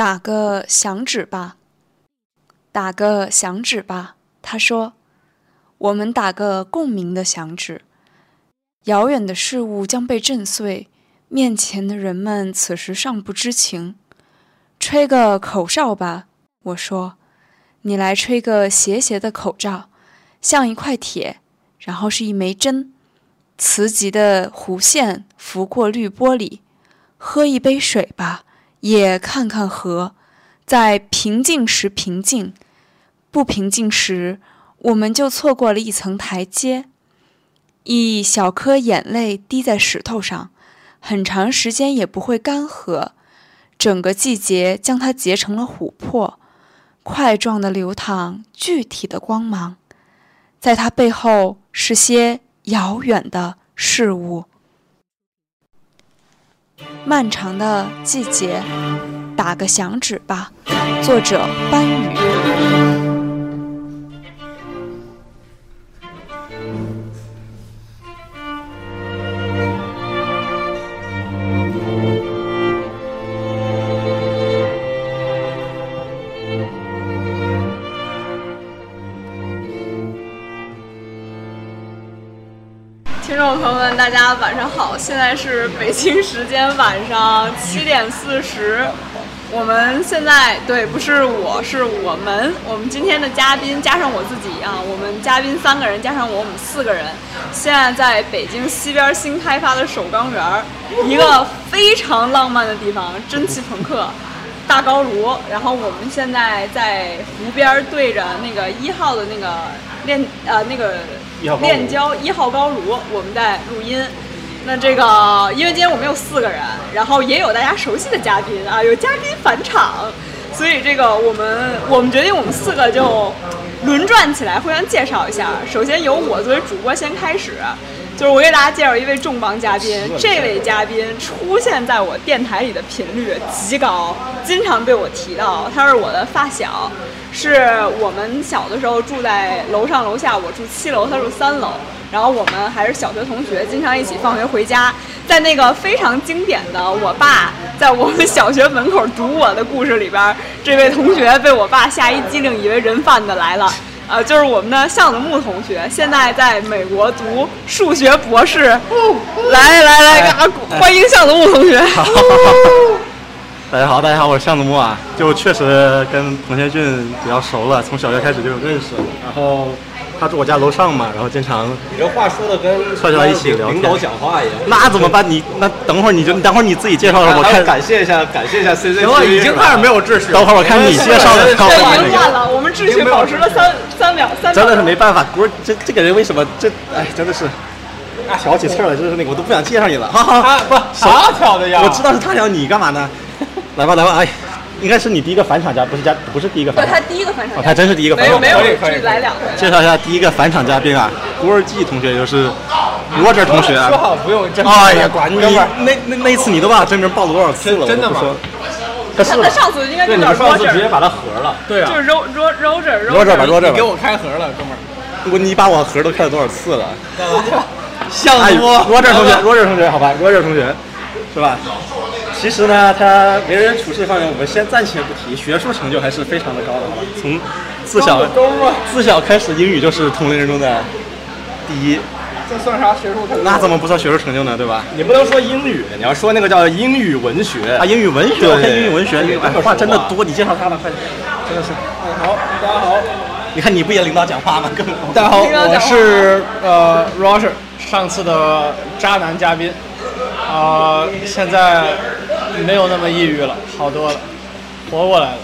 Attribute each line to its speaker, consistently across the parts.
Speaker 1: 打个响指吧，打个响指吧。他说：“我们打个共鸣的响指，遥远的事物将被震碎，面前的人们此时尚不知情。吹个口哨吧。”我说：“你来吹个斜斜的口哨，像一块铁，然后是一枚针，磁极的弧线拂过绿玻璃。喝一杯水吧。”也看看河，在平静时平静，不平静时，我们就错过了一层台阶。一小颗眼泪滴在石头上，很长时间也不会干涸。整个季节将它结成了琥珀，块状的流淌，具体的光芒，在它背后是些遥远的事物。漫长的季节，打个响指吧。作者：班宇。
Speaker 2: 朋友们大家晚上好，现在是北京时间晚上七点四十。我们现在对，不是我，是我们，我们今天的嘉宾加上我自己啊，我们嘉宾三个人加上我，我们四个人，现在在北京西边新开发的首钢园，一个非常浪漫的地方，蒸汽朋克大高炉。然后我们现在在湖边对着那个一号的那个练呃那个。炼焦一号高炉，我们在录音。那这个，因为今天我们有四个人，然后也有大家熟悉的嘉宾啊，有嘉宾返场，所以这个我们我们决定我们四个就轮转起来，互相介绍一下。首先由我作为主播先开始，就是我给大家介绍一位重磅嘉宾。这位嘉宾出现在我电台里的频率极高，经常被我提到。他是我的发小。是我们小的时候住在楼上楼下，我住七楼，他住三楼，然后我们还是小学同学，经常一起放学回家。在那个非常经典的我爸在我们小学门口堵我的故事里边，这位同学被我爸吓一激灵，以为人贩子来了。呃，就是我们的向子木同学，现在在美国读数学博士。来来来，欢迎向子木同学。
Speaker 3: 大家好，大家好，我是向子木啊，就确实跟彭先俊比较熟了，从小学开始就有认识。然后他住我家楼上嘛，然后经常
Speaker 4: 你这话说的跟
Speaker 3: 串起来一起聊
Speaker 4: 领导讲话一样。
Speaker 3: 那怎么办？你那等会儿你就等会儿你自己介绍了，我看
Speaker 4: 感谢一下，感谢一下 C C。
Speaker 3: 行了，
Speaker 4: 已
Speaker 3: 经开始没有秩序。等会儿我看你介绍的。
Speaker 2: 这已经乱了，我们秩序保持了三三秒，三秒。
Speaker 3: 真的是没办法，不是这这个人为什么这哎真的是，挑起刺了，真的是那个我都不想介绍你了。哈哈，
Speaker 4: 不啥挑的呀？
Speaker 3: 我知道是他挑，你干嘛呢？来吧来吧，哎，应该是你第一个返场嘉，不是嘉，不是第一个返
Speaker 2: 场。对他第一个返场。哦，
Speaker 3: 他真是第一个返场。
Speaker 2: 没有没有，可以来两回。
Speaker 3: 介绍一下第一个返场嘉宾啊，郭尔记同学，就是罗哲同学。
Speaker 4: 说好不用真。
Speaker 3: 哎呀，管你那那那次你都把真名报了多少次了？
Speaker 4: 真的吗？
Speaker 2: 他他上次应该
Speaker 4: 对你们上次直接把他盒了。
Speaker 3: 对啊。
Speaker 2: 就是 Ro Ro Roger
Speaker 3: Roger 吧 Roger。
Speaker 4: 你给我开盒了，哥们儿。
Speaker 3: 我你把我盒都开了多少次了？
Speaker 4: 像多。
Speaker 3: 罗哲同学罗哲同学，好吧，罗哲同学，是吧？其实呢，他为人处事方面，我们先暂且不提，学术成就还是非常的高的。从自小自小开始，英语就是同龄人中的第一。
Speaker 4: 这算啥学术成就？
Speaker 3: 那怎么不算学术成就呢？对吧？
Speaker 4: 你不能说英语，你要说那个叫英语文学
Speaker 3: 啊，英语文学，英语文学，哎，话真的多，你介绍他吧，快，真的是。
Speaker 4: 好，大家好。
Speaker 3: 你看你不也领导讲话吗？更
Speaker 4: 大家好，我是呃 Roger，上次的渣男嘉宾。啊，现在没有那么抑郁了，好多了，活过来了。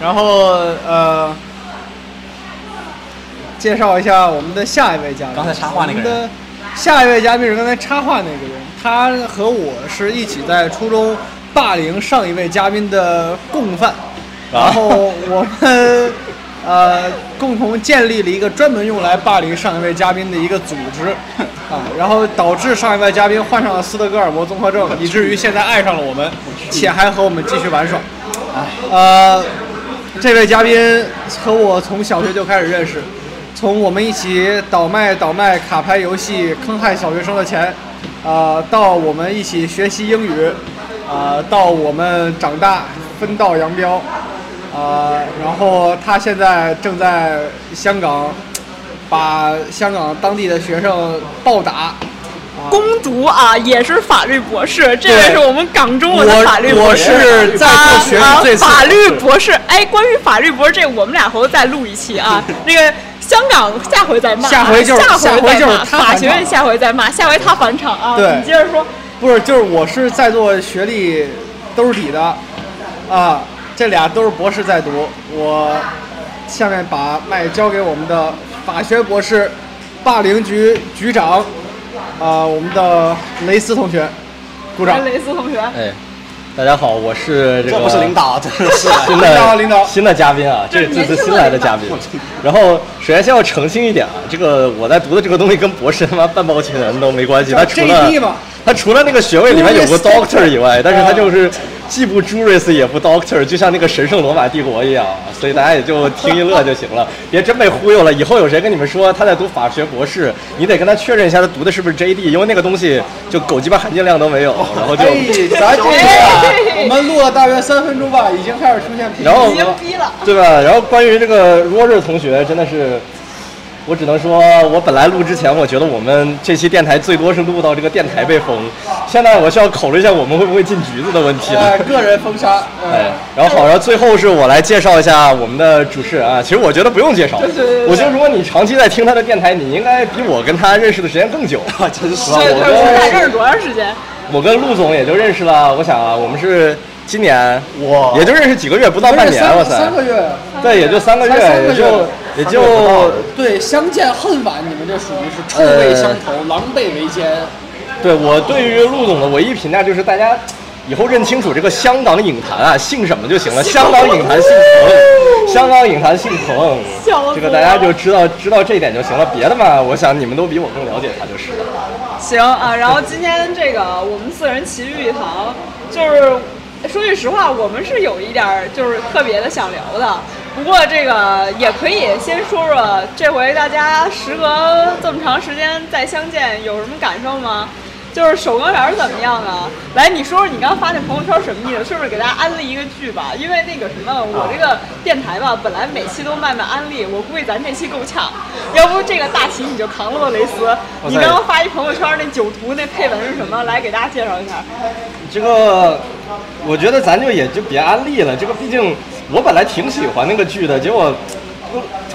Speaker 4: 然后呃，介绍一下我们的下一位嘉宾。
Speaker 3: 刚才插话那个人。
Speaker 4: 下一位嘉宾是刚才插话那个人，他和我是一起在初中霸凌上一位嘉宾的共犯，然后我们。呃，共同建立了一个专门用来霸凌上一位嘉宾的一个组织，啊，然后导致上一位嘉宾患上了斯德哥尔摩综合症，以至于现在爱上了我们，且还和我们继续玩耍。呃，这位嘉宾和我从小学就开始认识，从我们一起倒卖倒卖卡牌游戏坑害小学生的钱，啊，到我们一起学习英语，啊，到我们长大分道扬镳，啊，然后他现在正在香港把香港当地的学生暴打。
Speaker 2: 攻读啊，也是法律博士，这位是我们港中文的法律
Speaker 4: 博士。我是在做学
Speaker 2: 啊，法律博士。哎，关于法律博士这，我们俩回头再录一期啊。那个香港下回再骂，
Speaker 4: 下回就是
Speaker 2: 下
Speaker 4: 回就是
Speaker 2: 法学院下回再骂，下回他返场啊。
Speaker 4: 对，
Speaker 2: 你接着说。
Speaker 4: 不是，就是我是在做学历兜底的，啊，这俩都是博士在读。我下面把麦交给我们的法学博士，霸凌局局长。啊，我们的雷斯同学，鼓掌。
Speaker 2: 雷斯同学，
Speaker 5: 哎，大家好，我是这个，
Speaker 3: 这不是领导，这是
Speaker 5: 新
Speaker 4: 的
Speaker 5: 领导，新的嘉宾啊，这这是新来的嘉宾。然后首先先要澄清一点啊，这个我在读的这个东西跟博士他妈半毛钱都没关系，他除了他除了那个学位里面有个 Doctor 以外，但是他就是。既不 Juris 也不 Doctor，就像那个神圣罗马帝国一样，所以大家也就听一乐就行了，别真被忽悠了。以后有谁跟你们说他在读法学博士，你得跟他确认一下他读的是不是 JD，因为那个东西就狗鸡巴含金量都没有。然后就
Speaker 4: 咱这个 我们录了大约三分钟吧，已经开始出现
Speaker 5: 然后
Speaker 2: 逼了，
Speaker 5: 对吧？然后关于这个 Roger 同学，真的是。我只能说，我本来录之前，我觉得我们这期电台最多是录到这个电台被封。现在我需要考虑一下，我们会不会进局子的问题了。
Speaker 4: 个人封杀。
Speaker 5: 哎，然后好，然后最后是我来介绍一下我们的主持人啊。其实我觉得不用介绍。我觉得如果你长期在听他的电台，你应该比我跟他认识的时间更久。
Speaker 3: 真是。
Speaker 5: 我
Speaker 2: 跟认识多长时间？
Speaker 5: 我跟陆总也就认识了，我想啊，我们是。今年
Speaker 3: 哇，
Speaker 5: 也就认识几个月，不到半年，哇塞，
Speaker 4: 三个月，
Speaker 5: 对，也就三个月，也就也就
Speaker 4: 对，相见恨晚，你们这属于是臭味相投，狼狈为奸。
Speaker 5: 对我对于陆总的唯一评价就是，大家以后认清楚这个香港影坛啊，姓什么就行了。香港影坛姓彭，香港影坛姓彭，这个大家就知道知道这一点就行了。别的嘛，我想你们都比我更了解他就是了。
Speaker 2: 行啊，然后今天这个我们四人齐聚一堂，就是。说句实话，我们是有一点就是特别的想聊的。不过这个也可以先说说，这回大家时隔这么长时间再相见，有什么感受吗？就是守光园怎么样啊？来，你说说你刚发那朋友圈什么意思？是不是给大家安利一个剧吧？因为那个什么，我这个电台吧，本来每期都卖卖安利，我估计咱这期够呛。要不这个大旗你就扛了吧，雷斯。你刚刚发一朋友圈那酒图那配文是什么？来给大家介绍一下。
Speaker 5: 这个，我觉得咱就也就别安利了。这个毕竟我本来挺喜欢那个剧的，结果。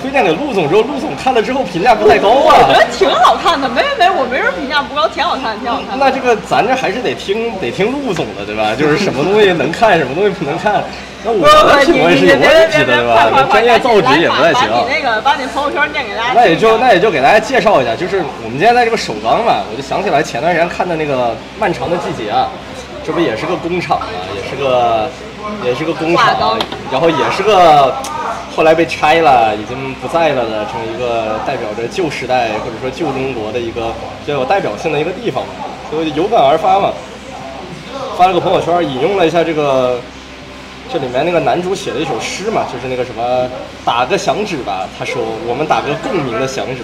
Speaker 5: 推荐给陆总之后，陆总看了之后评价不太高啊。
Speaker 2: 我觉得挺好看的，没没没我没人评价不高，挺好看，挺好看。
Speaker 5: 那这个咱这还是得听得听陆总的，对吧？就是什么东西能看，什么东西不能看。那我的品味是有问题的，对吧？专业造纸也不太行。
Speaker 2: 把你那个把你朋友圈念给大家。
Speaker 5: 那也就那也就给大家介绍一下，就是我们今天在这个首钢嘛，我就想起来前段时间看的那个《漫长的季节》啊，这不也是个工厂嘛，也是个也是个工厂，然后也是个。后来被拆了，已经不在了的这么一个代表着旧时代或者说旧中国的一个比较有代表性的一个地方嘛，所以有感而发嘛，发了个朋友圈，引用了一下这个这里面那个男主写的一首诗嘛，就是那个什么打个响指吧，他说我们打个共鸣的响指，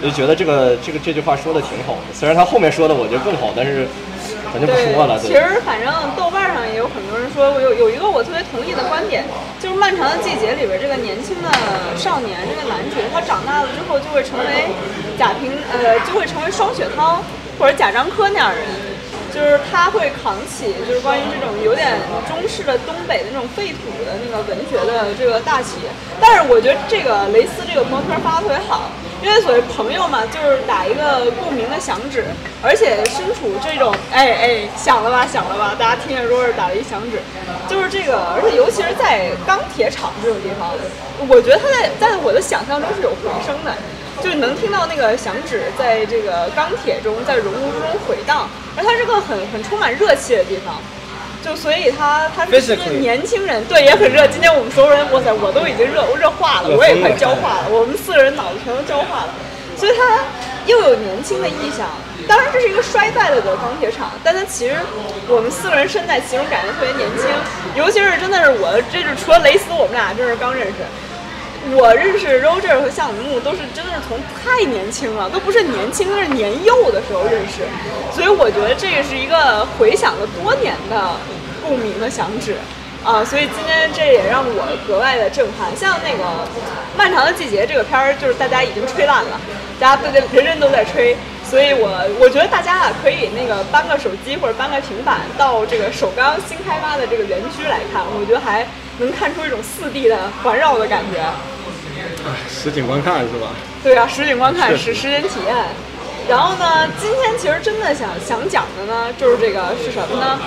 Speaker 5: 我就觉得这个这个这句话说的挺好的，虽然他后面说的我觉得更好，但是。
Speaker 2: 对，其实反正豆瓣上也有很多人说，有有一个我特别同意的观点，就是《漫长的季节》里边这个年轻的少年，这个男主，他长大了之后就会成为贾平，呃，就会成为双雪涛或者贾樟柯那样人，就是他会扛起，就是关于这种有点中式的东北的那种废土的那个文学的这个大旗。但是我觉得这个雷斯这个朋友圈发的特别好。因为所谓朋友嘛，就是打一个共鸣的响指，而且身处这种，哎哎，响了吧，响了吧，大家听见说是打了一响指，就是这个，而且尤其是在钢铁厂这种地方，我觉得它在在我的想象中是有回声的，就是能听到那个响指在这个钢铁中，在熔炉中回荡，而它是个很很充满热气的地方。就所以他他是年轻人，对也很热。今天我们所有人，哇塞，我都已经热热化了，我也快焦化了。我们四个人脑子全都焦化了。所以他又有年轻的意象。当然这是一个衰败了的钢铁厂，但他其实我们四个人身在其中，感觉特别年轻。尤其是真的是我，这是除了雷斯，我们俩真是刚认识。我认识 Roger 和向木都是真的是从太年轻了，都不是年轻，是年幼的时候认识，所以我觉得这个是一个回响了多年的共鸣的响指。啊，所以今天这也让我格外的震撼。像那个《漫长的季节》这个片儿，就是大家已经吹烂了，大家对对人人都在吹，所以我我觉得大家啊可以那个搬个手机或者搬个平板到这个首钢新开发的这个园区来看，我觉得还能看出一种四 D 的环绕的感觉。
Speaker 3: 实景观看是吧？
Speaker 2: 对啊，实景观看
Speaker 3: 是实
Speaker 2: 景体验。然后呢，今天其实真的想想讲的呢，就是这个是什么呢？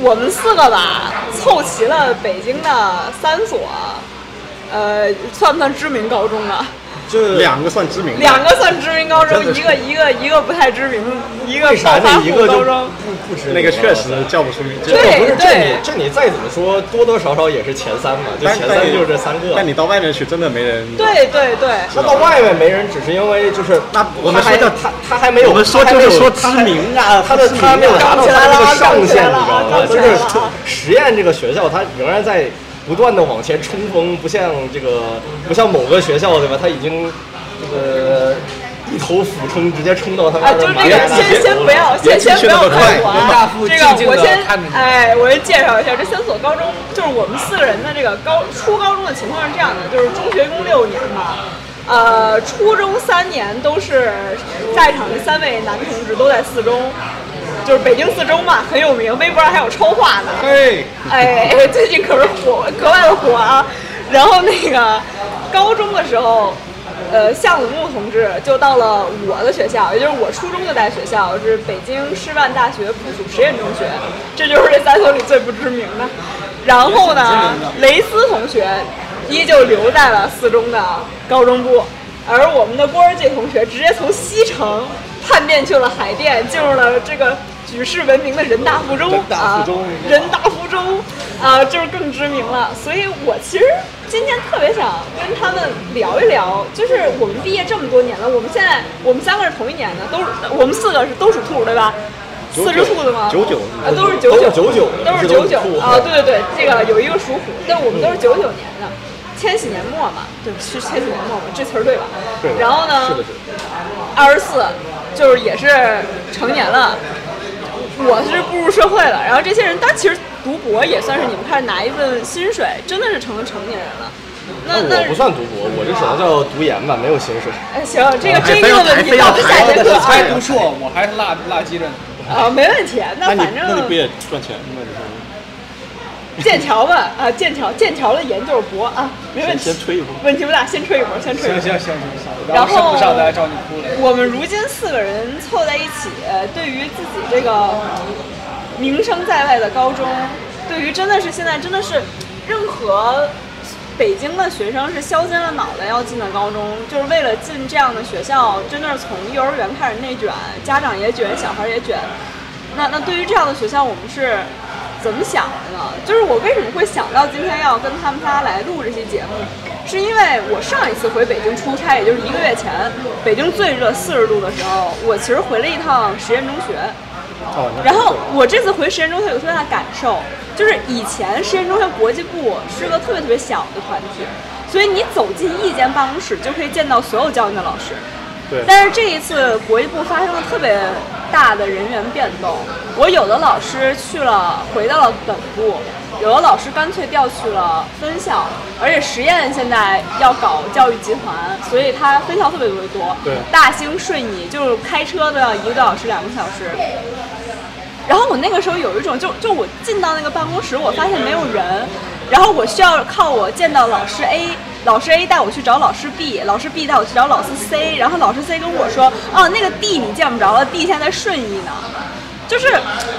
Speaker 2: 我们四个吧，凑齐了北京的三所，呃，算不算知名高中啊？
Speaker 5: 就
Speaker 3: 两个算知名的，
Speaker 2: 两个算知名高中，一个一个一个不太知名，一个
Speaker 5: 为啥
Speaker 2: 暴发户
Speaker 5: 这一个就
Speaker 2: 高中。
Speaker 5: 不不知名
Speaker 3: 那个确实
Speaker 5: 啊
Speaker 3: 叫不出名。
Speaker 5: 这个不是这你这你再怎么说，多多少少也是前三嘛，就前三就是这三个。
Speaker 3: 但你到外面去，真的没人。
Speaker 2: 对对对，
Speaker 5: 那到外面没人，只是因为就是
Speaker 3: 那我们
Speaker 5: 还
Speaker 3: 说叫
Speaker 5: 他他还没有，
Speaker 3: 我们说就是说
Speaker 5: 他还
Speaker 3: 知名啊
Speaker 5: 他的他还没有达到他的这个上限，你知道吗？就是实验这个学校，它仍然在不断的往前冲锋，不像这个不像某个学校对吧？他已经这个一头俯冲，直接冲到他们
Speaker 2: 啊，就这个先先不要，先先不要看我啊。这
Speaker 4: 静静地
Speaker 2: 个我先哎，我先介绍一下这三所高中，就是我们四个人的这个高初高中的情况是这样的，就是中学一共六年嘛，呃，初中三年都是在场的三位男同志都在四中，就是北京四中嘛，很有名，微博上还有超话呢。
Speaker 3: 嘿，
Speaker 2: 哎，最近可是火，格外的火啊。然后那个高中的时候，呃，向子木同志就到了我的学校，也就是我初中就在学校，是北京师范大学附属实验中学，这就是这三所里最不知名的。然后呢，雷斯同学依旧留在了四中的高中部，而我们的郭儿姐同学直接从西城叛变去了海淀，进入了这个举世闻名的人大附中。啊，人大。附中啊，就是更知名了。所以我其实今天特别想跟他们聊一聊，就是我们毕业这么多年了，我们现在我们三个是同一年的，都是我们四个是都属兔对吧？四只兔子吗？
Speaker 3: 九九。
Speaker 2: 啊，都是九
Speaker 5: 都是
Speaker 2: 九
Speaker 5: ，99
Speaker 2: 都是
Speaker 5: 是
Speaker 2: 九九啊，对对对，这个有一个属虎，但我们都是九九年的，千禧年末嘛，对，是千禧年末嘛，这词儿对吧？
Speaker 5: 对
Speaker 2: 然后呢？
Speaker 5: 是的是的
Speaker 2: 二十四，就是也是成年了。我是步入社会了，然后这些人，他其实读博也算是你们开始拿一份薪水，真的是成了成年人了。那那
Speaker 5: 我不算读博，我这只能叫读研吧，没有薪水。
Speaker 2: 哎行，这个
Speaker 3: 还
Speaker 2: 这个问题
Speaker 3: 非要
Speaker 2: 到下节课
Speaker 4: 我还
Speaker 2: 啊
Speaker 4: 读硕，我还是辣辣鸡着呢。
Speaker 2: 啊，没问题。那反正
Speaker 3: 那你不也赚钱？吗你
Speaker 2: 剑桥吧，啊剑桥剑桥的研就是博啊，没问题。
Speaker 3: 先先吹一波
Speaker 2: 问题不大，先吹一波，先吹一波。
Speaker 4: 行行行行行，
Speaker 2: 然后
Speaker 4: 上来找你哭了。
Speaker 2: 我们如今四个人凑在一起，对于自己这个名声在外的高中，对于真的是现在真的是任何北京的学生是削尖了脑袋要进的高中，就是为了进这样的学校，真的是从幼儿园开始内卷，家长也卷，小孩也卷。那那对于这样的学校，我们是怎么想的呢？就是我为什么会想到今天要跟他们仨来录这期节目，是因为我上一次回北京出差，也就是一个月前，北京最热四十度的时候，我其实回了一趟实验中学。
Speaker 3: 哦，
Speaker 2: 然后我这次回实验中学有特别大的感受，就是以前实验中学国际部是个特别特别小的团体，所以你走进一间办公室就可以见到所有教你的老师。
Speaker 3: 对
Speaker 2: 但是这一次国际部发生了特别大的人员变动，我有的老师去了，回到了本部，有的老师干脆调去了分校，而且实验现在要搞教育集团，所以它分校特别特别多。
Speaker 3: 对
Speaker 2: 大兴、顺义就是开车都要一个多小时、两个小时。然后我那个时候有一种，就就我进到那个办公室，我发现没有人，然后我需要靠我见到老师 A，老师 A 带我去找老师 B，老师 B 带我去找老师 C，然后老师 C 跟我说，哦，那个 D 你见不着了，D 现在顺义呢。就是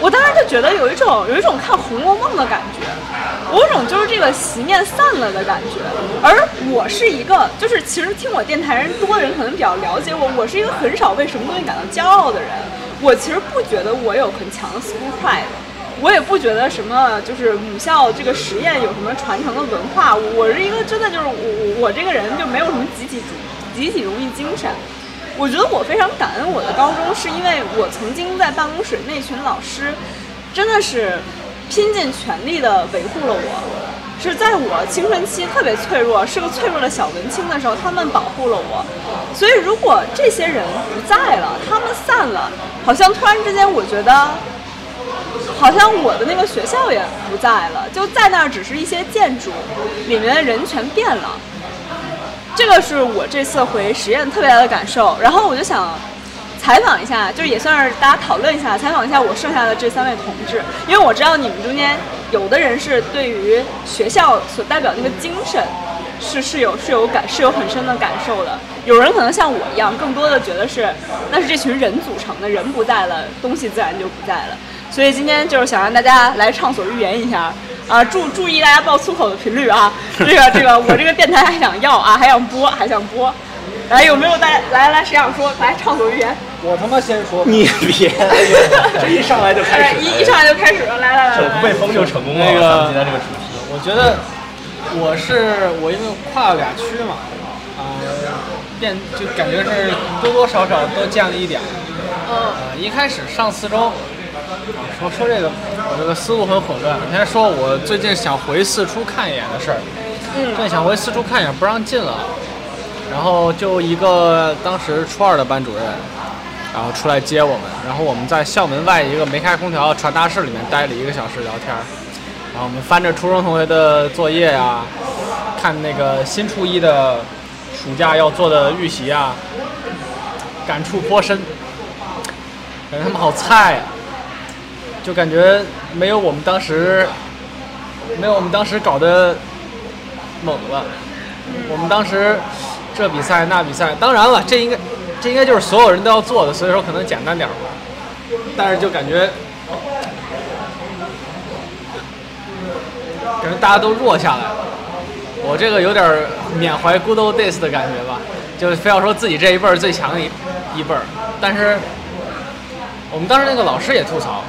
Speaker 2: 我当时就觉得有一种有一种看《红楼梦》的感觉，我有种就是这个席面散了的感觉。而我是一个，就是其实听我电台人多的人可能比较了解我，我是一个很少为什么东西感到骄傲的人。我其实不觉得我有很强的 school pride，我也不觉得什么就是母校这个实验有什么传承的文化。我是一个真的就是我我这个人就没有什么集体主集体荣誉精神。我觉得我非常感恩我的高中，是因为我曾经在办公室那群老师，真的是拼尽全力的维护了我。是在我青春期特别脆弱，是个脆弱的小文青的时候，他们保护了我。所以如果这些人不在了，他们散了，好像突然之间我觉得好像我的那个学校也不在了，就在那儿只是一些建筑，里面的人全变了。这个是我这次回实验特别大的感受。然后我就想采访一下，就是也算是大家讨论一下，采访一下我剩下的这三位同志，因为我知道你们中间有的人是对于学校所代表那个精神。是是有是有感是有很深的感受的。有人可能像我一样，更多的觉得是那是这群人组成的，人不在了，东西自然就不在了。所以今天就是想让大家来畅所欲言一下啊，注注意大家爆粗口的频率啊。这个这个我这个电台还想要啊，还想播还想播。来有没有大家来来谁想说来畅所欲言？
Speaker 4: 我他妈先说，
Speaker 3: 你别，
Speaker 5: 这一上来就开始，
Speaker 2: 一一上来就开始了，来来来，
Speaker 5: 不被封就成功了。
Speaker 4: 那个
Speaker 5: 今天这个主题，
Speaker 4: 我觉得。我是我，因为跨了俩区嘛，啊，变就感觉是多多少少都见了一点。呃，一开始上四中，说说这个，我这个思路很混乱。我先说我最近想回四处看一眼的事儿。
Speaker 2: 嗯。
Speaker 4: 正想回四处看一眼，不让进了。然后就一个当时初二的班主任，然后出来接我们，然后我们在校门外一个没开空调的传达室里面待了一个小时聊天。然后我们翻着初中同学的作业呀，看那个新初一的暑假要做的预习啊，感触颇深。感觉他们好菜呀，就感觉没有我们当时，没有我们当时搞的猛了。我们当时这比赛那比赛，当然了，这应该这应该就是所有人都要做的，所以说可能简单点儿。但是就感觉。感觉大家都弱下来了，我这个有点缅怀 good old days 的感觉吧，就非要说自己这一辈儿最强一一辈儿。但是我们当时那个老师也吐槽，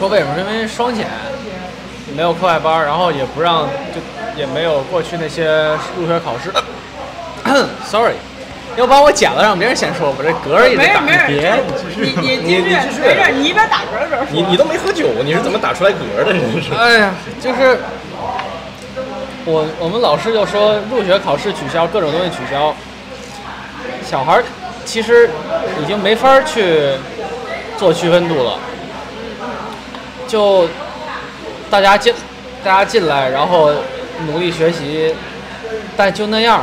Speaker 4: 说为什么？因为双减，没有课外班，然后也不让，就也没有过去那些入学考试。Sorry，要把我剪了，让别人先说，我这嗝儿也得打。
Speaker 2: 没事
Speaker 5: 没事，
Speaker 2: 你你
Speaker 5: 你
Speaker 2: 你继续，没事，你一边打嗝的时候。
Speaker 5: 你你都没喝酒，你是怎么打出来嗝的？你是？
Speaker 4: 哎呀，就是我我们老师就说入学考试取消，各种东西取消，小孩儿其实已经没法去做区分度了，就大家进大家进来，然后努力学习，但就那样，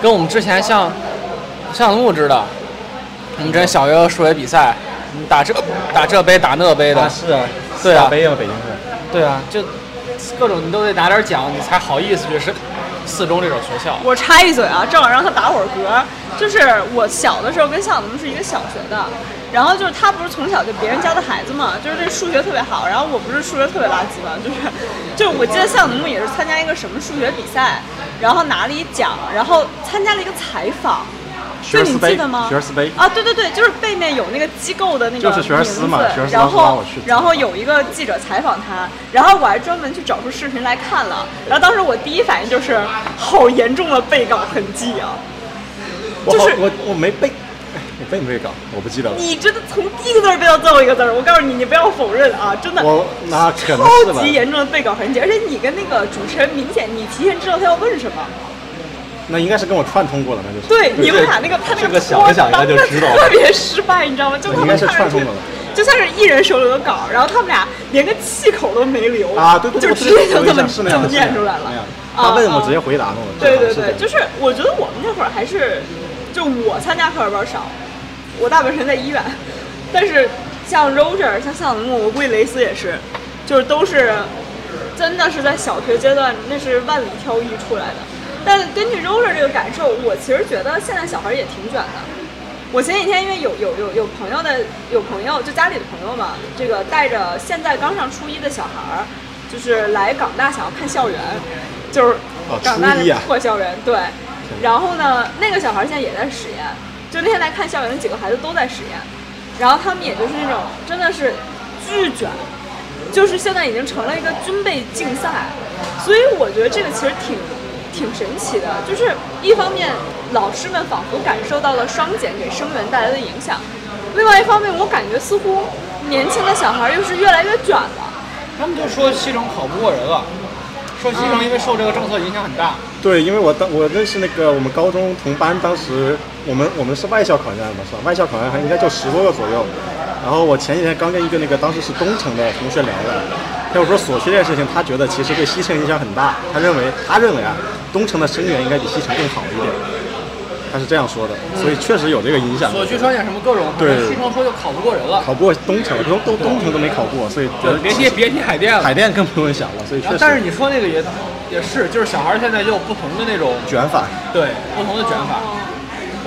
Speaker 4: 跟我们之前像。像木制的，我们之前小学数学比赛，打这打这杯打那杯的，
Speaker 3: 是啊，
Speaker 4: 对啊，
Speaker 3: 杯啊，北京市，
Speaker 4: 对啊，就各种你都得拿点奖，你才好意思去是四中这种学校。
Speaker 2: 我插一嘴啊，正好让他打会儿嗝。就是我小的时候跟向子木是一个小学的，然后就是他不是从小就别人家的孩子嘛，就是这数学特别好，然后我不是数学特别垃圾嘛，就是就我记得向子木也是参加一个什么数学比赛，然后拿了一奖，然后参加了一个采访。
Speaker 3: 学而思杯
Speaker 2: 吗？
Speaker 3: 学而思杯
Speaker 2: 啊，对对对，就是背面有那个机构的那个
Speaker 3: 名字，
Speaker 2: 然后然后有一个记者采访他，然后我还专门去找出视频来看了，然后当时我第一反应就是好严重的背稿痕迹啊，就是
Speaker 3: 我我没背，我背没背稿？我不记得了。
Speaker 2: 你真的从第一个字背到最后一个字，我告诉你，你不要否认啊，真的，
Speaker 3: 我那可能
Speaker 2: 超级严重的背稿痕迹，而且你跟那个主持人明显你提前知道他要问什么。
Speaker 3: 那应该是跟我串通过了，那就是。
Speaker 2: 对，你们俩那个他那
Speaker 5: 个想一想应该就知道了。
Speaker 2: 特别失败，你知道吗？就
Speaker 3: 应该是串通了。
Speaker 2: 就像是一人手里的稿，然后他们俩连个气口都没留
Speaker 3: 啊！对对
Speaker 2: 对，就直接就这么
Speaker 3: 这
Speaker 2: 么念出来了。
Speaker 3: 他问我直接回答了。
Speaker 2: 对对对，就是我觉得我们那会儿还是，就我参加课外班少，我大部分时间在医院。但是像 Roger、像向子木，我估计雷斯也是，就是都是真的是在小学阶段，那是万里挑一出来的。但根据 Roger 这个感受，我其实觉得现在小孩也挺卷的。我前几天因为有有有有朋友的有朋友就家里的朋友嘛，这个带着现在刚上初一的小孩儿，就是来港大想要看校园，就是港大的破校园对。然后呢，那个小孩现在也在实验，就那天来看校园的几个孩子都在实验，然后他们也就是那种真的是巨卷，就是现在已经成了一个军备竞赛，所以我觉得这个其实挺。挺神奇的，就是一方面老师们仿佛感受到了双减给生源带来的影响，另外一方面我感觉似乎年轻的小孩又是越来越卷了。
Speaker 4: 他们就说西城考不过人了，说西城因为受这个政策影响很大。
Speaker 3: 对，因为我当我认识那个我们高中同班，当时我们我们是外校考进来的嘛，是吧？外校考上还应该就十多个左右。然后我前几天刚跟一个那个当时是东城的同学聊了，他就说所学这件事情，他觉得其实对西城影响很大。他认为他认为啊，东城的生源应该比西城更好一点。他是这样说的，所以确实有这个影响。
Speaker 4: 所去双减什么各种，
Speaker 3: 对
Speaker 4: 西城说就考不过人了。
Speaker 3: 考不过东城，东东东城都没考过，所以
Speaker 4: 对，别提别提海淀了。
Speaker 3: 海淀更不用想了，所以确实。
Speaker 4: 但是你说那个也也是，就是小孩现在就有不同的那种
Speaker 3: 卷法，
Speaker 4: 对，不同的卷法。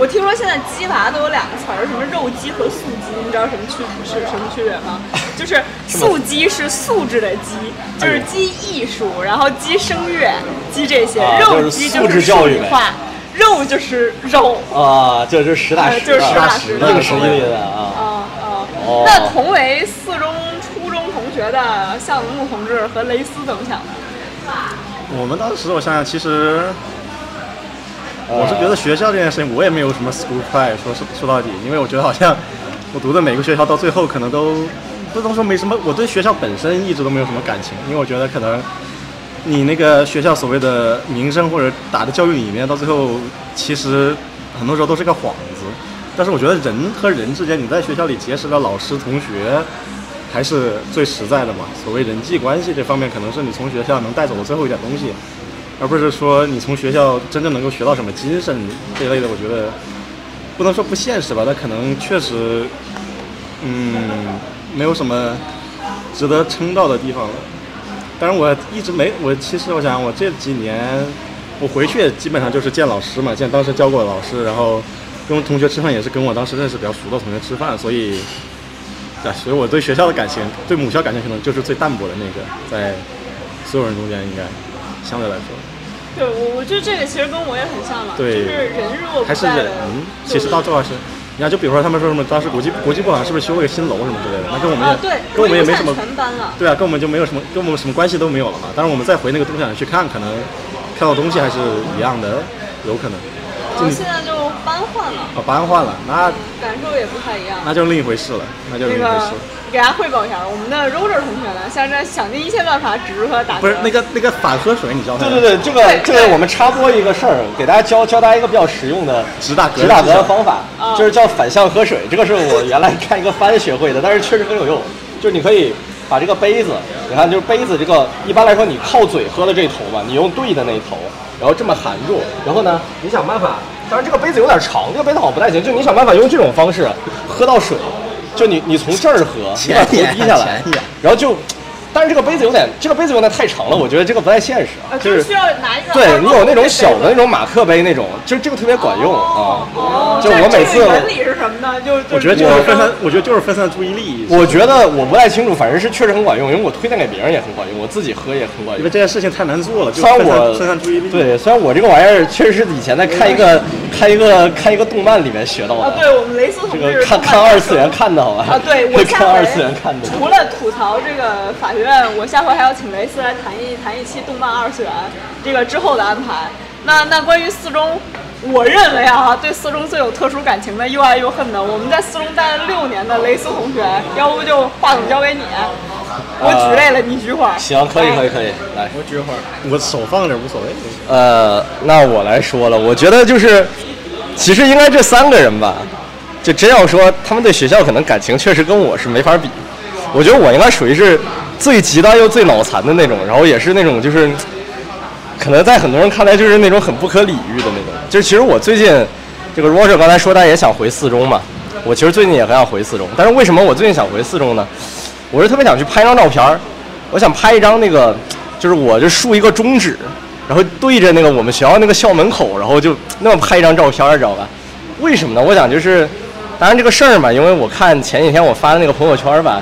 Speaker 2: 我听说现在鸡娃都有两个词儿，什么肉鸡和素鸡，你知道什么区是什么区别吗？就是素鸡是素质的鸡，就是鸡艺术，然后鸡声乐，鸡这些；肉鸡就是
Speaker 5: 教育
Speaker 2: 化，肉就是肉。
Speaker 5: 啊，这就是实打实，
Speaker 2: 就是实打
Speaker 5: 实
Speaker 2: 的，
Speaker 5: 硬实力的啊。
Speaker 2: 啊啊！那同为四中初中同学的向龙木同志和雷斯怎么想的？
Speaker 3: 我们当时我想想，其实。我是觉得学校这件事情，我也没有什么 school pride。说说说到底，因为我觉得好像我读的每个学校到最后可能都不能说没什么。我对学校本身一直都没有什么感情，因为我觉得可能你那个学校所谓的名声或者打的教育理念，到最后其实很多时候都是个幌子。但是我觉得人和人之间，你在学校里结识了老师同学，还是最实在的嘛。所谓人际关系这方面，可能是你从学校能带走的最后一点东西。而不是说你从学校真正能够学到什么精神这一类的，我觉得不能说不现实吧，但可能确实，嗯，没有什么值得称道的地方了。当然，我一直没，我其实我想，我这几年我回去也基本上就是见老师嘛，见当时教过老师，然后跟同学吃饭也是跟我当时认识比较熟的同学吃饭，所以，啊，所以我对学校的感情，对母校感情可能就是最淡薄的那个，在所有人中间应该相对来说。
Speaker 2: 对，我我觉得这个其实跟我也很像嘛，
Speaker 3: 对，
Speaker 2: 就是人如果
Speaker 3: 还是人，其实到最后是，你看，就比如说他们说什么，当时国际国际部好像是不是修了个新楼什么之类的，那跟我们也，
Speaker 2: 对，
Speaker 3: 跟我们也没什么，
Speaker 2: 全搬了，
Speaker 3: 对啊，跟我们就没有什么，跟我们什么关系都没有了嘛。但是我们再回那个东展去看，可能看到东西还是一样的，有可能。
Speaker 2: 哦，现在就搬换了。哦，
Speaker 3: 搬换了，那
Speaker 2: 感受也不太一样。
Speaker 3: 那就另一回事了，那就另一回事。
Speaker 2: 给大家汇报一下，我们的 Roger 同学呢，现在想尽一切办法指出他打
Speaker 3: 不是那个那个反喝水，你教他。
Speaker 5: 对对对，这个这个我们插播一个事儿，给大家教教大家一个比较实用的
Speaker 3: 直打
Speaker 5: 直打嗝的方法，就是叫反向喝水。这个是我原来看一个番学会的，但是确实很有用。就是你可以把这个杯子，你看就是杯子这个，一般来说你靠嘴喝的这头嘛，你用对的那头，然后这么含住，然后呢，你想办法，当然这个杯子有点长，这个杯子好像不太行，就你想办法用这种方式喝到水。就你，你从这儿喝，你把头低下来，然后就，但是这个杯子有点，这个杯子有点太长了，我觉得这个不太现实
Speaker 2: 啊。就是需要拿一个。
Speaker 5: 对你有那种小的那种马克杯那种，就这个特别管用啊。
Speaker 2: 哦。
Speaker 5: 就我每次。
Speaker 2: 原理是什么呢？就
Speaker 3: 我觉得就是分散，我觉得就是分散注意力。
Speaker 5: 我觉得我不太清楚，反正是确实很管用，因为我推荐给别人也很管用，我自己喝也很管用。
Speaker 3: 因为这件事情太难做了，
Speaker 5: 虽然我
Speaker 3: 分散注意力。
Speaker 5: 对，虽然我这个玩意儿确实是以前在看一个看一个看一个动漫里面学到的。
Speaker 2: 啊，对我们雷斯同志
Speaker 5: 看看二次元看的好吧？
Speaker 2: 啊，对我
Speaker 5: 看二次元看的。
Speaker 2: 除了吐槽这个法学院，我下回还要请雷斯来谈一谈一期动漫二次元这个之后的安排。那那关于四中，我认为啊，对四中最有特殊感情的，又爱又恨的，我们在四中待了六年的雷斯同学，要不就话筒 交给你，我举累了，你举会儿。
Speaker 5: 行，可以可以可以，来，
Speaker 4: 我举会儿，
Speaker 3: 我手放这无所谓。
Speaker 5: 呃，那我来说了，我觉得就是，其实应该这三个人吧，就真要说他们对学校可能感情确实跟我是没法比，我觉得我应该属于是最极端又最脑残的那种，然后也是那种就是。可能在很多人看来就是那种很不可理喻的那种。就是其实我最近，这个 Roger 刚才说他也想回四中嘛，我其实最近也很想回四中。但是为什么我最近想回四中呢？我是特别想去拍张照片儿，我想拍一张那个，就是我就竖一个中指，然后对着那个我们学校那个校门口，然后就那么拍一张照片儿，知道吧？为什么呢？我想就是，当然这个事儿嘛，因为我看前几天我发的那个朋友圈吧，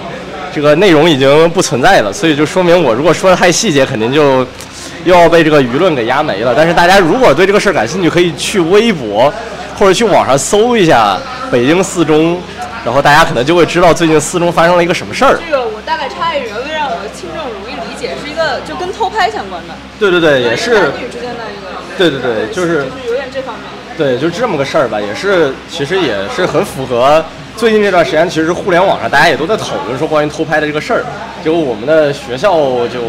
Speaker 5: 这个内容已经不存在了，所以就说明我如果说的太细节，肯定就。又要被这个舆论给压没了。但是大家如果对这个事儿感兴趣，可以去微博或者去网上搜一下北京四中，然后大家可能就会知道最近四中发生了一个什么事儿。
Speaker 2: 这个我大概插一句，为让我听众容易理解，是一个就跟偷拍相关的。
Speaker 5: 对对对，也是
Speaker 2: 男女之间的一个。
Speaker 5: 对对对，就是
Speaker 2: 就是有点这方面。
Speaker 5: 对，就这么个事儿吧，也是其实也是很符合最近这段时间，其实互联网上大家也都在讨论说关于偷拍的这个事儿。结果我们的学校就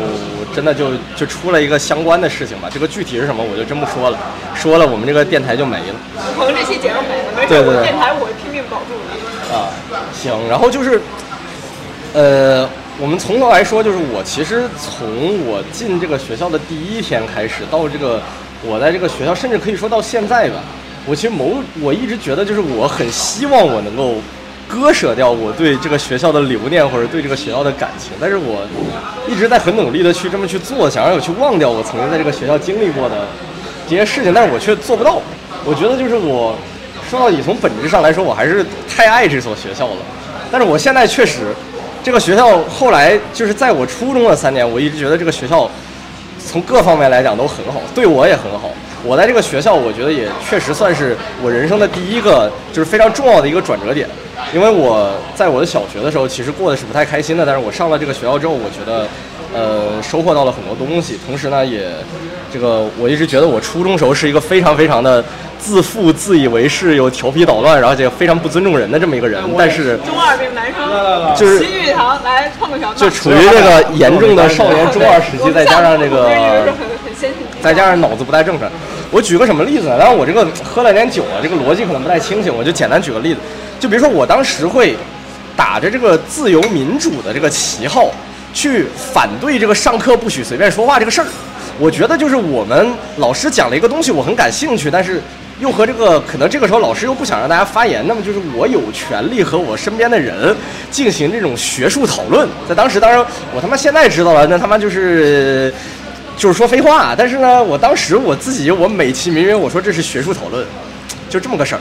Speaker 5: 真的就就出了一个相关的事情吧，这个具体是什么我就真不说了，说了我们这个电台就没了。
Speaker 2: 可能这期节目没了，没事，
Speaker 5: 对对对
Speaker 2: 电台我会拼命保住的。
Speaker 5: 啊，行，然后就是，呃，我们从头来说，就是我其实从我进这个学校的第一天开始，到这个我在这个学校，甚至可以说到现在吧，我其实某我一直觉得，就是我很希望我能够割舍掉我对这个学校的留念或者对这个学校的感情，但是我一直在很努力的去这么去做，想让我去忘掉我曾经在这个学校经历过的这些事情，但是我却做不到。我觉得就是我。说到底，从本质上来说，我还是太爱这所学校了。但是我现在确实，这个学校后来就是在我初中的三年，我一直觉得这个学校从各方面来讲都很好，对我也很好。我在这个学校，我觉得也确实算是我人生的第一个就是非常重要的一个转折点。因为我在我的小学的时候，其实过得是不太开心的。但是我上了这个学校之后，我觉得呃收获到了很多东西。同时呢，也这个我一直觉得我初中时候是一个非常非常的。自负、自以为是、又调皮捣乱，然后且非常不尊重人的这么一个人，但是
Speaker 2: 中二病男生，
Speaker 5: 就是
Speaker 2: 齐玉堂来唱个小
Speaker 5: 就处于这个严重的少年中二时期，再加上这个，再加上脑子不太正常。我举个什么例子呢？当然我这个喝了点酒啊，这个逻辑可能不太清醒，我就简单举个例子。就比如说我当时会打着这个自由民主的这个旗号，去反对这个上课不许随便说话这个事儿。我觉得就是我们老师讲了一个东西，我很感兴趣，但是。又和这个可能这个时候老师又不想让大家发言，那么就是我有权利和我身边的人进行这种学术讨论。在当时，当然我他妈现在知道了，那他妈就是就是说废话。但是呢，我当时我自己我美其名曰我说这是学术讨论，就这么个事儿。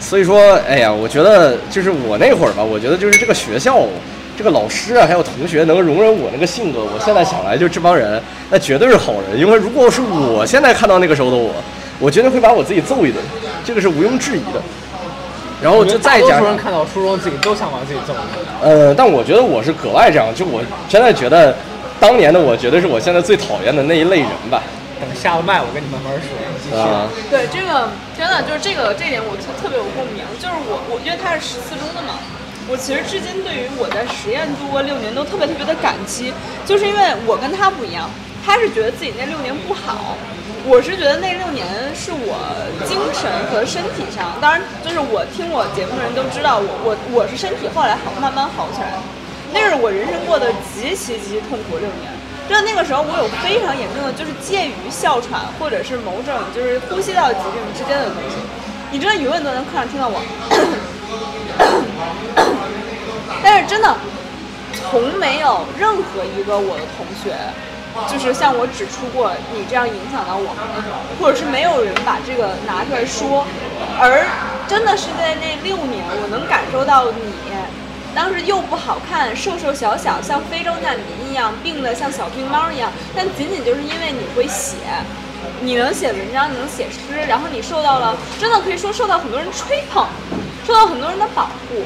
Speaker 5: 所以说，哎呀，我觉得就是我那会儿吧，我觉得就是这个学校这个老师啊，还有同学能容忍我那个性格，我现在想来就这帮人那绝对是好人。因为如果是我现在看到那个时候的我。我绝对会把我自己揍一顿，这个是毋庸置疑的。然后就再加
Speaker 4: 上看到初中自己都想把自己揍一顿。
Speaker 5: 呃，但我觉得我是格外这样，就我真的觉得，当年的我绝对是我现在最讨厌的那一类人吧。
Speaker 4: 等下了麦，我跟你慢慢说。继续。
Speaker 2: 对这个真的就是这个这点，我特特别有共鸣。就是我我因为他是十四中的嘛，我其实至今对于我在实验度过六年都特别特别的感激，就是因为我跟他不一样，他是觉得自己那六年不好。我是觉得那六年是我精神和身体上，当然就是我听我节目的人都知道，我我我是身体后来好慢慢好起来，那是我人生过得极其极其痛苦六年。真的那个时候我有非常严重的，就是介于哮喘或者是某种就是呼吸道疾病之间的东西。你真的永远都能课上听到我，但是真的从没有任何一个我的同学。就是向我指出过你这样影响到我，或者是没有人把这个拿出来说，而真的是在那六年，我能感受到你当时又不好看，瘦瘦小小，像非洲难民一样，病得像小病猫一样，但仅仅就是因为你会写，你能写文章，你能写诗，然后你受到了真的可以说受到很多人吹捧，受到很多人的保护。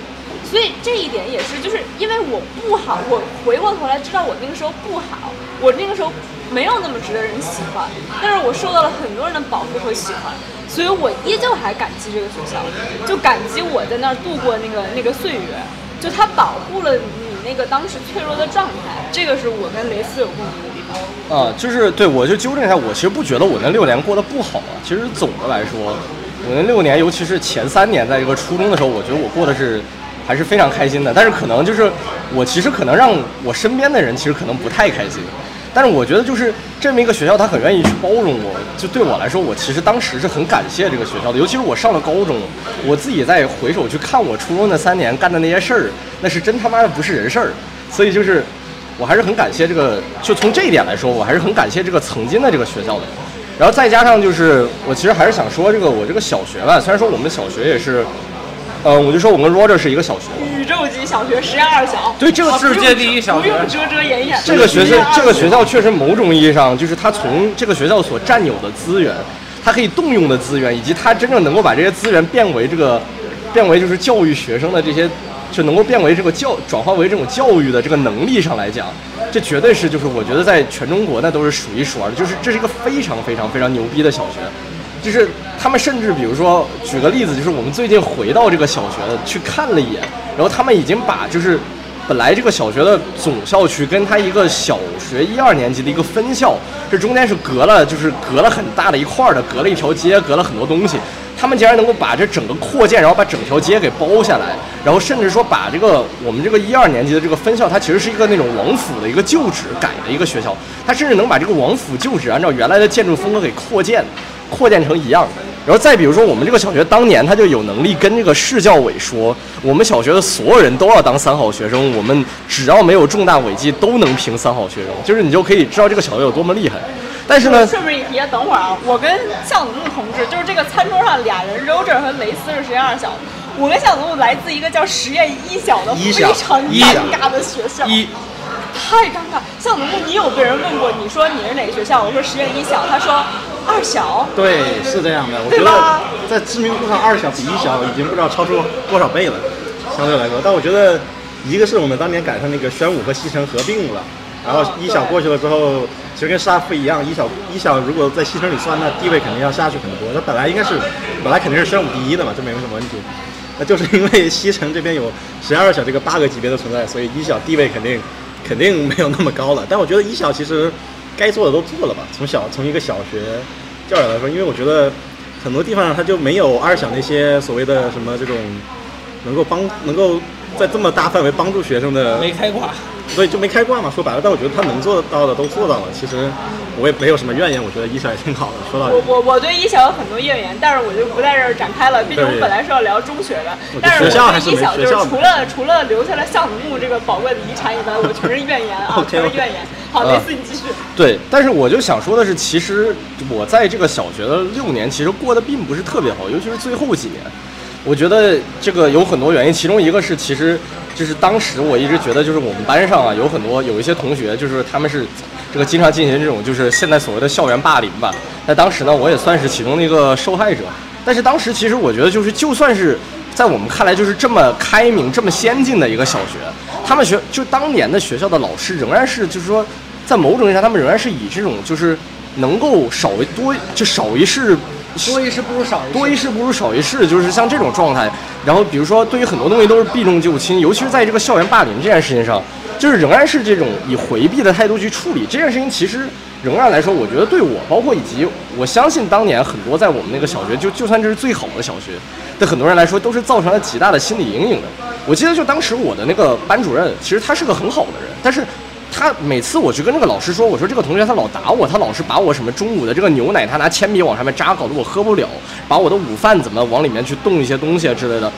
Speaker 2: 所以这一点也是，就是因为我不好，我回过头来知道我那个时候不好，我那个时候没有那么值得人喜欢，但是我受到了很多人的保护和喜欢，所以我依旧还感激这个学校，就感激我在那儿度过那个那个岁月，就它保护了你那个当时脆弱的状态，这个是我跟蕾丝有共鸣的地方。
Speaker 5: 啊，就是对我就纠正一下，我其实不觉得我那六年过得不好啊，其实总的来说，我那六年，尤其是前三年，在这个初中的时候，我觉得我过得是。还是非常开心的，但是可能就是我其实可能让我身边的人其实可能不太开心，但是我觉得就是这么一个学校，他很愿意去包容我，就对我来说，我其实当时是很感谢这个学校的，尤其是我上了高中，我自己再回首去看我初中那三年干的那些事儿，那是真他妈的不是人事儿，所以就是我还是很感谢这个，就从这一点来说，我还是很感谢这个曾经的这个学校的，然后再加上就是我其实还是想说这个我这个小学吧，虽然说我们小学也是。呃，我就说我跟 Roger 是一个小学，
Speaker 2: 宇宙级小学，实验二小。
Speaker 5: 对，这个
Speaker 4: 世界第一小学，
Speaker 2: 不用遮遮掩掩。
Speaker 5: 这个学校，这个学校确实某种意义上，就是它从这个学校所占有的资源，它可以动用的资源，以及它真正能够把这些资源变为这个，变为就是教育学生的这些，就能够变为这个教转化为这种教育的这个能力上来讲，这绝对是就是我觉得在全中国那都是数一数二的，就是这是一个非常非常非常牛逼的小学。就是他们甚至比如说举个例子，就是我们最近回到这个小学的去看了一眼，然后他们已经把就是本来这个小学的总校区跟它一个小学一二年级的一个分校，这中间是隔了就是隔了很大的一块儿的，隔了一条街，隔了很多东西。他们竟然能够把这整个扩建，然后把整条街给包下来，然后甚至说把这个我们这个一二年级的这个分校，它其实是一个那种王府的一个旧址改的一个学校，它甚至能把这个王府旧址按照原来的建筑风格给扩建，扩建成一样。然后再比如说，我们这个小学当年他就有能力跟这个市教委说，我们小学的所有人都要当三好学生，我们只要没有重大违纪都能评三好学生，就是你就可以知道这个小学有多么厉害。但是呢，
Speaker 2: 顺便一提，等会儿啊，我跟向子木同志，就是这个餐桌上俩人，Roger 和雷斯是实验二小，我跟向子木来自一个叫实验一小的非常尴尬的学校，
Speaker 3: 一
Speaker 2: 太尴尬。向子木，你有被人问过，你说你是哪个学校？我说实验一小，他说二小。
Speaker 3: 对，是这样的。我觉得在知名度上，二小比一小已经不知道超出多少倍了，相对来说。但我觉得，一个是我们当年赶上那个宣武和西城合并了，然后一小过去了之后。其实跟沙夫一样，一小一小如果在西城里算，那地位肯定要下去很多。它本来应该是，本来肯定是宣武第一的嘛，这没有什么问题。那就是因为西城这边有十二小这个八个级别的存在，所以一小地位肯定肯定没有那么高了。但我觉得一小其实该做的都做了吧。从小从一个小学教育来说，因为我觉得很多地方它就没有二小那些所谓的什么这种能够帮能够在这么大范围帮助学生的
Speaker 4: 没开挂。
Speaker 3: 所以就没开挂嘛，说白了，但我觉得他能做到的都做到了。其实我也没有什么怨言，我觉得一小也挺好的。说到
Speaker 2: 我我 我对一小有很多怨言，但是我就不在这儿展开了。毕竟我们本来是要聊中学的，但是我对一小就是除了除了留下了项目这个宝贵的遗产以外，我全是怨言啊，全是怨言。好，雷斯你继续。
Speaker 5: 对，但是我就想说的是，其实我在这个小学的六年，其实过得并不是特别好，尤其是最后几年。我觉得这个有很多原因，其中一个是其实。就是当时我一直觉得，就是我们班上啊，有很多有一些同学，就是他们是这个经常进行这种就是现在所谓的校园霸凌吧。那当时呢，我也算是其中的一个受害者。但是当时其实我觉得，就是就算是在我们看来就是这么开明、这么先进的一个小学，他们学就当年的学校的老师仍然是就是说，在某种意义上，他们仍然是以这种就是能够少为多就少一事。
Speaker 4: 多一事不如少一事，
Speaker 5: 多一事不如少一事，就是像这种状态。然后比如说，对于很多东西都是避重就轻，尤其是在这个校园霸凌这件事情上，就是仍然是这种以回避的态度去处理这件事情。其实仍然来说，我觉得对我，包括以及我相信当年很多在我们那个小学，就就算这是最好的小学的很多人来说，都是造成了极大的心理阴影的。我记得就当时我的那个班主任，其实他是个很好的人，但是。他每次我去跟这个老师说，我说这个同学他老打我，他老是把我什么中午的这个牛奶，他拿铅笔往上面扎，搞得我喝不了；把我的午饭怎么往里面去冻一些东西啊之类的。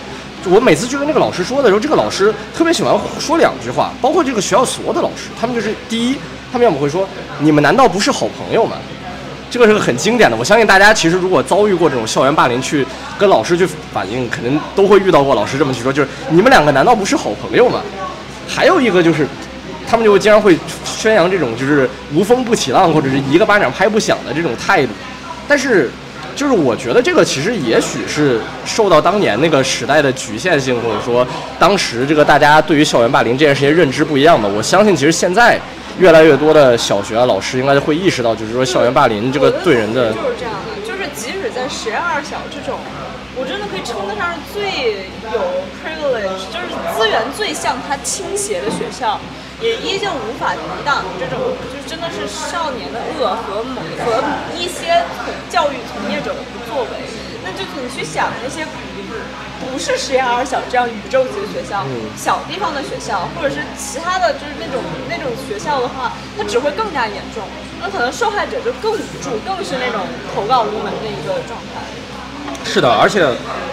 Speaker 5: 我每次去跟这个老师说的时候，这个老师特别喜欢说两句话，包括这个学校所有的老师，他们就是第一，他们要么会说你们难道不是好朋友吗？这个是个很经典的，我相信大家其实如果遭遇过这种校园霸凌，去跟老师去反映，肯定都会遇到过老师这么去说，就是你们两个难道不是好朋友吗？还有一个就是。他们就会经常会宣扬这种就是无风不起浪或者是一个巴掌拍不响的这种态度，但是，就是我觉得这个其实也许是受到当年那个时代的局限性，或者说当时这个大家对于校园霸凌这件事情认知不一样的。我相信其实现在越来越多的小学老师应该会意识到，就是说校园霸凌这个对人的
Speaker 2: 就是这样的，就是即使在实验二小这种，我真的可以称得上是最有 privilege，就是资源最向他倾斜的学校。也依旧无法抵挡这种，就是真的是少年的恶和某和一些教育从业者的不作为。那就你去想那些不是实验二小这样宇宙级的学校，小地方的学校，或者是其他的就是那种那种学校的话，它只会更加严重。那可能受害者就更无助，更是那种投告无门的一个状态。
Speaker 5: 是的，而且，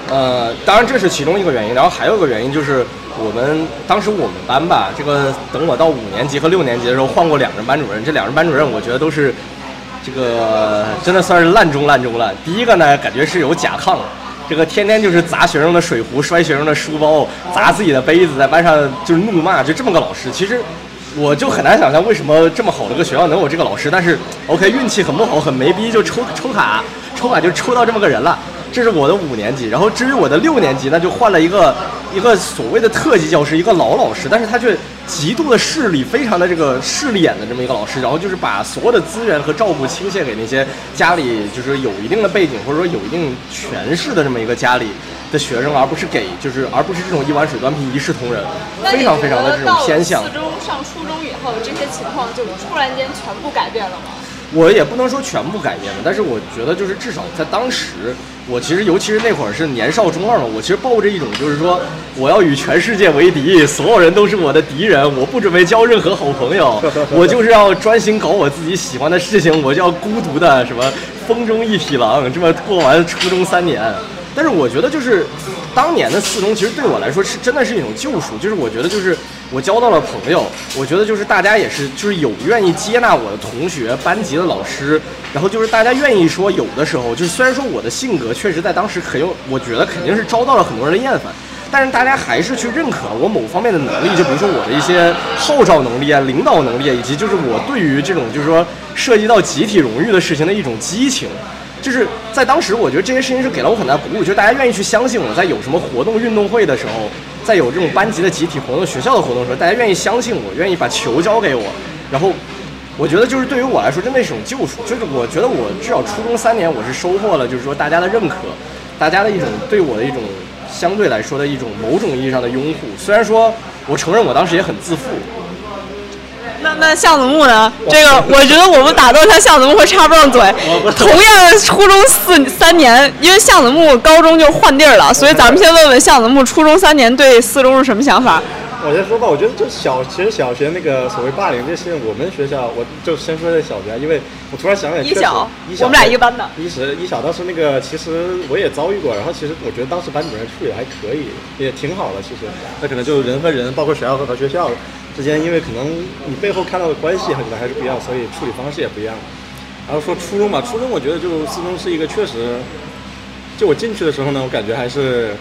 Speaker 5: 呃，当然这是其中一个原因，然后还有一个原因就是。我们当时我们班吧，这个等我到五年级和六年级的时候换过两任班主任，这两任班主任我觉得都是，这个真的算是烂中烂中烂。第一个呢，感觉是有甲亢，这个天天就是砸学生的水壶、摔学生的书包、砸自己的杯子，在班上就是怒骂，就这么个老师。其实我就很难想象为什么这么好的个学校能有这个老师，但是 OK 运气很不好，很没逼，就抽抽卡，抽卡就抽到这么个人了。这是我的五年级，然后至于我的六年级，那就换了一个。一个所谓的特级教师，一个老老师，但是他却极度的势利，非常的这个势利眼的这么一个老师，然后就是把所有的资源和照顾倾泻给那些家里就是有一定的背景或者说有一定权势的这么一个家里的学生，而不是给就是而不是这种一碗水端平一视同仁，非常非常的这种偏向。
Speaker 2: 四中上初中以后，这些情况就突然间全部改变了吗？
Speaker 5: 我也不能说全部改变吧，但是我觉得就是至少在当时，我其实尤其是那会儿是年少中二嘛，我其实抱着一种就是说我要与全世界为敌，所有人都是我的敌人，我不准备交任何好朋友，我就是要专心搞我自己喜欢的事情，我就要孤独的什么风中一匹狼，这么过完初中三年。但是我觉得就是当年的四中，其实对我来说是真的是一种救赎，就是我觉得就是我交到了朋友，我觉得就是大家也是就是有愿意接纳我的同学、班级的老师，然后就是大家愿意说有的时候，就是虽然说我的性格确实在当时很有，我觉得肯定是遭到了很多人的厌烦，但是大家还是去认可我某方面的能力，就比如说我的一些号召能力啊、领导能力啊，以及就是我对于这种就是说涉及到集体荣誉的事情的一种激情。就是在当时，我觉得这些事情是给了我很大鼓舞，就是大家愿意去相信我，在有什么活动、运动会的时候，在有这种班级的集体活动、学校的活动的时候，大家愿意相信我，愿意把球交给我。然后，我觉得就是对于我来说，真的是一种救赎。就是我觉得我至少初中三年，我是收获了，就是说大家的认可，大家的一种对我的一种相对来说的一种某种意义上的拥护。虽然说，我承认我当时也很自负。
Speaker 2: 那那向子木呢？这个我觉得我们打断一下巷子木会插不上嘴。同样初中四三年，因为向子木高中就换地儿了，所以咱们先问问向子木初中三年对四中是什么想法？
Speaker 3: 我先说吧，我觉得就小，其实小学那个所谓霸凌这事情，我们学校我就先说在小学，因为我突然想起来，
Speaker 2: 一小，
Speaker 3: 一小，
Speaker 2: 我们俩一个班的。
Speaker 3: 一十一小当时那个其实我也遭遇过，然后其实我觉得当时班主任处理还可以，也挺好的。其实那可能就人和人，包括学校和和学校之间，因为可能你背后看到的关系可能还是不一样，所以处理方式也不一样。然后说初中吧，初中我觉得就四中是一个确实，就我进去的时候呢，我感觉还是。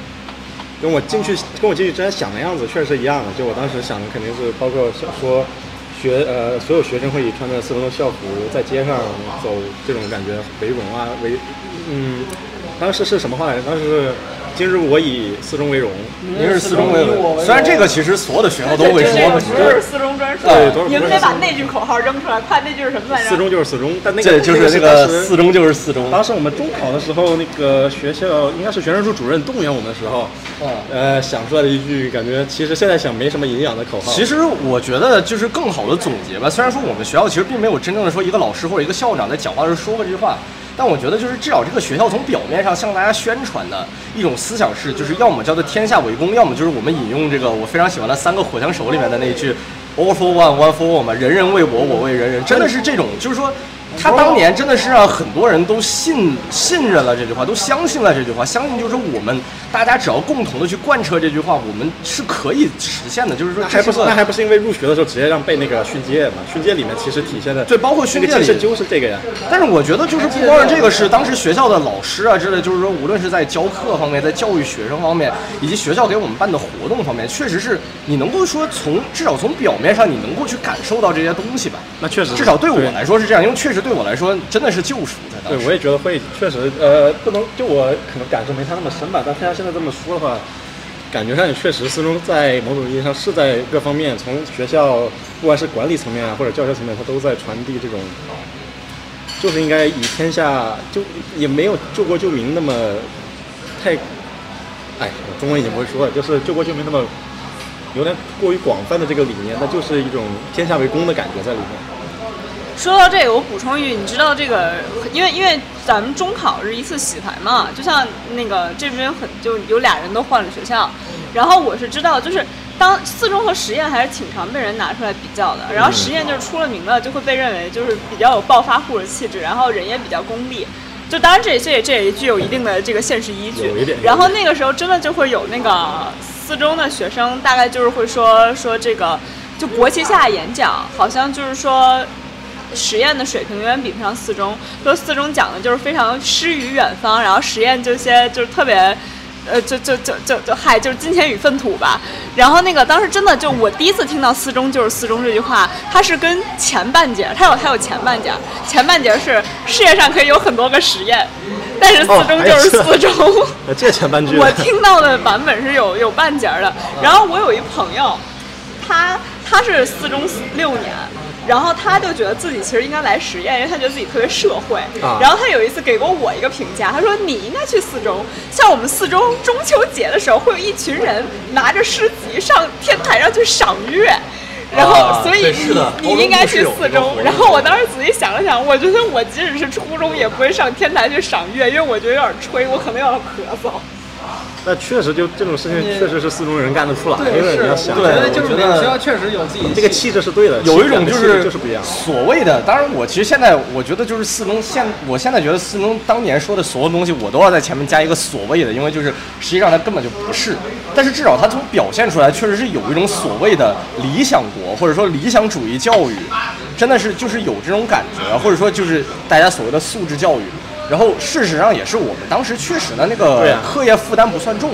Speaker 3: 跟我进去，跟我进去之前想的样子确实是一样的。就我当时想的肯定是，包括说学呃，所有学生会以穿着四分的校服在街上走，这种感觉为荣啊，为嗯，当时是什么话来着？当时是。今日我以四中为荣，
Speaker 5: 您是四中为荣。虽然这个其实所有的学校都会说，
Speaker 2: 都是四中专属。
Speaker 3: 对，
Speaker 2: 你们得把那句口号扔出来，快那句是什么来着？
Speaker 3: 四中就是四中，但那个
Speaker 5: 就是那个四中就是四中。
Speaker 3: 当时我们中考的时候，那个学校应该是学生处主任动员我们的时候，呃，想出来的一句，感觉其实现在想没什么营养的口号。
Speaker 5: 其实我觉得就是更好的总结吧。虽然说我们学校其实并没有真正的说一个老师或者一个校长在讲话的时候说过这句话。但我觉得，就是至少这个学校从表面上向大家宣传的一种思想是，就是要么叫做天下为公，要么就是我们引用这个我非常喜欢的《三个火枪手》里面的那句，All for one, one for all 嘛，人人为我，我为人人，真的是这种，就是说。他当年真的是让很多人都信信任了这句话，都相信了这句话，相信就是我们大家只要共同的去贯彻这句话，我们是可以实现的。就是说，
Speaker 3: 还不是那还不是因为入学的时候直接让背那个训诫嘛？训诫里面其实体现的
Speaker 5: 对，包括训诫里
Speaker 3: 就是这个呀。
Speaker 5: 但是我觉得就是不光是这个，是当时学校的老师啊之类，就是说无论是在教课方面，在教育学生方面，以及学校给我们办的活动方面，确实是你能够说从至少从表面上你能够去感受到这些东西吧？
Speaker 3: 那确实，
Speaker 5: 至少对我来说是这样，因为确实。对我来说，真的是救赎。在
Speaker 3: 对，我也觉得会，确实，呃，不能就我可能感受没他那么深吧。但他现在这么说的话，感觉上也确实，四中在某种意义上是在各方面，从学校不管是管理层面啊，或者教学层面，他都在传递这种，就是应该以天下就也没有救国救民那么太，哎，中文已经不会说了，就是救国救民那么有点过于广泛的这个理念，那就是一种天下为公的感觉在里面。
Speaker 2: 说到这个，我补充一句，你知道这个，因为因为咱们中考是一次洗牌嘛，就像那个这边很就有俩人都换了学校，然后我是知道，就是当四中和实验还是挺常被人拿出来比较的，然后实验就是出了名的就会被认为就是比较有暴发户的气质，然后人也比较功利，就当然这这也这也具有一定的这个现实依据，然后那个时候真的就会有那个四中的学生大概就是会说说这个就国旗下演讲，好像就是说。实验的水平远远比不上四中，说四中讲的就是非常诗与远方，然后实验这些就是特别，呃，就就就就就嗨，就是金钱与粪土吧。然后那个当时真的就我第一次听到四中就是四中这句话，它是跟前半截，它有它有前半截，前半截是世界上可以有很多个实验，但是四中就是四中。
Speaker 3: 呃借钱搬剧。
Speaker 2: 我听到的版本是有有半截的。然后我有一朋友，他他是四中四六年。然后他就觉得自己其实应该来实验，因为他觉得自己特别社会。
Speaker 3: 啊
Speaker 2: 然后他有一次给过我一个评价，他说你应该去四中，像我们四中中秋节的时候会有一群人拿着诗集上天台上去赏月。然后，
Speaker 5: 啊
Speaker 2: 所以你你应该去四
Speaker 5: 中
Speaker 2: 然后我当时仔细想了想，我觉得我即使是初中也不会上天台去赏月，因为我觉得有点吹，我可能要咳嗽。
Speaker 3: 那确实就这种事情，确实是四中人干得出来，
Speaker 4: 对，
Speaker 3: 因为
Speaker 4: 是，
Speaker 3: 你要想，
Speaker 4: 我觉得就是
Speaker 5: 我觉得
Speaker 4: 每个学校确实有自己的
Speaker 3: 这个气质是对的，
Speaker 5: 有一种就是
Speaker 3: 就是不一样。
Speaker 5: 所谓的，当然我其实现在我觉得就是四中现，我现在觉得四中当年说的所有东西，我都要在前面加一个所谓的，因为就是实际上它根本就不是，但是至少它从表现出来，确实是有一种所谓的理想国或者说理想主义教育，真的是就是有这种感觉，或者说就是大家所谓的素质教育。然后事实上也是我们当时确实的那个
Speaker 3: 啊
Speaker 5: 课业负担不算重，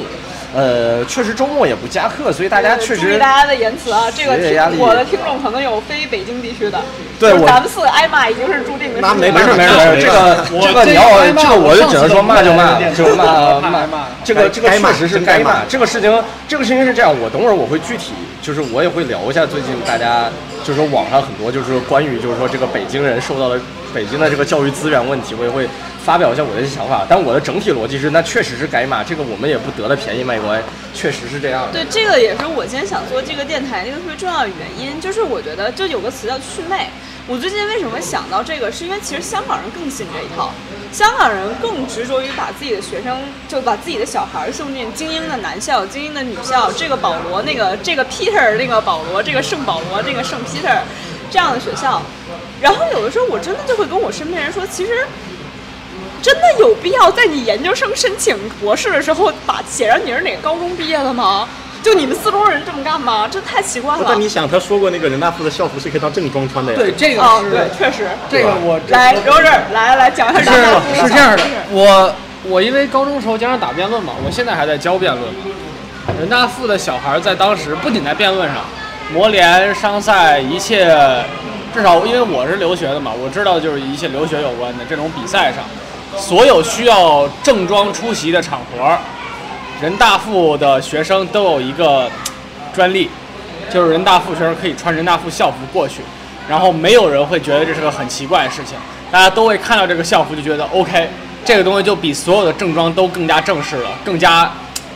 Speaker 5: 呃，确实周末也不加课，所以大家确实
Speaker 2: 注意大家的言辞啊，这个我的听众可能有非北京地区的，
Speaker 5: 对我
Speaker 2: 就是咱们四个挨骂已经是注定的事情了。
Speaker 3: 那没
Speaker 5: 没事没事
Speaker 3: 没
Speaker 5: 没事，这个这个你要
Speaker 4: 这个
Speaker 5: 这个我就只能说骂就骂，就骂骂
Speaker 4: 骂
Speaker 5: 这个这个确实是
Speaker 3: 该骂。
Speaker 5: 这个事情这个事情是这样，我等会儿我会具体就是我也会聊一下最近大家就是说网上很多就是说关于就是说这个北京人受到了北京的这个教育资源问题，我也会发表一下我的一些想法。但我的整体逻辑是，那确实是该骂，这个我们也不得了便宜卖乖，确实是这样的。
Speaker 2: 对，这个也是我今天想做这个电台一个特别重要的原因，就是我觉得就有个词叫祛魅。我最近为什么想到这个，是因为其实香港人更信这一套，香港人更执着于把自己的学生，就把自己的小孩儿送进精英的男校、精英的女校，这个保罗，那个这个 Peter，那个保罗，这个圣保罗，这个圣 Peter 这样的学校。然后有的时候我真的就会跟我身边人说，其实真的有必要在你研究生申请博士的时候，把写上你是哪个高中毕业的吗？就你们四中人这么干吗？这太奇怪了。
Speaker 3: 但你想，他说过那个人大附的校服是可以当正装穿的呀。
Speaker 4: 对，这个
Speaker 2: 哦，
Speaker 4: 是
Speaker 2: 对，确实。
Speaker 4: 这个我
Speaker 2: 来，柔柔来来讲一下
Speaker 4: 是
Speaker 2: 人大附
Speaker 4: 是这样的，我我因为高中时候经常打辩论嘛，我现在还在教辩论。人大附的小孩在当时不仅在辩论上，模联、商赛一切，至少因为我是留学的嘛，我知道就是一切留学有关的这种比赛上，所有需要正装出席的场合，人大附的学生都有一个专利，就是人大附学生可以穿人大附校服过去，然后没有人会觉得这是个很奇怪的事情，大家都会看到这个校服就觉得 OK，这个东西就比所有的正装都更加正式了，更加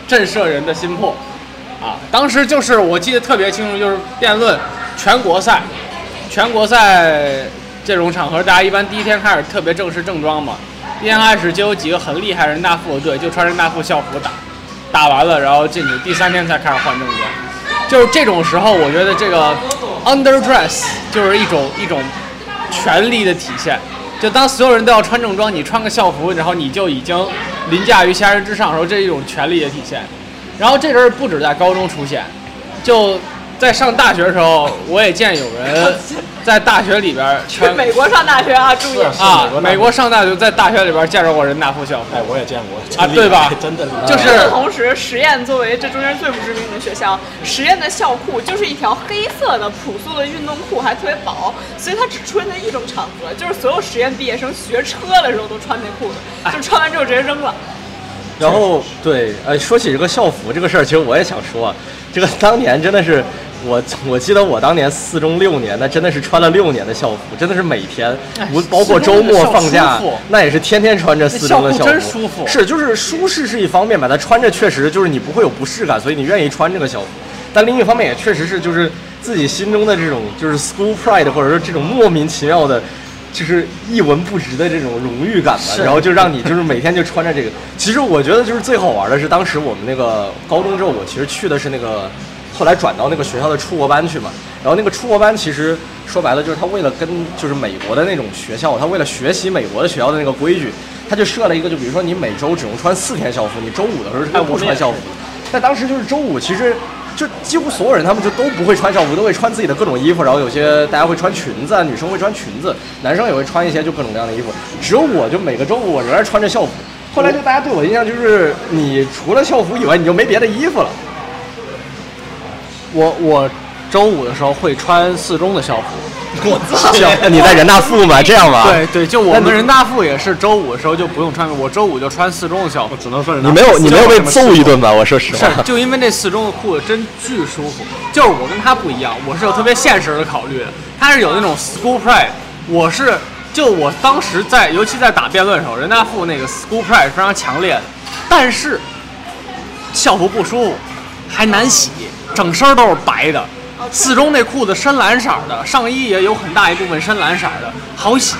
Speaker 4: 震慑人的心魄。啊，当时就是我记得特别清楚，就是辩论全国赛，全国赛这种场合，大家一般第一天开始特别正式正装嘛，一开始就有几个很厉害的人大附的队就穿人大附校服打，打完了然后进去，第三天才开始换正装。就是这种时候，我觉得这个 underdress 就是一种一种权力的体现。就当所有人都要穿正装，你穿个校服，然后你就已经凌驾于其他人之上的时候，这是一种权力的体现。然后这人不止在高中出现，就在上大学的时候，我也见有人在大学里边
Speaker 2: 去美国上大学啊，注意。
Speaker 4: 啊
Speaker 3: 美国，
Speaker 4: 上大学在大学里边见着过人大附校服。
Speaker 3: 哎，我也见过
Speaker 4: 啊对吧
Speaker 3: 真的
Speaker 4: 就是
Speaker 2: 同时，实验作为这中间最不知名的学校，实验的校裤就是一条黑色的朴素的运动裤，还特别薄，所以它只出现在一种场合，就是所有实验毕业生学车的时候都穿那裤子，就穿完之后直接扔了。
Speaker 5: 然后对，呃，说起这个校服这个事儿，其实我也想说，啊，这个当年真的是我，我记得我当年四中六年，那真的是穿了六年的校服，真的是每天
Speaker 4: 哎，
Speaker 5: 无包括周末放假那也是天天穿着四中的
Speaker 4: 校
Speaker 5: 校
Speaker 4: 服真舒服
Speaker 5: 是，就是舒适是一方面吧，它穿着确实就是你不会有不适感，所以你愿意穿这个校服。但另一方面也确实是就是自己心中的这种就是 school pride，或者说这种莫名其妙的。就是一文不值的这种荣誉感吧，然后就让你就是每天就穿着这个。其实我觉得就是最好玩的是，当时我们那个高中之后，我其实去的是那个，后来转到那个学校的出国班去嘛。然后那个出国班其实说白了就是他为了跟就是美国的那种学校，他为了学习美国的学校的那个规矩，他就设了一个，就比如说你每周只能穿四天校服，你周五的时候是不穿校服。但当时就是周五，其实就几乎所有人他们就都不会穿校服，都会穿自己的各种衣服，然后有些大家会穿裙子，女生会穿裙子，男生也会穿一些就各种各样的衣服。只有我就每个周五我仍然穿着校服。后来就大家对我的印象就是，你除了校服以外，你就没别的衣服了。
Speaker 4: 我我周五的时候会穿四中的校服，
Speaker 5: 我操！你在人大附吗？这样吧。
Speaker 4: 对对，就我们人大附也是周五的时候就不用穿，我周五就穿四中的校服。
Speaker 3: 只能说
Speaker 5: 你没有你没有被揍一顿吧？我说实话
Speaker 4: 是
Speaker 5: 话。，
Speaker 4: 就因为那四中的裤子真巨舒服。就是我跟他不一样，我是有特别现实的考虑的，他是有那种 school pride，我是就我当时在，尤其在打辩论的时候，人大附那个 school pride 是非常强烈的，但是校服不舒服，还难洗，整身都是白的。四中那裤子深蓝色儿的，上衣也有很大一部分深蓝色儿的，好洗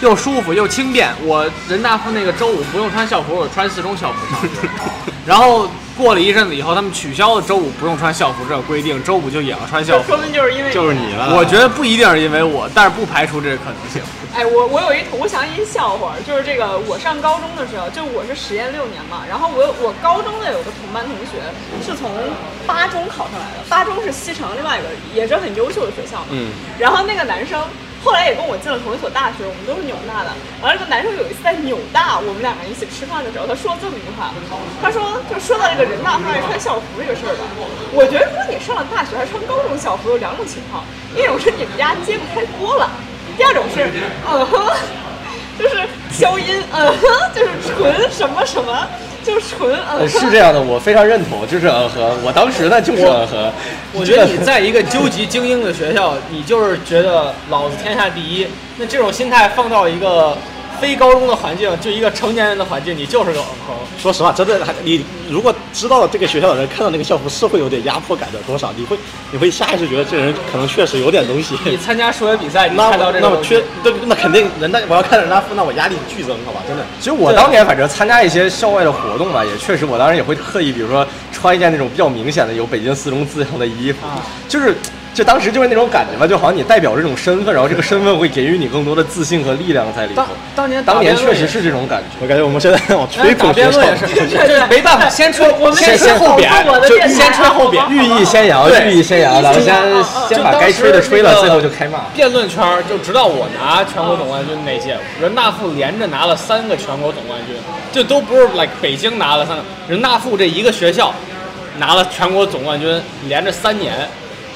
Speaker 4: 又舒服又轻便。我人大附那个周五不用穿校服，我穿四中校服上去。然后过了一阵子以后，他们取消了周五不用穿校服这个规定，周五就也要穿校服
Speaker 2: 说。明就是因为
Speaker 3: 就是你了。
Speaker 4: 我觉得不一定是因为我，但是不排除这个可能性。
Speaker 2: 哎，我我有一我想一笑话，就是这个我上高中的时候，就我是实验六年嘛，然后我有我高中的有个同班同学是从八中考上来的，八中是西城另外一个也是很优秀的学校嘛，
Speaker 5: 嗯，
Speaker 2: 然后那个男生后来也跟我进了同一所大学，我们都是纽大的。完了，这个男生有一次在纽大，我们两个人一起吃饭的时候，他说了这么一句话，他说就说到这个人大附爱穿校服这个事儿吧，我觉得如果你上了大学还穿高中校服有两种情况，一种是你们家揭不开锅了，第二种是嗯哼，就是消音，嗯哼，就是纯什么什么，就是纯嗯
Speaker 5: 呃
Speaker 2: 哼。
Speaker 5: 是这样的，我非常认同，就是嗯和我当时呢就是嗯和。
Speaker 4: 我觉得你在一个究极精英的学校，你就是觉得老子天下第一，那这种心态放到一个非高中的环境，就一个成年人的环境，你就是个嗯哼。
Speaker 3: 说实话，真的，你如果知道这个学校的人看到那个校服是会有点压迫感的，多少你会你会下意识觉得这人可能确实有点东西。
Speaker 4: 你参加数学比赛，你
Speaker 3: 那
Speaker 4: 看到
Speaker 3: 我那我
Speaker 4: 这个东西
Speaker 3: 缺对，那肯定人大我要看人大附，那我压力剧增，好吧，真的。
Speaker 5: 其实我当年反正参加一些校外的活动吧，也确实我当时也会特意，比如说穿一件那种比较明显的有北京四中字样的衣服，就是就当时就是那种感觉吧，就好像你代表这种身份，然后这个身份会给予你更多的自信和力量在里头
Speaker 4: 当。当年
Speaker 5: 当年确实是这种感觉。
Speaker 3: 我感觉我们现在往吹捧
Speaker 4: 也是，没办法，先吹
Speaker 2: 我们
Speaker 4: 先后扁
Speaker 2: 保护我，的
Speaker 4: 就先吹后扁
Speaker 2: 好。
Speaker 5: 寓意先扬，
Speaker 4: 对
Speaker 5: 寓意先扬，咱们先先把该吹的吹了，最后就开骂。
Speaker 4: 辩论圈就直到我拿全国总冠军那届，人大附连着拿了三个全国总冠军，这都不是 like 北京拿了三个，人大附这一个学校拿了全国总冠军，连着三年。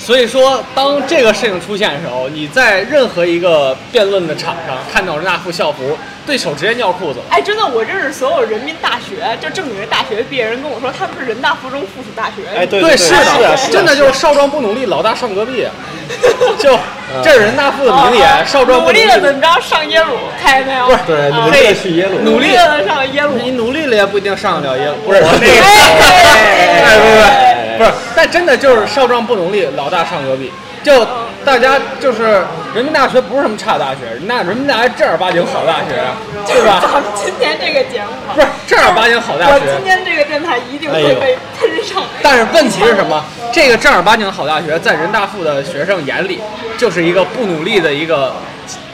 Speaker 4: 所以说，当这个事情出现的时候，你在任何一个辩论的场上看到人大附校服，对手直接尿裤子。
Speaker 2: 哎，真的，我认识所有人民大学，就正经的大学毕业人跟我说，他们是人大附中附属大学。
Speaker 3: 哎对
Speaker 4: 对，是
Speaker 3: 是啊是
Speaker 4: 的，
Speaker 3: 啊
Speaker 4: 真的就是少壮不努力，老大上隔壁。就这是人大附的名言，少壮不
Speaker 2: 努力了怎么着？上耶鲁，看见没有？
Speaker 5: 对，你们
Speaker 2: 啊
Speaker 5: 这去耶鲁，
Speaker 2: 努力了上耶鲁。
Speaker 4: 你努力了也不一定上得了耶鲁。不是我那
Speaker 2: 哎
Speaker 4: 哎，不不不，是，但真的就是少壮不努力，老大上隔壁。就大家就是人民大学不是什么差大学，那人民大学正儿八经好大学，对吧？
Speaker 2: 咱们今天这个节目
Speaker 4: 不是正儿八经好大
Speaker 2: 我
Speaker 4: 学
Speaker 2: 今。天这个电台一定会被喷上。
Speaker 4: 但是问题是什么？这个正儿八经好大学，在人大附的学生眼里，就是一个不努力的一个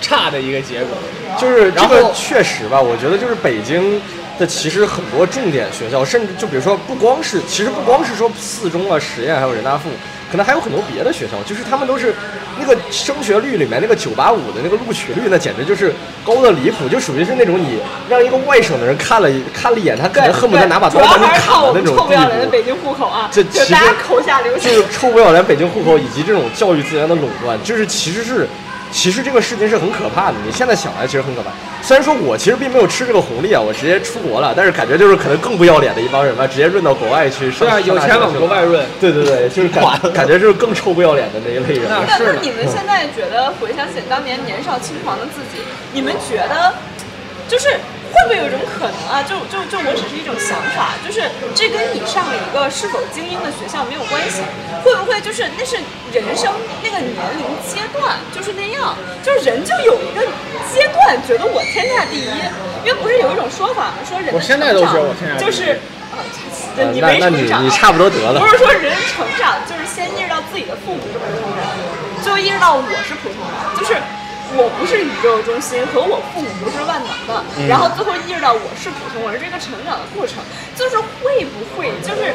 Speaker 4: 差的一个结果。
Speaker 5: 就是这
Speaker 4: 然后
Speaker 5: 个确实吧，我觉得就是北京的其实很多重点学校，甚至就比如说不光是，其实不光是说四中啊、实验还有人大附，可能还有很多别的学校，就是他们都是那个升学率里面那个九八五的那个录取率，那简直就是高的离谱，就属于是那种你让一个外省的人看了一看了一眼，他可
Speaker 2: 对，
Speaker 5: 能恨不得拿把刀把你砍的那种
Speaker 2: 臭不要脸的。北京户口啊，
Speaker 5: 这
Speaker 2: 就
Speaker 5: 其实
Speaker 2: 大家口下留情
Speaker 5: 就。是臭不要脸北京户口以及这种教育资源的垄断，就是其实是，其实这个事情是很可怕的。你现在想来其实很可怕。虽然说我其实并没有吃这个红利啊，我直接出国了，但是感觉就是可能更不要脸的一帮人吧，直接润到国外去上。
Speaker 4: 对啊，有钱往国外润。
Speaker 5: 对对对，就是感 感觉就是更臭不要脸的那一类人。
Speaker 4: 那是的
Speaker 2: 那那你们现在觉得回想起当年年少轻狂的自己，你们觉得就是会不会有一种可能啊？就就就我只是一种想法，就是这跟你上了一个是否精英的学校没有关系，会不会就是那是人生那个年龄阶段就是那样，就是人就有一个阶段觉得我天下第一，因为不是有一种说法吗？说人的
Speaker 4: 我现在都
Speaker 2: 成长
Speaker 4: 觉得我天下
Speaker 2: 就是。你没成长，
Speaker 5: 你差不多得了
Speaker 2: 不。是说人成长就是先意识到自己的父母是普通人，最后意识到我是普通人，就是我不是宇宙中心和我父母不是万能的，
Speaker 5: 嗯
Speaker 2: 然后最后意识到我是普通人，这个成长的过程，就是会不会就是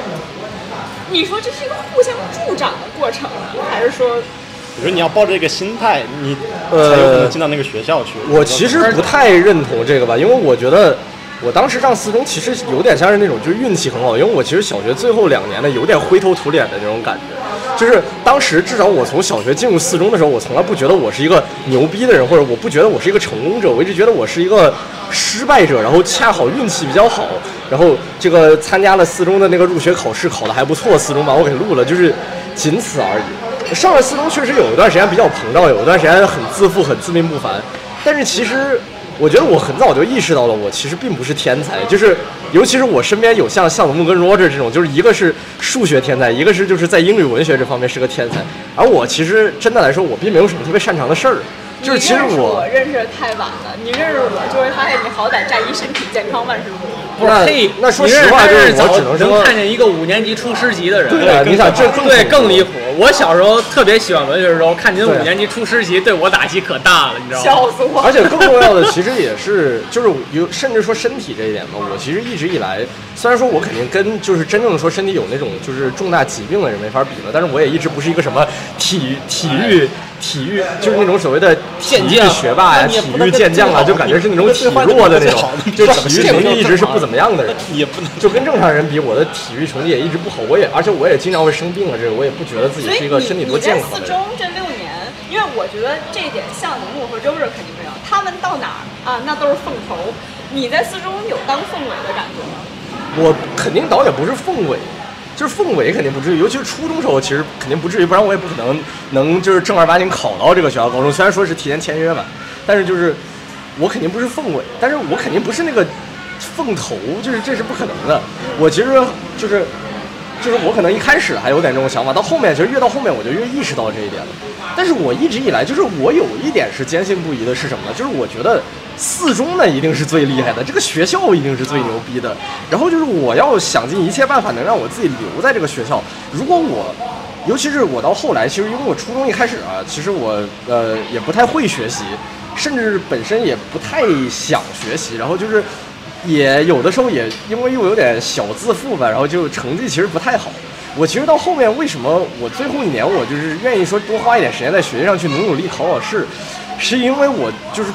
Speaker 2: 你说这是一个互相助长的过程呢，还是说
Speaker 3: 我觉得你要抱着一个心态，你
Speaker 5: 呃
Speaker 3: 才有可能进到那个学校去。
Speaker 5: 我其实不太认同这个吧，因为我觉得我当时上四中其实有点像是那种就是运气很好，因为我其实小学最后两年呢有点灰头土脸的那种感觉，就是当时至少我从小学进入四中的时候，我从来不觉得我是一个牛逼的人，或者我不觉得我是一个成功者，我一直觉得我是一个失败者，然后恰好运气比较好，然后这个参加了四中的那个入学考试，考得还不错，四中把我给录了，就是仅此而已。上了四中确实有一段时间比较膨胀，有一段时间很自负、很自命不凡，但是其实。我觉得我很早就意识到了，我其实并不是天才，就是尤其是我身边有像向子木跟 Roger 这种，就是一个是数学天才，一个是就是在英语文学这方面是个天才，而我其实真的来说，我并没有什么特别擅长的事儿。就是其实
Speaker 2: 我认识的太晚了，你认识我就会发现你好歹占一身体健康万事如意。
Speaker 5: 那那说实话，就是我只能
Speaker 4: 能看见一个五年级出师级的人。
Speaker 5: 对，你想这更
Speaker 4: 对更离谱。我小时候特别喜欢文学的时候，看您五年级出师级，对我打击可大了，你知道吗？
Speaker 2: 笑死我！
Speaker 5: 而且更重要的，其实也是就是有，甚至说身体这一点嘛，我其实一直以来，虽然说我肯定跟就是真正的说身体有那种就是重大疾病的人没法比了，但是我也一直不是一个什么体体育。体育就是那种所谓的体育学霸呀，体育健将啊，就感觉是那种体弱的那种，就体育成绩一直是不怎么样的人。
Speaker 3: 也不能
Speaker 5: 就跟正常人比，我的体育成绩也一直不好。我也而且我也经常会生病啊，这个我也不觉得自己是一个身体多健康的。
Speaker 2: 四中这六年，因为我觉得这一点向子木和周日肯定没有，他们到哪儿啊，那都是凤头。你在四中有当凤尾的感觉吗？
Speaker 5: 我肯定倒也不是凤尾。就是凤尾肯定不至于，尤其是初中时候，其实肯定不至于，不然我也不可能能就是正儿八经考到这个学校高中。虽然说是提前签约吧，但是就是我肯定不是凤尾，但是我肯定不是那个凤头，就是这是不可能的。我其实就是就是我可能一开始还有点这种想法，到后面其实越到后面我就越意识到这一点了。但是我一直以来就是我有一点是坚信不疑的是什么呢？就是我觉得。四中呢一定是最厉害的，这个学校一定是最牛逼的。然后就是我要想尽一切办法能让我自己留在这个学校。如果我，尤其是我到后来，其实因为我初中一开始啊，其实我呃也不太会学习，甚至本身也不太想学习。然后就是也有的时候也因为又有点小自负吧，然后就成绩其实不太好。我其实到后面为什么我最后一年我就是愿意说多花一点时间在学习上去努努力考考试，是因为我就是。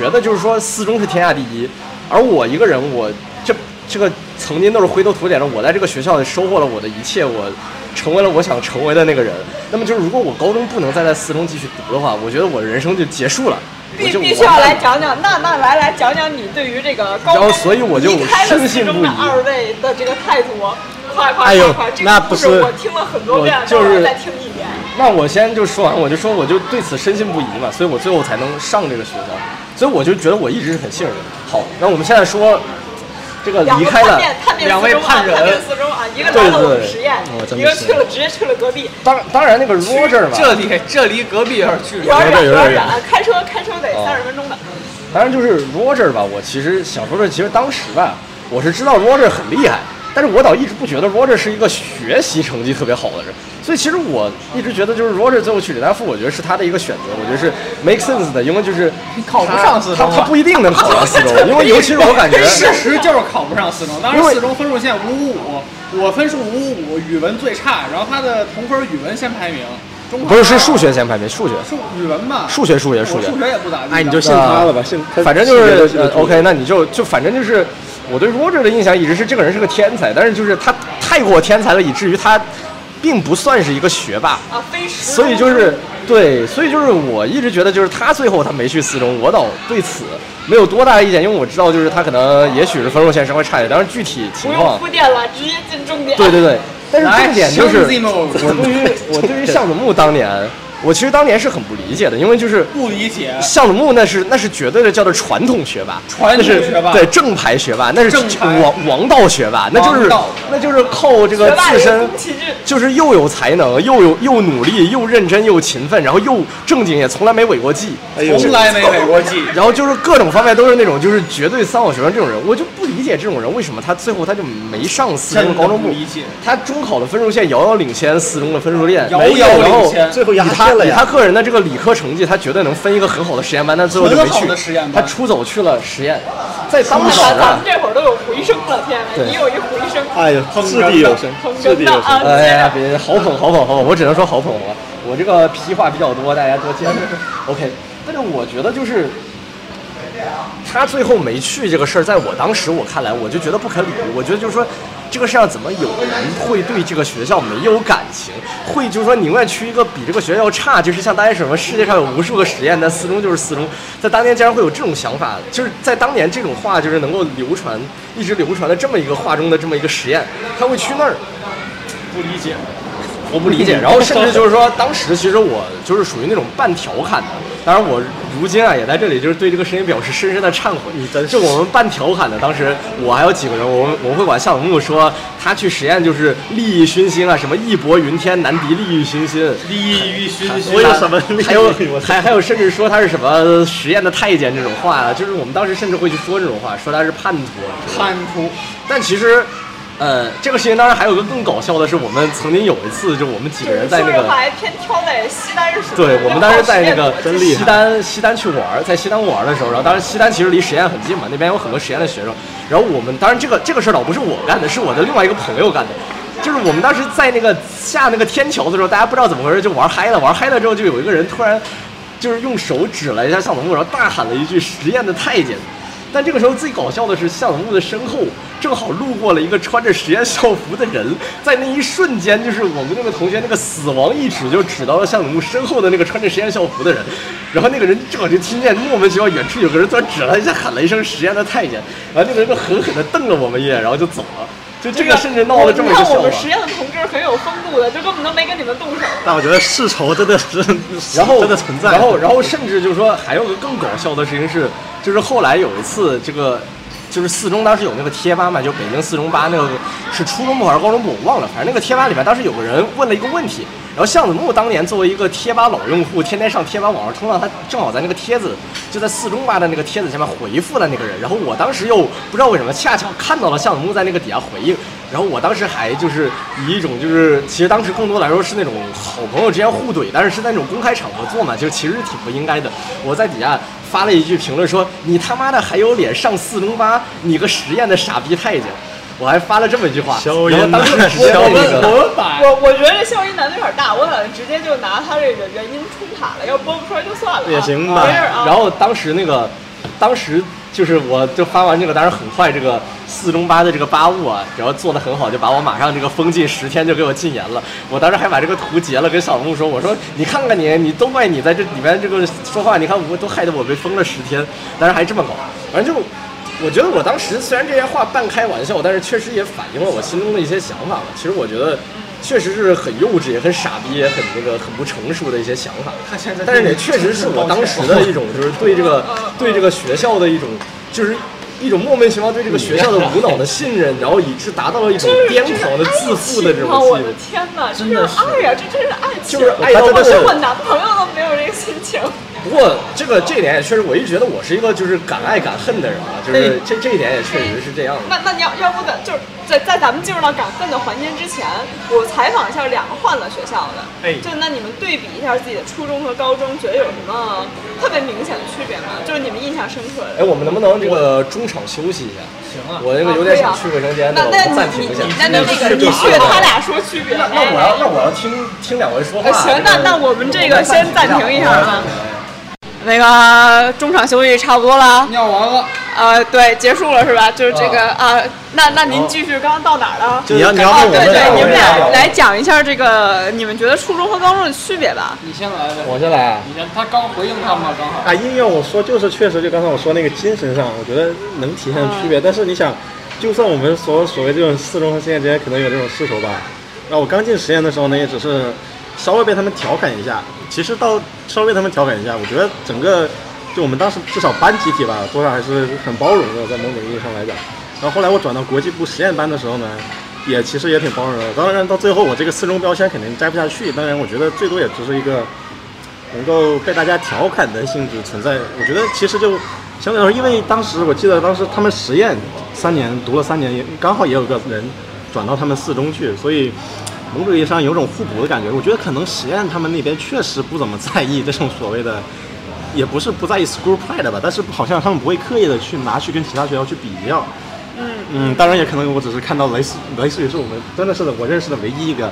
Speaker 5: 觉得就是说四中是天下第一，而我一个人，我这这个曾经都是灰头土脸的，我在这个学校收获了我的一切，我成为了我想成为的那个人。那么就是如果我高中不能再在四中继续读的话，我觉得我的人生就结束了。
Speaker 2: 必必须要来讲讲，那那来来讲讲你对于这个高中
Speaker 5: 所以我就深信不疑
Speaker 2: 二位的这个态度，快快
Speaker 3: 快
Speaker 2: 快！
Speaker 3: 那不是
Speaker 2: 我听了很多遍，
Speaker 5: 就是
Speaker 2: 再听一遍。
Speaker 5: 那我先就说完，我就说我就对此深信不疑嘛，所以我最后才能上这个学校。所以我就觉得我一直是很信任的。好，那我们现在说这个离开了
Speaker 2: 两
Speaker 4: 位
Speaker 2: 判
Speaker 4: 人，
Speaker 2: 四中啊，一个来了实验，一个去了直接去了隔壁。
Speaker 5: 当当然那个 Roger 嘛，
Speaker 4: 这里这离隔壁有点距离，
Speaker 2: 有点远，有点远，开车开车得三十分钟的。
Speaker 5: 当然就是 Roger 吧，我其实想说的，其实当时吧，我是知道 Roger 很厉害。但是我倒一直不觉得 Roger 是一个学习成绩特别好的人，所以其实我一直觉得就是 Roger 最后去李大富，我觉得是他的一个选择，我觉得是 make sense 的，因为就是
Speaker 4: 考不上四中，
Speaker 5: 他他不一定能考上四中，因为尤其是我感觉
Speaker 4: 事实就是考不上四中，当时四中分数线五五五，我分数五五五，语文最差，然后他的同分语文先排名，
Speaker 5: 不是是数学先排名，数学
Speaker 4: 数语文吧，
Speaker 5: 数学数学数学，
Speaker 4: 数学也不咋地，
Speaker 3: 哎，你就信他了吧，信，
Speaker 5: 反正就是 OK，那你就就反正就是。我对 Roger 的印象一直是这个人是个天才，但是就是他太过天才了，以至于他并不算是一个学霸
Speaker 2: 啊，
Speaker 5: 所以就是对，所以就是我一直觉得就是他最后他没去四中，我倒对此没有多大的意见，因为我知道就是他可能也许是分数线稍微差一点，但是具体情况
Speaker 2: 铺垫了，直接进重点。
Speaker 5: 对对对，但是重点就是我对于我对于向子木当年。我其实当年是很不理解的，因为就是
Speaker 4: 不理解
Speaker 5: 向子木那是那是绝对的叫做传统学霸，
Speaker 4: 传统学霸
Speaker 5: 对正牌学霸，那是王王道学霸，那就是那就是靠这个自身，就是又有才能，又有又努力，又认真又勤奋，然后又正经，也从来没违过纪，
Speaker 4: 从来没违过纪，
Speaker 5: 然后就是各种方面都是那种就是绝对三好学生这种人，我就不理解这种人为什么他最后他就没上四中高中部，他中考的分数线遥遥领先四中的分数线，
Speaker 4: 遥遥领先，
Speaker 3: 最后压
Speaker 5: 他。以他个人的这个理科成绩，他绝对能分一个很好的实验班，但最后就没去。他出走去了实验，在当时
Speaker 2: 啊，咱们这会儿都有回声了，天哪！你有一回声，
Speaker 3: 哎呀，掷地有声，掷地有声。
Speaker 5: 哎呀，别好捧好捧好捧，我只能说好捧我。我这个屁话比较多，大家多见谅。OK，但是我觉得就是他最后没去这个事儿，在我当时我看来，我就觉得不可理喻。我觉得就是说，这个世上怎么有人会对这个学校没有感情，会就是说宁愿去一个比这个学校差，就是像大家什么世界上有无数个实验，但四中就是四中，在当年竟然会有这种想法，就是在当年这种话就是能够流传，一直流传的这么一个话中的这么一个实验，他会去那儿，
Speaker 3: 不理解。
Speaker 5: 我不理解，然后甚至就是说，当时其实我就是属于那种半调侃的，当然我如今啊也在这里就是对这个声音表示深深的忏悔。
Speaker 3: 你 真
Speaker 5: 是我们半调侃的，当时我还有几个人，我们我们会管向永木说他去实验就是利益熏心啊，什么义薄云天难敌利益熏心，
Speaker 3: 利益熏心，
Speaker 5: 我有什么？还有还还有甚至说他是什么实验的太监这种话啊，就是我们当时甚至会去说这种话，说他是叛徒。
Speaker 4: 叛徒，
Speaker 5: 但其实。呃，这个事情当然还有个更搞笑的是，我们曾经有一次，就我们几个人在那个，
Speaker 2: 还偏挑在西单时，
Speaker 5: 对，我们当时在那个西单西单去玩，在西单玩的时候，然后当时西单其实离实验很近嘛，那边有很多实验的学生，然后我们当然这个这个事儿倒不是我干的，是我的另外一个朋友干的，就是我们当时在那个下那个天桥的时候，大家不知道怎么回事就玩嗨了，玩嗨了之后就有一个人突然就是用手指了一下向总木，然后大喊了一句“实验的太监”。但这个时候最搞笑的是，向子木的身后正好路过了一个穿着实验校服的人，在那一瞬间，就是我们那个同学那个死亡一指就指到了向子木身后的那个穿着实验校服的人，然后那个人正好就听见莫名其妙远处有个人突然指了一下，喊了一声“实验的太监”，然后那个人就狠狠地瞪了我们一眼，然后就走了。就这个甚至闹得这么一个笑话。
Speaker 2: 我们实验的同志很有风度的，就根本都没跟你们动手。
Speaker 3: 但我觉得世仇真的是，
Speaker 5: 然后
Speaker 3: 真的存在。
Speaker 5: 然后，然后甚至就是说，还有个更搞笑的事情是，就是后来有一次，这个就是四中当时有那个贴吧嘛，就北京四中吧那个是初中部还是高中部，我忘了。反正那个贴吧里面当时有个人问了一个问题。然后向子木当年作为一个贴吧老用户，天天上贴吧网上冲浪，他正好在那个帖子就在四中吧的那个帖子下面回复了那个人。然后我当时又不知道为什么，恰巧看到了向子木在那个底下回应。然后我当时还就是以一种就是其实当时更多来说是那种好朋友之间互怼，但是是在那种公开场合做嘛，就其实挺不应该的。我在底下发了一句评论说：“你他妈的还有脸上四中吧？你个实验的傻逼太监！”我还发了这么一句话，
Speaker 3: 消
Speaker 5: 音男，
Speaker 3: 消
Speaker 5: 音男，
Speaker 2: 我我觉得这消音男有点大，我打算直接就拿他这个原因冲卡了，要播不出来就算了，
Speaker 3: 也行吧。
Speaker 5: 然后当时那个，当时就是我就发完这个，当然很快这个四中八的这个八物啊，然后做的很好，就把我马上这个封禁十天就给我禁言了。我当时还把这个图截了，跟小木说，我说你看看你，你都怪你在这里面这个说话，你看我都害得我被封了十天，当然还这么搞，反正就。我觉得我当时虽然这些话半开玩笑，但是确实也反映了我心中的一些想法吧。其实我觉得，确实是很幼稚，也很傻逼，也很那个很不成熟的一些想法。但是也确实是我当时的一种，就是对这个对这个学校的一种，就是一种莫名其妙对这个学校的无脑的信任，然后以致达到了一种癫狂的自负的这种
Speaker 2: 我的天哪，真的是爱呀，这真是爱情，
Speaker 5: 就是爱到我
Speaker 2: 我男朋友都没有这个心情。
Speaker 5: 不过这个这一点也确实，我一直觉得我是一个就是敢爱敢恨的人啊，就是这这一点也确实是这样的。
Speaker 2: 那那你要要不等，就是在在咱们进入到敢恨的环节之前，我采访一下两个换了学校的，
Speaker 3: 哎，
Speaker 2: 就那你们对比一下自己的初中和高中，觉得有什么特别明显的区别吗？就是你们印象深刻的。
Speaker 5: 哎，我们能不能这个中场休息一下？
Speaker 4: 行啊，
Speaker 5: 我这个有点想去卫生间，
Speaker 2: 那那
Speaker 5: 暂停一下。
Speaker 2: 那那那个你去，他俩说区别。
Speaker 5: 那那我要那我要听听两位说话。
Speaker 2: 行，那那我们这个先暂停一下啊。那个中场休息差不多了，
Speaker 4: 尿完了，
Speaker 2: 呃，对，结束了是吧？就是这个啊，那那您继续，刚刚到哪儿了？
Speaker 3: 你要你要
Speaker 2: 对对，你们俩来讲一下这个，你们觉得初中和高中的区别吧？
Speaker 4: 你先来呗，
Speaker 3: 我先来。
Speaker 4: 你先，他刚回应他嘛刚好。
Speaker 3: 啊，硬要我说，就是确实，就刚才我说那个精神上，我觉得能体现区别。但是你想，就算我们所所谓这种四中和实验之间可能有这种世仇吧，那我刚进实验的时候呢，也只是稍微被他们调侃一下。其实到稍微他们调侃一下，我觉得整个就我们当时至少班集体吧，多少还是很包容的，在某种意义上来讲。然后后来我转到国际部实验班的时候呢，也其实也挺包容的。当然到最后我这个四中标签肯定摘不下去，当然我觉得最多也只是一个能够被大家调侃的性质存在。我觉得其实就相对来说，因为当时我记得当时他们实验三年读了三年，也刚好也有个人转到他们四中去，所以。某种意义上有种互补的感觉，我觉得可能实验他们那边确实不怎么在意这种所谓的，也不是不在意 school pride 吧，但是好像他们不会刻意的去拿去跟其他学校去比较。
Speaker 2: 嗯
Speaker 3: 嗯，当然也可能我只是看到雷斯雷斯也是我们真的是我认识的唯一一个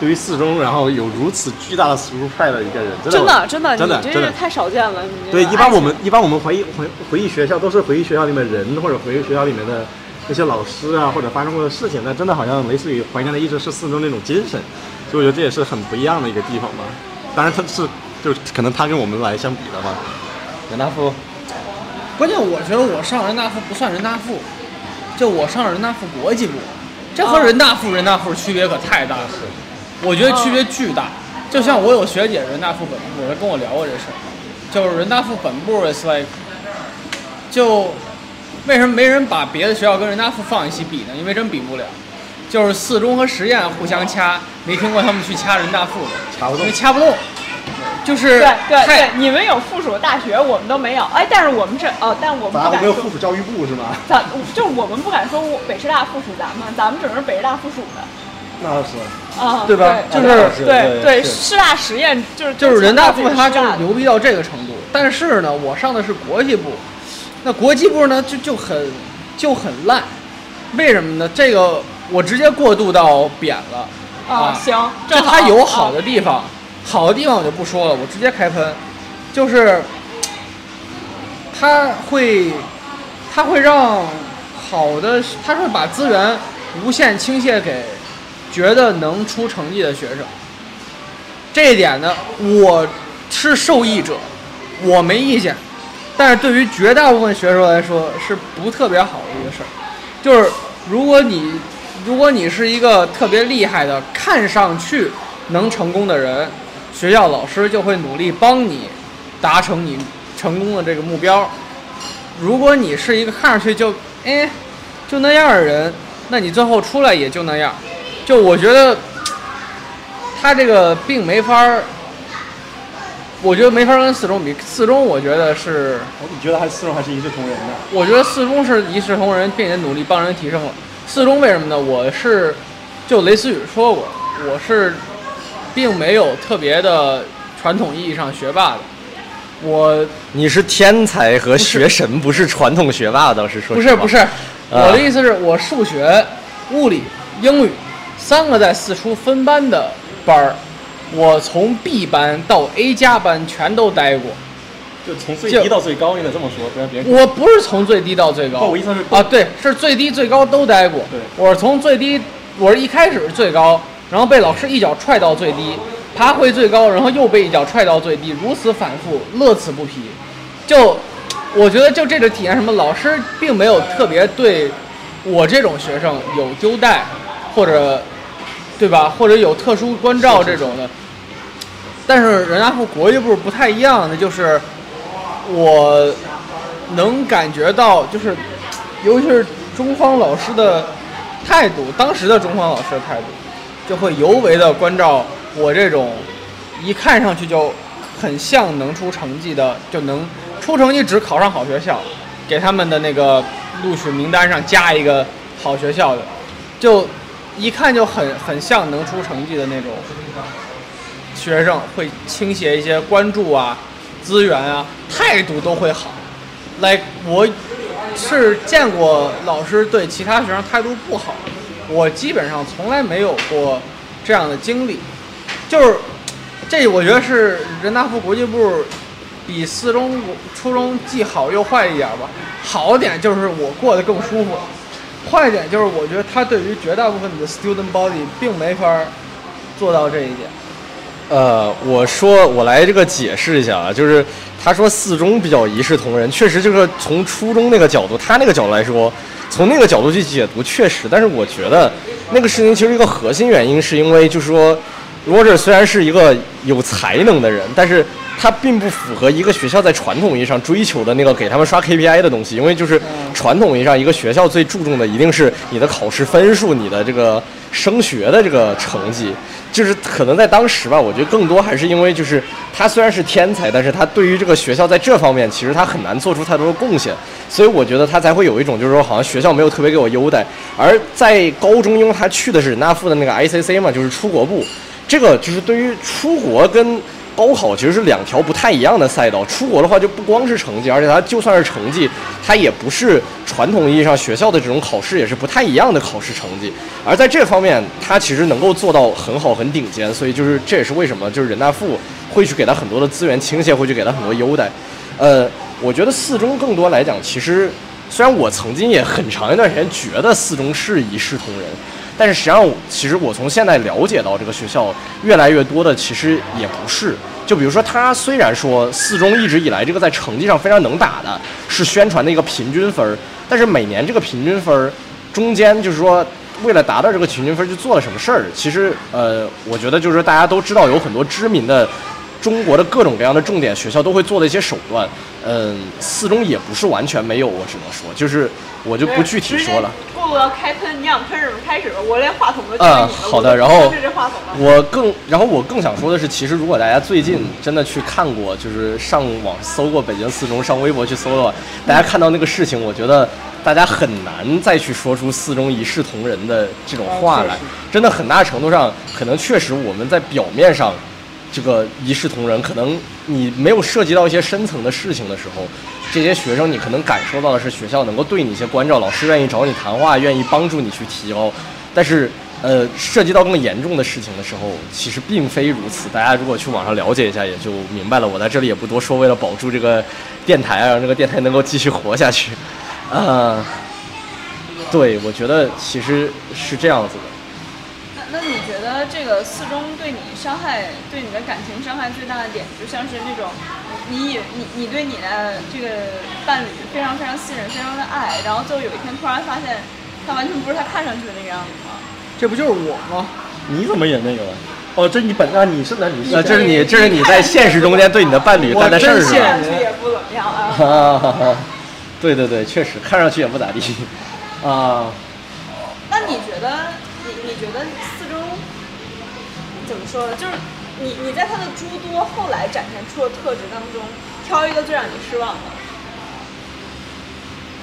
Speaker 3: 对于四中，然后有如此巨大的 school pride 的一个人，真
Speaker 2: 真
Speaker 3: 的
Speaker 2: 真的，
Speaker 3: 真的真的
Speaker 2: 太少见了。
Speaker 3: 对，一般我们一般我们回忆回回忆学校都是回忆学校里面人或者回忆学校里面的那些老师啊，或者发生过的事情，但真的好像类似于怀念的一直是四中那种精神，所以我觉得这也是很不一样的一个地方吧。当然他是就是可能他跟我们来相比的话，
Speaker 5: 人大附
Speaker 4: 关键我觉得我上人大附不算人大附，就我上人大附国际部，这和人大附人大附区别可太大了。我觉得区别巨大。就像我有学姐人大附本部，她跟我聊过这事儿，就是人大附本部 is like，就为什么没人把别的学校跟人大附放一起比呢？因为真比不了。就是四中和实验互相掐，没听过他们去掐人大附的，
Speaker 3: 掐不动
Speaker 4: 因为掐不动。就是
Speaker 2: 对对对，你们有附属大学，我们都没有。哎，但是我们这哦，但我们
Speaker 3: 咱
Speaker 2: 不敢说
Speaker 3: 们没有附，属教育部是吗？
Speaker 2: 咱就是我们不敢说我北师大附属咱们，咱们只是北师大附属的。
Speaker 3: 那是
Speaker 2: 啊，
Speaker 3: 对吧
Speaker 2: 对
Speaker 4: 就是
Speaker 3: 是
Speaker 2: 对
Speaker 3: 对
Speaker 2: 师大实验就是
Speaker 4: 就是人大附它就是牛逼到这个程度，但是呢，我上的是国际部，那国际部呢就就很就很烂，为什么呢？这个我直接过渡到扁了
Speaker 2: 啊，行，
Speaker 4: 就
Speaker 2: 正好
Speaker 4: 它有好的
Speaker 2: 啊
Speaker 4: 地方，好的地方我就不说了，我直接开喷，就是它会它会让好的，它会把资源无限倾泻给觉得能出成绩的学生。这一点呢，我是受益者，我没意见。但是对于绝大部分学生来说，是不特别好的一个事儿。就是如果你如果你是一个特别厉害的，看上去能成功的人，学校老师就会努力帮你达成你成功的这个目标。如果你是一个看上去就哎就那样的人，那你最后出来也就那样。就我觉得他这个并没法儿，我觉得没法跟四中比。四中我觉得是，
Speaker 3: 你觉得还四中还是一视同仁的？
Speaker 4: 我觉得四中是一视同仁，并且努力帮人提升了。四中为什么呢？我是就雷思雨说过，我是并没有特别的传统意义上学霸的。我
Speaker 5: 你是天才和学神，不是传统学霸，倒是说实话
Speaker 4: 不是不是，我的意思是我数学、物理、英语三个在四初分班的班儿，我从 B 班到 A 加班全都待过。
Speaker 3: 就从最低到最高，应该这么说，不然别人
Speaker 4: 我不是从最低到最高，
Speaker 3: 不我意思是
Speaker 4: 啊，对，是最低最高都待过。
Speaker 3: 对
Speaker 4: 我是从最低，我是一开始是最高，然后被老师一脚踹到最低，爬回最高，然后又被一脚踹到最低，如此反复，乐此不疲。就我觉得就这个体验，什么老师并没有特别对我这种学生有优待，或者对吧，或者有特殊关照这种的。但是人家和国际部不太一样的就是。我能感觉到，就是尤其是中方老师的态度，当时的中方老师的态度，就会尤为的关照我这种一看上去就很像能出成绩的，就能出成绩只考上好学校，给他们的那个录取名单上加一个好学校的，就一看就很很像能出成绩的那种学生，会倾斜一些关注啊。资源啊，态度都会好。来，我是见过老师对其他学生态度不好，我基本上从来没有过这样的经历。就是这，我觉得是人大附国际部比四中、初中既好又坏一点吧。好点就是我过得更舒服，坏点就是我觉得他对于绝大部分的 student body 并没法做到这一点。
Speaker 5: 呃，我说我来这个解释一下啊，就是他说四中比较一视同仁，确实就是从初中那个角度，他那个角度来说，从那个角度去解读确实，但是我觉得那个事情其实一个核心原因是因为就是说，Roger 虽然是一个有才能的人，但是他并不符合一个学校在传统意义上追求的那个给他们刷 KPI 的东西，因为就是传统意义上一个学校最注重的一定是你的考试分数，你的这个升学的这个成绩。就是可能在当时吧，我觉得更多还是因为就是他虽然是天才，但是他对于这个学校在这方面其实他很难做出太多的贡献，所以我觉得他才会有一种就是说好像学校没有特别给我优待。而在高中，因为他去的是人大附的那个 ICC 嘛，就是出国部，这个就是对于出国跟高考其实是两条不太一样的赛道。出国的话就不光是成绩，而且它就算是成绩，它也不是传统意义上学校的这种考试，也是不太一样的考试成绩。而在这方面，它其实能够做到很好、很顶尖。所以就是这也是为什么就是人大附会去给他很多的资源倾斜，会去给他很多优待。呃，我觉得四中更多来讲，其实虽然我曾经也很长一段时间觉得四中是一视同仁。但是实际上，其实我从现在了解到这个学校越来越多的其实也不是。就比如说，他虽然说四中一直以来这个在成绩上非常能打的，是宣传的一个平均分儿，但是每年这个平均分儿中间就是说，为了达到这个平均分儿，就做了什么事儿？其实，呃，我觉得就是大家都知道，有很多知名的中国的各种各样的重点学校都会做的一些手段。嗯，四中也不是完全没有，我只能说，就是我就不具体说了。
Speaker 2: 过路要开喷，你想喷什么开始吧，我连话筒都
Speaker 5: 啊，好的，然后我更，然后我更想说的是，其实如果大家最近真的去看过，就是上网搜过北京四中，上微博去搜的话，大家看到那个事情，我觉得大家很难再去说出四中一视同仁的这种话来，真的很大程度上，可能确实我们在表面上。这个一视同仁，可能你没有涉及到一些深层的事情的时候，这些学生你可能感受到的是学校能够对你一些关照，老师愿意找你谈话，愿意帮助你去提高。但是，呃，涉及到更严重的事情的时候，其实并非如此。大家如果去网上了解一下，也就明白了。我在这里也不多说，为了保住这个电台，让这个电台能够继续活下去。啊，对，我觉得其实是这样子的。
Speaker 2: 那你觉得这个四中对你伤害，对你的感情伤害最大的点，就像是那种，你以你你对你的这个伴侣非常非常信任，非常的爱，然后最后有一天突然发现，他完全不是他看上去的那个样子吗？
Speaker 4: 这不就是我吗？
Speaker 3: 你怎么也那个了？哦，这你本啊，你是男女？
Speaker 5: 呃，这是你，这是你在现实中间对你的伴侣干的事儿是吧？
Speaker 2: 看上去也不怎么样
Speaker 5: 啊。对对对，确实看上去也不咋地。啊。
Speaker 2: 怎么说呢？就是你你在他的诸多后来展现出的特质当中，挑一个最让你失望的。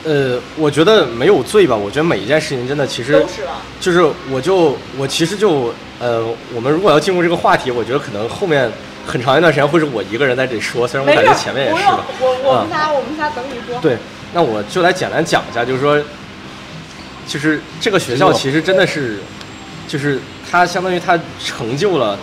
Speaker 5: 呃，我觉得没有罪吧。我觉得每一件事情真的其实。就是我就我其实就呃，我们如果要进入这个话题，我觉得可能后面很长一段时间会是我一个人在这里说。虽然我感觉前面也是。
Speaker 2: 我我们仨我们仨等你说。
Speaker 5: 对，那我就来简单讲一下，就是说，就是这个学校其实真的是，就是。它相当于它成就了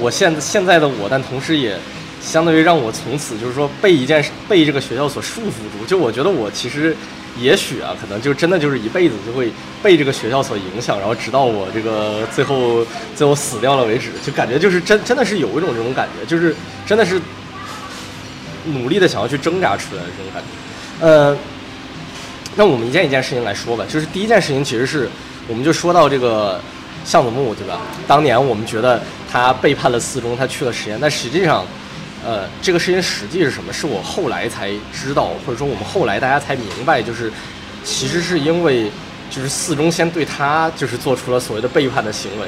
Speaker 5: 我现现在的我，但同时也相当于让我从此就是说被一件被这个学校所束缚住。就我觉得我其实也许啊，可能就真的就是一辈子就会被这个学校所影响，然后直到我这个最后最后死掉了为止。就感觉就是真真的是有一种这种感觉，就是真的是努力的想要去挣扎出来的这种感觉。呃，那我们一件一件事情来说吧。就是第一件事情其实是我们就说到这个。向子木对吧？当年我们觉得他背叛了四中，他去了实验，但实际上，呃，这个事情实际是什么？是我后来才知道，或者说我们后来大家才明白，就是其实是因为就是四中先对他就是做出了所谓的背叛的行为。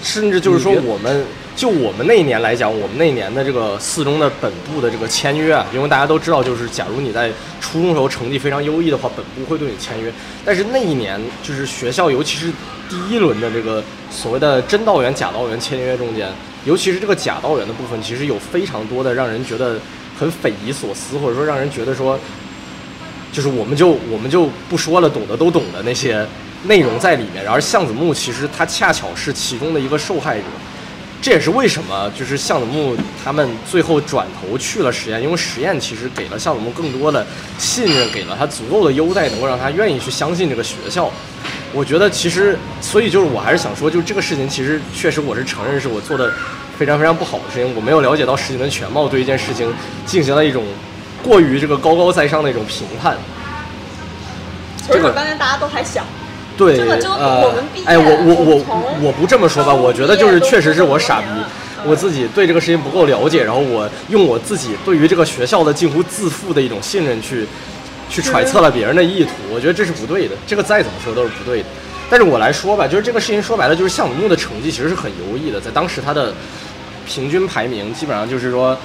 Speaker 5: 甚至就是说，我们就我们那一年来讲，我们那一年的这个四中的本部的这个签约啊，因为大家都知道，就是假如你在初中时候成绩非常优异的话，本部会对你签约。但是那一年，就是学校，尤其是第一轮的这个所谓的真道员、假道员签约中间，尤其是这个假道员的部分，其实有非常多的让人觉得很匪夷所思，或者说让人觉得说，就是我们就我们就不说了，懂得都懂的那些。内容在里面，然而向子木其实他恰巧是其中的一个受害者，这也是为什么就是向子木他们最后转头去了实验，因为实验其实给了向子木更多的信任，给了他足够的优待，能够让他愿意去相信这个学校。我觉得其实，所以就是我还是想说，就这个事情其实确实我是承认是我做的非常非常不好的事情，我没有了解到事情的全貌，对一件事情进行了一种过于这个高高在上的一种评判。
Speaker 2: 这个当年大家都还小。
Speaker 5: 对，呃，哎，我我我我不这么说吧，我觉得就是确实是我傻逼，我自己对这个事情不够了解，然后我用我自己对于这个学校的近乎自负的一种信任去去揣测了别人的意图，我觉得这是不对的，这个再怎么说都是不对的。但是我来说吧，就是这个事情说白了，就是项目的成绩其实是很优异的，在当时他的平均排名基本上就是说，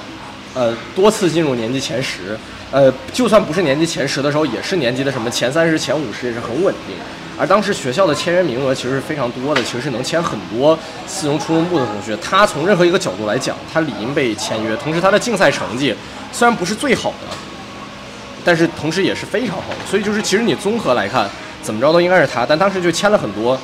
Speaker 5: 呃，多次进入年级前十，呃，就算不是年级前十的时候，也是年级的什么前三十、前五十，也是很稳定。而当时学校的签约名额其实是非常多的，其实是能签很多四中初中部的同学。他从任何一个角度来讲，他理应被签约。同时，他的竞赛成绩虽然不是最好的，但是同时也是非常好的。所以就是其实你综合来看，怎么着都应该是他。但当时就签了很多，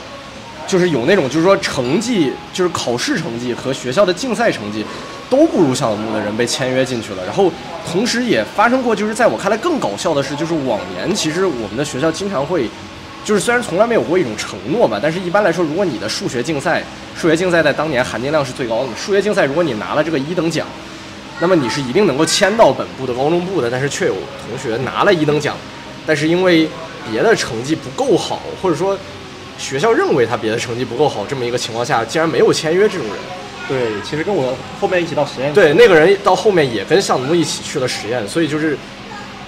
Speaker 5: 就是有那种就是说成绩，就是考试成绩和学校的竞赛成绩都不如项目的人被签约进去了。然后同时也发生过，就是在我看来更搞笑的是，就是往年其实我们的学校经常会。就是虽然从来没有过一种承诺吧，但是一般来说，如果你的数学竞赛，数学竞赛在当年含金量是最高的。数学竞赛，如果你拿了这个一等奖，那么你是一定能够签到本部的高中部的。但是却有同学拿了一等奖，但是因为别的成绩不够好，或者说学校认为他别的成绩不够好，这么一个情况下，竟然没有签约这种人。
Speaker 3: 对，其实跟我后面一起到实验。
Speaker 5: 对，那个人到后面也跟向东一起去了实验，所以就是，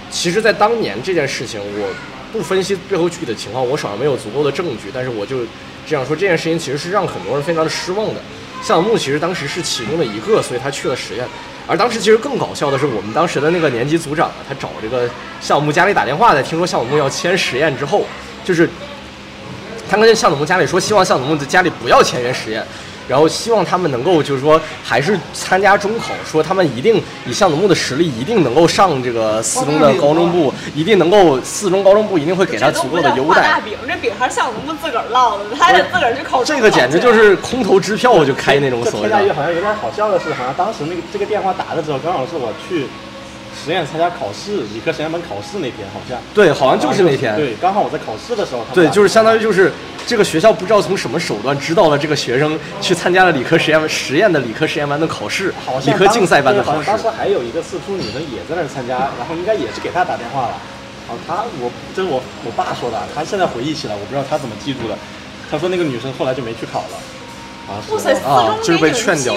Speaker 5: 其实，在当年这件事情，我。不分析背后具体的情况，我手上没有足够的证据，但是我就这样说，这件事情其实是让很多人非常的失望的。项目其实当时是其中的一个，所以他去了实验。而当时其实更搞笑的是，我们当时的那个年级组长，他找这个项目家里打电话，在听说项目要签实验之后，就是他跟项目家里说，希望项目的家里不要签约实验。然后希望他们能够，就是说，还是参加中考，说他们一定以向总木的实力，一定能够上这个四中的高中部，一定能够四中高中部一定会给他足够的优待。
Speaker 2: 大饼，这饼还是向总木自个儿烙的，他得自个儿去考。
Speaker 5: 这个简直就是空头支票我就开那种所谓的。
Speaker 3: 好像有点好笑的是，好像当时那个这个电话打的时候，刚好是我去。实验参加考试，理科实验班考试那天好像
Speaker 5: 对，好像就是那天。
Speaker 3: 对，刚好我在考试的时候。
Speaker 5: 对，就是相当于就是这个学校不知道从什么手段知道了这个学生去参加了理科实验实验的理科实验班的考试，理科竞赛班的考试。
Speaker 3: 当时还有一个四初女生也在那儿参加，然后应该也是给他打电话了。哦，他我这是我我爸说的，他现在回忆起来，我不知道他怎么记住的。他说那个女生后来就没去考了。
Speaker 2: 哇塞，四中
Speaker 5: 被劝掉。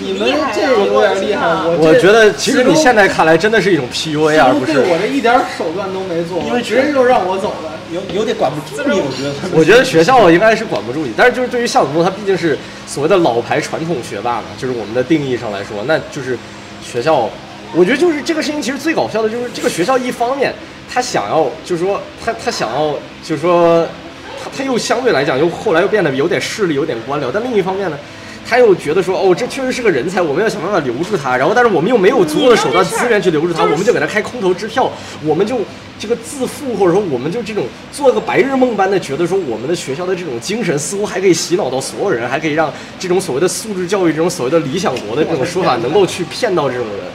Speaker 4: 你们这个有点厉害。
Speaker 5: 我觉得其实你现在看来真的是一种 PUA，而不是。
Speaker 4: 我这一点手段都没做，因为直接就让我走了，
Speaker 3: 有有点管不住你，我觉得。
Speaker 5: 我觉得学校应该是管不住你，但是就是对于夏子木，他毕竟是所谓的老牌传统学霸嘛，就是我们的定义上来说，那就是学校。我觉得就是这个事情其实最搞笑的就是这个学校一方面他想要就是说他他想要就是说。他他又相对来讲又后来又变得有点势力有点官僚，但另一方面呢，他又觉得说哦这确实是个人才，我们要想办法留住他。然后但是我们又没有足够的手段资源去留住他，我们就给他开空头支票，我们就这个自负或者说我们就这种做个白日梦般的觉得说我们的学校的这种精神似乎还可以洗脑到所有人，还可以让这种所谓的素质教育这种所谓的理想国的这种说法能够去骗到这种人。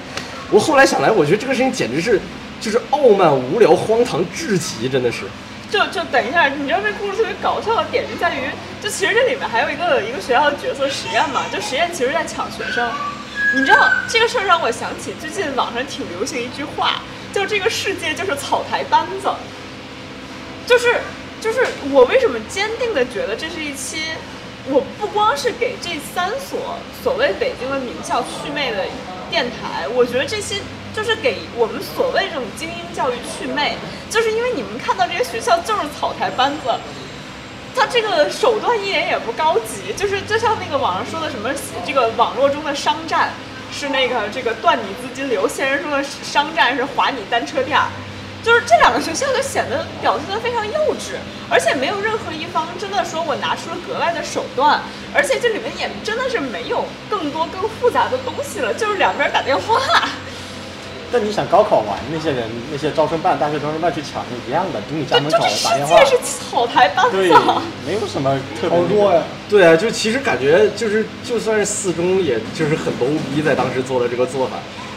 Speaker 5: 我后来想来，我觉得这个事情简直是就是傲慢、无聊、荒唐至极，真的是。
Speaker 2: 就就等一下，你知道这故事特别搞笑的点就在于，就其实这里面还有一个一个学校的角色实验嘛，就实验其实在抢学生。你知道这个事儿让我想起最近网上挺流行一句话，就这个世界就是草台班子。就是就是我为什么坚定的觉得这是一期，我不光是给这三所所谓北京的名校祛魅的电台，我觉得这些。就是给我们所谓这种精英教育祛魅，就是因为你们看到这些学校就是草台班子，他这个手段一点也不高级，就是就像那个网上说的什么，这个网络中的商战是那个这个断你资金流，现实中的商战是划你单车店，就是这两个学校就显得表现得非常幼稚，而且没有任何一方真的说我拿出了格外的手段，而且这里面也真的是没有更多更复杂的东西了，就是两边打电话。
Speaker 3: 那你想高考完那些人，那些招生办、大学招生办去抢是一样的，给你家门口打电话。
Speaker 2: 这是草台班子，
Speaker 3: 对，没有什么特别
Speaker 4: 多呀。
Speaker 5: 对啊，就其实感觉就是，就算是四中，也就是很 low 逼，在当时做的这个做法。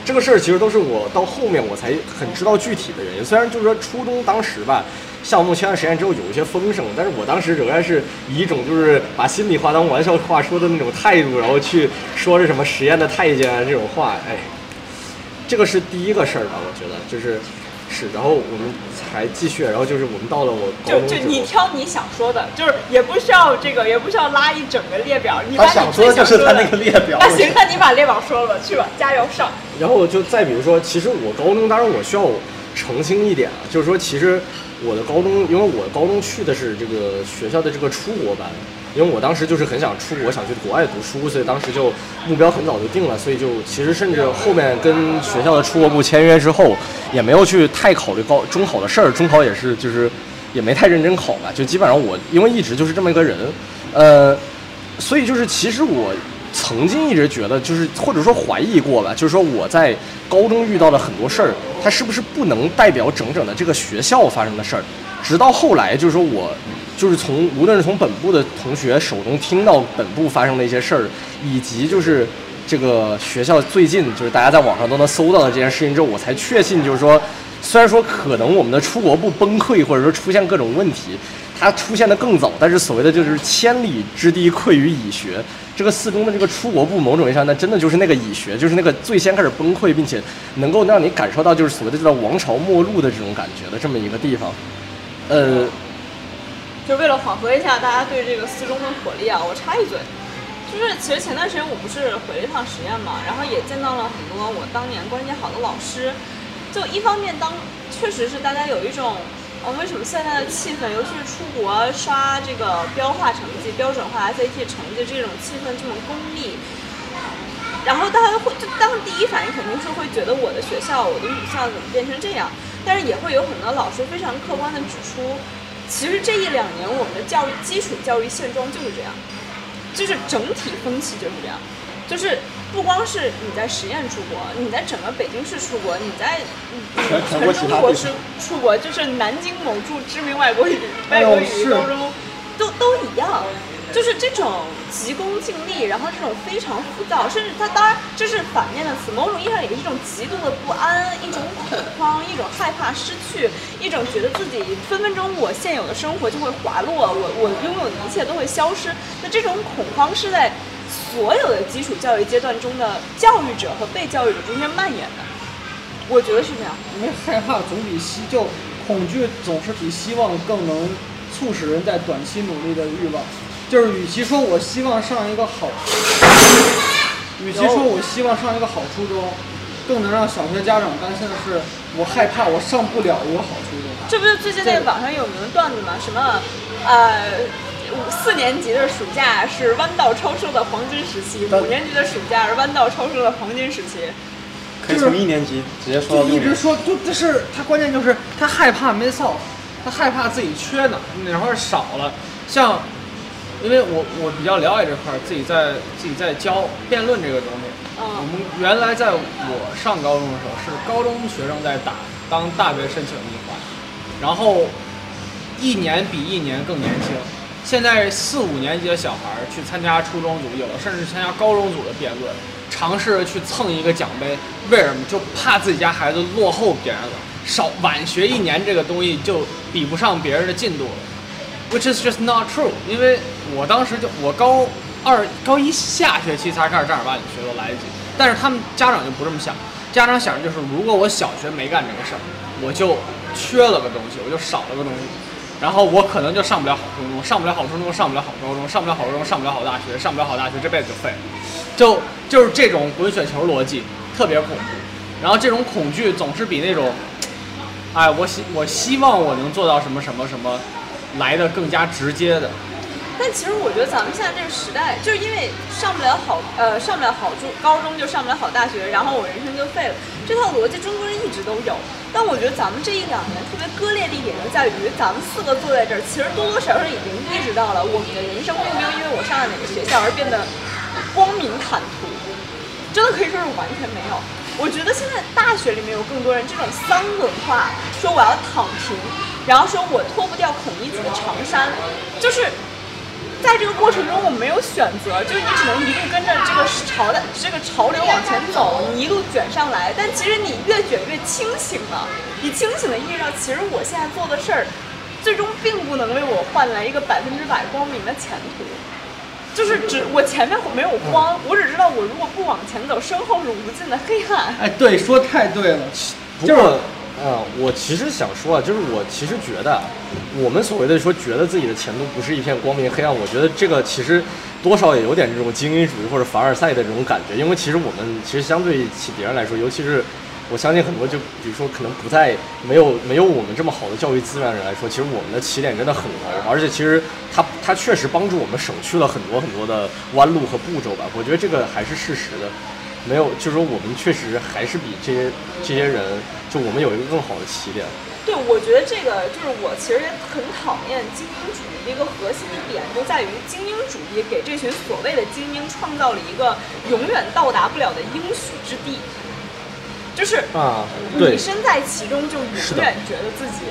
Speaker 5: 这个事儿其实都是我到后面我才很知道具体的原因。虽然就是说初中当时吧，项目签完实验之后有一些风声，但是我当时仍然是以一种就是把心里话当玩笑话说的那种态度，然后去说是什么实验的太监啊这种话，哎。这个是第一个事儿吧，我觉得就是是，然后我们才继续，然后就是我们到了我
Speaker 2: 就就你挑你想说的，就是也不需要这个，也不需要拉一整个列表，你把你
Speaker 3: 想说的就是他那个列表。
Speaker 2: 那行，那你把列表说了，去吧，加油上。
Speaker 5: 然后就再比如说，其实我高中，当然我需要澄清一点啊，就是说其实我的高中，因为我高中去的是这个学校的这个出国班。因为我当时就是很想出国，想去国外读书，所以当时就目标很早就定了，所以就其实甚至后面跟学校的出国部签约之后，也没有去太考虑高中考的事儿。中考也是就是也没太认真考吧，就基本上我因为一直就是这么一个人，呃，所以就是其实我曾经一直觉得，就是或者说怀疑过吧，就是说我在高中遇到的很多事儿，它是不是不能代表整整的这个学校发生的事儿？直到后来，就是说我就是从无论是从本部的同学手中听到本部发生的一些事儿，以及就是这个学校最近就是大家在网上都能搜到的这件事情之后，我才确信，就是说。虽然说可能我们的出国部崩溃，或者说出现各种问题，它出现的更早，但是所谓的就是千里之堤溃于蚁穴，这个四中的这个出国部，某种意义上那真的就是那个蚁穴，就是那个最先开始崩溃，并且能够让你感受到就是所谓的叫王朝末路的这种感觉的这么一个地方。呃，
Speaker 2: 就为了缓和一下大家对这个四中的火力啊，我插一嘴，就是其实前段时间我不是回了一趟实验嘛，然后也见到了很多我当年关系好的老师。就一方面，当确实是大家有一种，啊，为什么现在的气氛，尤其是出国刷这个标化成绩、标准化 SAT 成绩这种气氛这么功利，然后大家会就当第一反应肯定是会觉得我的学校、我的母校怎么变成这样，但是也会有很多老师非常客观的指出，其实这一两年我们的教育基础教育现状就是这样，就是整体风气就是这样，就是。不光是你在实验出国，你在整个北京市出国，你在全中国是出国，就是南京某处知名外国语外国语高中，都都一样，就是这种急功近利，然后这种非常浮躁，甚至它当然这是反面的词，某种意义上也是一种极度的不安，一种恐慌，一种害怕失去，一种觉得自己分分钟我现有的生活就会滑落，我我拥有的一切都会消失，那这种恐慌是在。所有的基础教育阶段中的教育者和被教育者中间蔓延的，我觉得是这样。
Speaker 4: 因为害怕总比希就恐惧总是比希望更能促使人在短期努力的欲望。就是与其说我希望上一个好，与其说我希望上一个好初中，更能让小学家长担心的是，我害怕我上不了一个好初中。
Speaker 2: 这不是最近那个网上有名的段子吗？什么，呃。五四年级的暑假是弯道超车的黄金时期，五年级的暑假是弯道超车的黄金时期。
Speaker 3: 可以从一年级直接说。
Speaker 4: 就一直说，就就是他关键就是他害怕 miss out，他害怕自己缺哪哪块少了。像，因为我我比较了解这块儿，自己在自己在教辩论这个东西。我们原来在我上高中的时候，是高中学生在打当大学申请的一环，然后一年比一年更年轻。现在四五年级的小孩去参加初中组，有的甚至参加高中组的辩论，尝试着去蹭一个奖杯，为什么？就怕自己家孩子落后别人了，少晚学一年这个东西就比不上别人的进度了，which is just not true。因为我当时就我高二高一下学期才开始正儿八经学都来得及，但是他们家长就不这么想，家长想的就是如果我小学没干这个事儿，我就缺了个东西，我就少了个东西。然后我可能就上不了好初中，上不了好初中，上不了好高中，上不了好高中，上不了好大学，上不了好大学，这辈子就废了。就就是这种滚雪球逻辑，特别恐怖。然后这种恐惧总是比那种，哎，我希我希望我能做到什么什么什么，来的更加直接的。
Speaker 2: 但其实我觉得咱们现在这个时代，就是因为上不了好呃上不了好中高中就上不了好大学，然后我人生就废了。这套逻辑中国人一直都有。但我觉得咱们这一两年特别割裂的一点就在于，咱们四个坐在这儿，其实多多少少已经意识到了，我们的人生并没有因为我上了哪个学校而变得光明坦途，真的可以说是完全没有。我觉得现在大学里面有更多人这种丧文化，说我要躺平，然后说我脱不掉孔乙己的长衫，就是。在这个过程中，我没有选择，就是你只能一路跟着这个潮的这个潮流往前走，你一路卷上来。但其实你越卷越清醒了，你清醒的意识到，其实我现在做的事儿，最终并不能为我换来一个百分之百光明的前途。就是只我前面没有光，我只知道我如果不往前走，身后是无尽的黑暗。
Speaker 4: 哎，对，说太对了，
Speaker 5: 就是。嗯，我其实想说啊，就是我其实觉得，我们所谓的说觉得自己的前途不是一片光明黑暗，我觉得这个其实多少也有点这种精英主义或者凡尔赛的这种感觉。因为其实我们其实相对起别人来说，尤其是我相信很多就比如说可能不在没有没有我们这么好的教育资源人来说，其实我们的起点真的很高，而且其实它它确实帮助我们省去了很多很多的弯路和步骤吧。我觉得这个还是事实的。没有，就是说我们确实还是比这些这些人，就我们有一个更好的起点。
Speaker 2: 对，我觉得这个就是我其实也很讨厌精英主义的一个核心的点，就在于精英主义给这群所谓的精英创造了一个永远到达不了的应许之地，就是
Speaker 5: 啊，
Speaker 2: 你，身在其中就永远觉得自己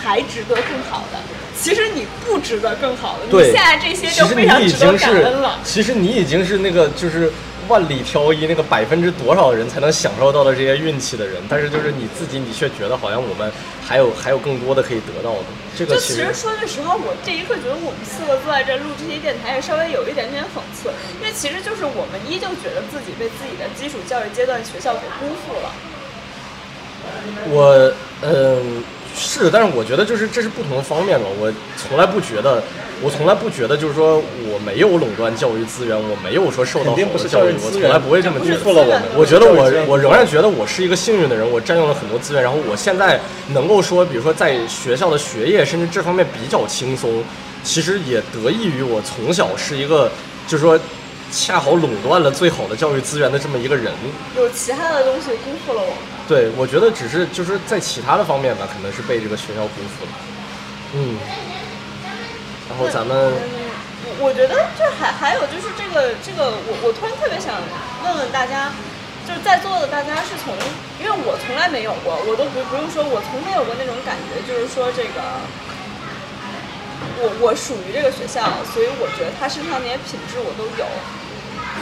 Speaker 2: 还值得更好的，其实你不值得更好的，你现在这些就非常值得感恩了，。
Speaker 5: 其实你已经是那个就是万里挑一那个百分之多少人才能享受到的这些运气的人，但是就是你自己，你却觉得好像我们还有还有更多的可以得到的，这个其实
Speaker 2: 就其实说句实话，我这一刻觉得我们四个坐在这录这些电台也稍微有一点点讽刺，因为其实就是我们依旧觉得自己被自己的基础教育阶段学校给辜负了。
Speaker 5: 我嗯是，但是我觉得就是这是不同的方面吧。我从来不觉得，我从来不觉得就是说我没有垄断教育资源，我没有说受到好的教育，
Speaker 3: 资源
Speaker 5: 我从来不会这么觉得。
Speaker 2: 辜负了我们
Speaker 5: 我觉得我我仍然觉得我是一个幸运的人，我占用了很多资源，然后我现在能够说，比如说在学校的学业甚至这方面比较轻松，其实也得益于我从小是一个就是说恰好垄断了最好的教育资源的这么一个人。
Speaker 2: 有其他的东西辜负了我们。
Speaker 5: 对，我觉得只是就是在其他的方面吧，可能是被这个学校辜负了。嗯，然后咱们
Speaker 2: 嗯，我我觉得就还还有就是这个这个，我我突然特别想问问大家，就是在座的大家是从，因为我从来没有过，我都不不用说，我从没有过那种感觉，就是说这个。我我属于这个学校，所以我觉得他身上那些品质我都有。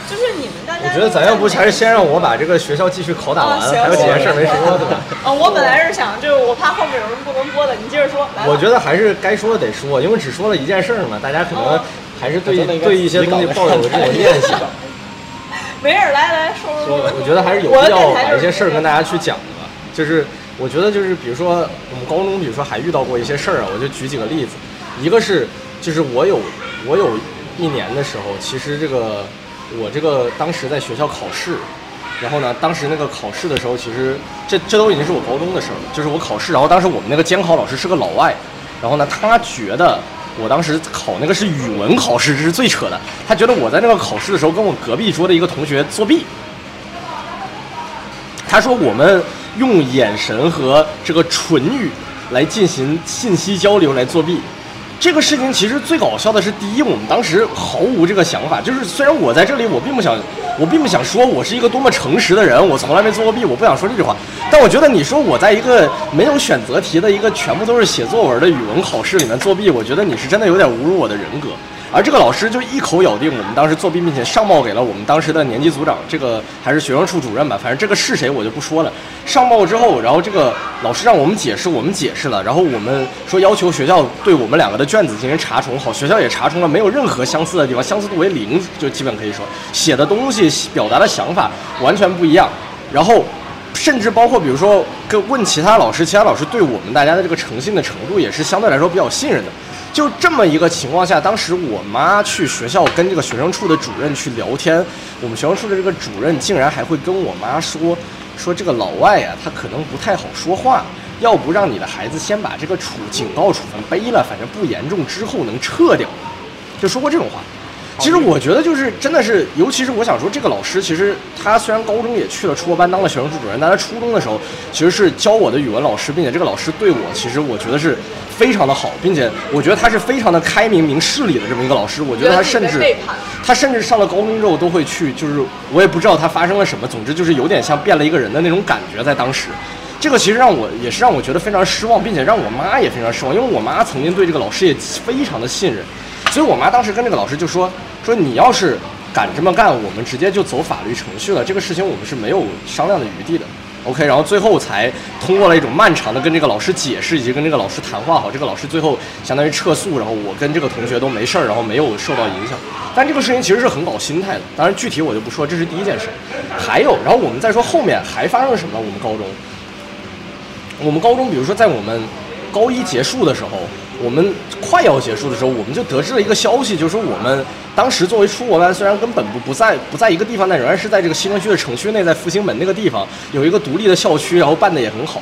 Speaker 2: 就是你们大家，
Speaker 5: 我觉得咱要不还是先让我把这个学校继续拷打完，
Speaker 2: 啊
Speaker 5: 还有几件事儿没说，对吧？
Speaker 2: 啊，我本来是想，就是我怕后面有人不能播的，你接着说。
Speaker 5: 我觉得还是该说的得说，因为只说了一件事儿嘛，大家可能
Speaker 2: 哦
Speaker 5: 还是对对一些东西抱有这种念想。
Speaker 2: 没事儿，来来说说说。
Speaker 5: 我觉得还是有必要把一些事儿跟大家去讲的吧。就是我觉得就是比如说我们高中，比如说还遇到过一些事儿啊，我就举几个例子。一个是就是我有我有一年的时候，其实这个我这个当时在学校考试，然后呢，当时那个考试的时候，其实这这都已经是我高中的事儿了。就是我考试，然后当时我们那个监考老师是个老外，然后呢，他觉得我当时考那个是语文考试，这是最扯的。他觉得我在那个考试的时候跟我隔壁桌的一个同学作弊。他说我们用眼神和这个唇语来进行信息交流来作弊。这个事情其实最搞笑的是，第一，我们当时毫无这个想法，就是虽然我在这里，我并不想，我并不想说我是一个多么诚实的人，我从来没做过弊，我不想说这句话。但我觉得你说我在一个没有选择题的一个全部都是写作文的语文考试里面作弊，我觉得你是真的有点侮辱我的人格。而这个老师就一口咬定我们当时作弊，并且上报给了我们当时的年级组长，这个还是学生处主任吧，反正这个是谁我就不说了。上报之后，然后这个老师让我们解释，我们解释了，然后我们说要求学校对我们两个的卷子进行查重，好，学校也查重了，没有任何相似的地方，相似度为零，就基本可以说写的东西、表达的想法完全不一样，然后。甚至包括，比如说，跟问其他老师，其他老师对我们大家的这个诚信的程度也是相对来说比较信任的。就这么一个情况下，当时我妈去学校跟这个学生处的主任去聊天，我们学生处的这个主任竟然还会跟我妈说，说这个老外呀、他可能不太好说话，要不让你的孩子先把这个处警告处分背了，反正不严重，之后能撤掉，就说过这种话。其实我觉得就是真的是，尤其是我想说，这个老师其实他虽然高中也去了出国班当了学生处主任，但他初中的时候其实是教我的语文老师，并且这个老师对我其实我觉得是非常的好，并且我觉得他是非常的开明明事理的这么一个老师。我觉得他甚至他甚至上了高中之后都会去，就是我也不知道他发生了什么，总之就是有点像变了一个人的那种感觉在当时。这个其实让我也是让我觉得非常失望，并且让我妈也非常失望，因为我妈曾经对这个老师也非常的信任，所以我妈当时跟那个老师就说说你要是敢这么干，我们直接就走法律程序了，这个事情我们是没有商量的余地的。OK，然后最后才通过了一种漫长的跟这个老师解释以及跟这个老师谈话好，这个老师最后相当于撤诉，然后我跟这个同学都没事儿，然后没有受到影响。但这个事情其实是很搞心态的，当然具体我就不说，这是第一件事。还有，然后我们再说后面还发生了什么？我们高中。我们高中，比如说在我们高一结束的时候，我们快要结束的时候，我们就得知了一个消息，就是说我们当时作为出国班，虽然跟本部不在不在一个地方，但仍然是在这个西城区的城区内，在复兴门那个地方有一个独立的校区，然后办的也很好，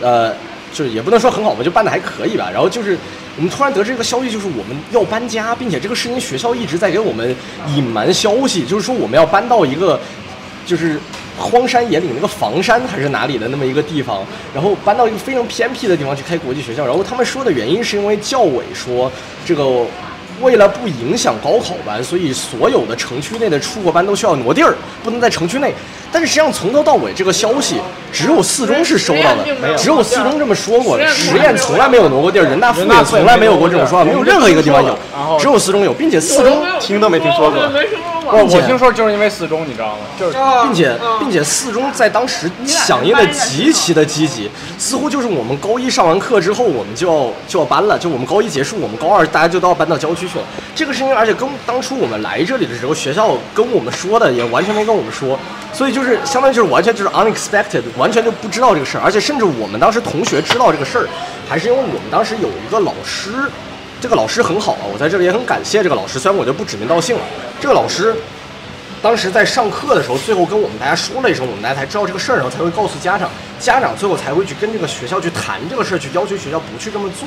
Speaker 5: 呃，就是也不能说很好吧，就办的还可以吧。然后就是我们突然得知一个消息，就是我们要搬家，并且这个事情学校一直在给我们隐瞒消息，就是说我们要搬到一个就是荒山野岭那个房山还是哪里的那么一个地方，然后搬到一个非常偏僻的地方去开国际学校。然后他们说的原因是因为教委说这个。为了不影响高考班，所以所有的城区内的出国班都需要挪地儿，不能在城区内。但是实际上从头到尾这个消息只有四中是收到的，只有四中这么说过。实验从来没有挪过地儿，人大附也从来没有过这种说法，没有任何一个地方有，只有四中有，并且四中
Speaker 3: 听都没听说过。
Speaker 4: 我我听说就是因为四中，你知道吗？就是，
Speaker 5: 并且并且四中在当时响应的极其的积极，似乎就是我们高一上完课之后，我们就要就要搬了，就我们高一结束，我们高二大家就都要搬到郊区去了。这个事情，而且跟当初我们来这里的时候，学校跟我们说的也完全没跟我们说，所以就是相当于就是完全就是 unexpected，完全就不知道这个事儿，而且甚至我们当时同学知道这个事儿，还是因为我们当时有一个老师。这个老师很好啊，我在这里也很感谢这个老师。虽然我就不指名道姓了，这个老师当时在上课的时候，最后跟我们大家说了一声，我们大家才知道这个事儿，然后才会告诉家长，家长最后才会去跟这个学校去谈这个事儿，去要求学校不去这么做。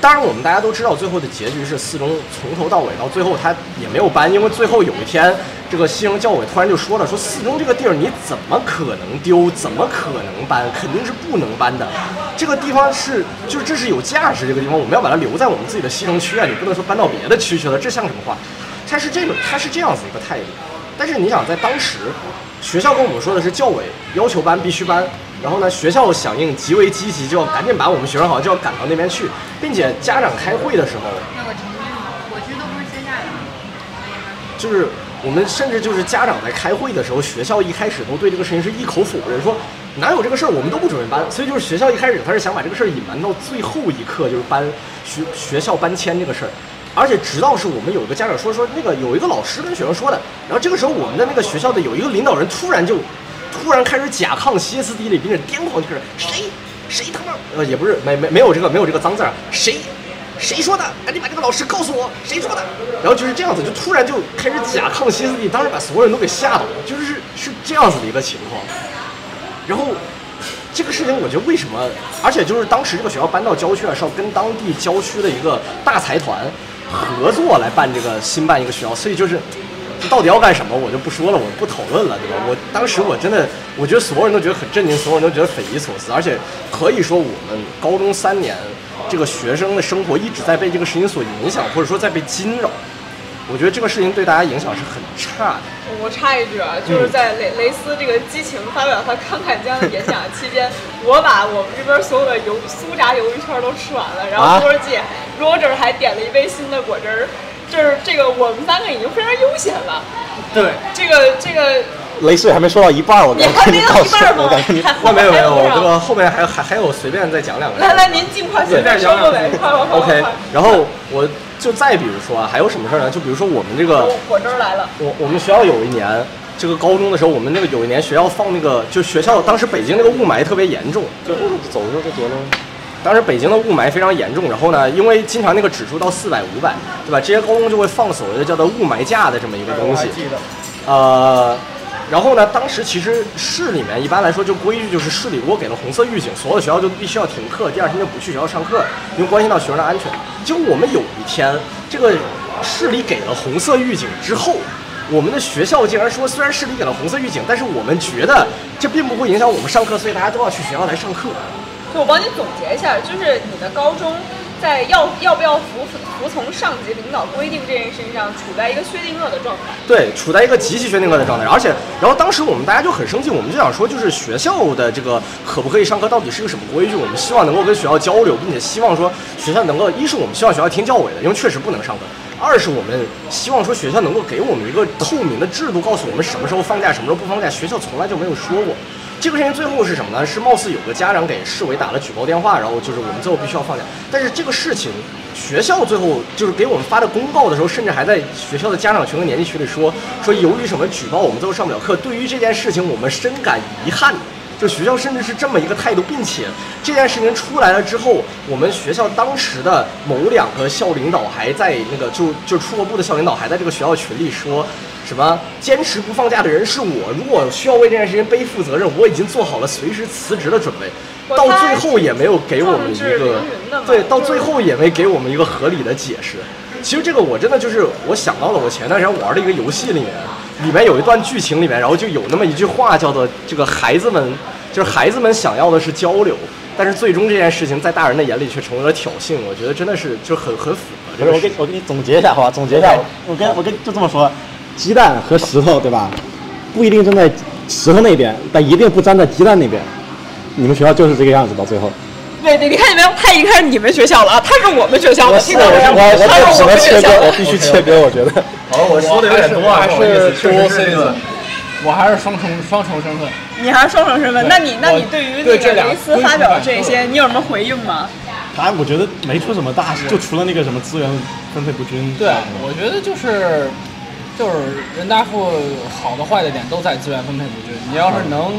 Speaker 5: 当然，我们大家都知道，最后的结局是四中从头到尾到最后他也没有搬，因为最后有一天，这个西城教委突然就说了，说四中这个地儿你怎么可能丢，怎么可能搬，肯定是不能搬的。这个地方是，就是这是有价值，这个地方我们要把它留在我们自己的西城区啊，你不能说搬到别的区去了，这像什么话？他是这种，他是这样子一个态度。但是你想，在当时，学校跟我们说的是教委要求搬必须搬。然后呢，学校响应极为积极，就要赶紧把我们学生好就要赶到那边去，并且家长开会的时候，
Speaker 6: 那个成绩我其实都不是线下的，
Speaker 5: 就是我们甚至就是家长在开会的时候，学校一开始都对这个事情是一口否认，说哪有这个事儿，我们都不准备搬。所以就是学校一开始他是想把这个事儿隐瞒到最后一刻，就是搬学 学校搬迁这个事儿。而且直到是我们有一个家长说说那个有一个老师跟学生说的，然后这个时候我们的那个学校的有一个领导人突然就。突然开始甲亢歇斯底里，并且癫狂，就开始谁谁他妈呃也不是没没没有这个没有这个脏字儿，谁谁说的？赶紧把这个老师告诉我，谁说的？然后就是这样子，就突然就开始甲亢歇斯底里，当时把所有人都给吓到了，就是是这样子的一个情况。然后这个事情，我觉得为什么？而且就是当时这个学校搬到郊区啊，是要跟当地郊区的一个大财团合作来办这个新办一个学校，所以就是。到底要干什么，我就不说了，我不讨论了，对吧？我当时我真的，我觉得所有人都觉得很震惊，所有人都觉得匪夷所思，而且可以说我们高中三年这个学生的生活一直在被这个事情所影响，或者说在被惊扰。我觉得这个事情对大家影响是很差的。
Speaker 2: 我插一句啊，就是在雷雷斯这个激情发表他慷慨激昂的演讲期间，我把我们这边所有的鱿酥炸鱿鱼圈都吃完了，然后波儿姐 Roger 还点了一杯新的果汁儿。就是这个，我们三个已经非常悠闲了。
Speaker 4: 对，
Speaker 2: 这个这个。
Speaker 3: 雷士还没说到一半，我
Speaker 2: 你 还没到一半吗？
Speaker 5: 后面没有，我这个后面还还还有随便再讲两个。
Speaker 2: 来来，您尽快随便讲两个。
Speaker 5: OK，然后我就再比如说啊，还有什么事儿呢？就比如说我们这个
Speaker 2: 果汁来了。
Speaker 5: 我我们学校有一年，这个高中的时候，我们那个有一年学校放那个，就学校当时北京那个雾霾特别严重，
Speaker 3: 就走的时候就觉得。
Speaker 5: 当时北京的雾霾非常严重，然后呢，因为经常那个指数到四百、五百，对吧？这些高中就会放所谓的叫做雾霾假的这么一个东西。呃，然后呢，当时其实市里面一般来说就规矩就是市里如果给了红色预警，所有的学校就必须要停课，第二天就不去学校上课，因为关系到学生的安全。结果我们有一天，这个市里给了红色预警之后，我们的学校竟然说，虽然市里给了红色预警，但是我们觉得这并不会影响我们上课，所以大家都要去学校来上课。
Speaker 2: 我帮你总结一下，就是你的高中在要要不要服服从上级领导规定这件事情上，处在一个薛定谔的状态。
Speaker 5: 对，处在一个极其薛定谔的状态。而且，然后当时我们大家就很生气，我们就想说，就是学校的这个可不可以上课，到底是个什么规矩？我们希望能够跟学校交流，并且希望说学校能够，一是我们希望学校听教委的，因为确实不能上课；二是我们希望说学校能够给我们一个透明的制度，告诉我们什么时候放假，什么时候不放假。学校从来就没有说过。这个事情最后是什么呢？是貌似有个家长给市委打了举报电话，然后就是我们最后必须要放假。但是这个事情，学校最后就是给我们发的公告的时候，甚至还在学校的家长群和年级群里说说，由于什么举报，我们最后上不了课。对于这件事情，我们深感遗憾。就学校甚至是这么一个态度，并且这件事情出来了之后，我们学校当时的某两个校领导还在那个就就出国部的校领导还在这个学校群里说。什么坚持不放假的人是我？如果需要为这件事情背负责任，我已经做好了随时辞职的准备。到最后也没有给我们一个对，到最后也没给我们一个合理的解释。其实这个我真的就是我想到了，我前段时间玩的一个游戏里面，里面有一段剧情里面，然后就有那么一句话叫做“这个孩子们就是孩子们想要的是交流”，但是最终这件事情在大人的眼里却成为了挑衅。我觉得真的是就很很符合
Speaker 3: 就是我给。我给你总结一下好吧？总结一下，我跟我跟就这么说，鸡蛋和石头对吧？不一定站在石头那边，但一定不站在鸡蛋那边。你们学校就是这个样子，到最后。
Speaker 2: 对对，你看见没有？他已经开始你们学校了，他是我们学校的，听
Speaker 3: 我
Speaker 2: 到？
Speaker 3: 我我
Speaker 2: 我们学
Speaker 3: 切割，我。必须切割，我觉得。
Speaker 5: 好，我说的有点多啊，
Speaker 4: 还
Speaker 5: 不好意思，
Speaker 4: 是
Speaker 5: 确实是这个。
Speaker 4: 我还是双重双重身份。
Speaker 2: 你还是双重身份，那你那你对于
Speaker 4: 对这两
Speaker 2: 那个雷斯发表的这些，你有什么回应吗？
Speaker 3: 他我觉得没出什么大事，就除了那个什么资源分配不均。
Speaker 4: 对，我觉得就是就是人大附好的坏的点都在资源分配不均。你要是能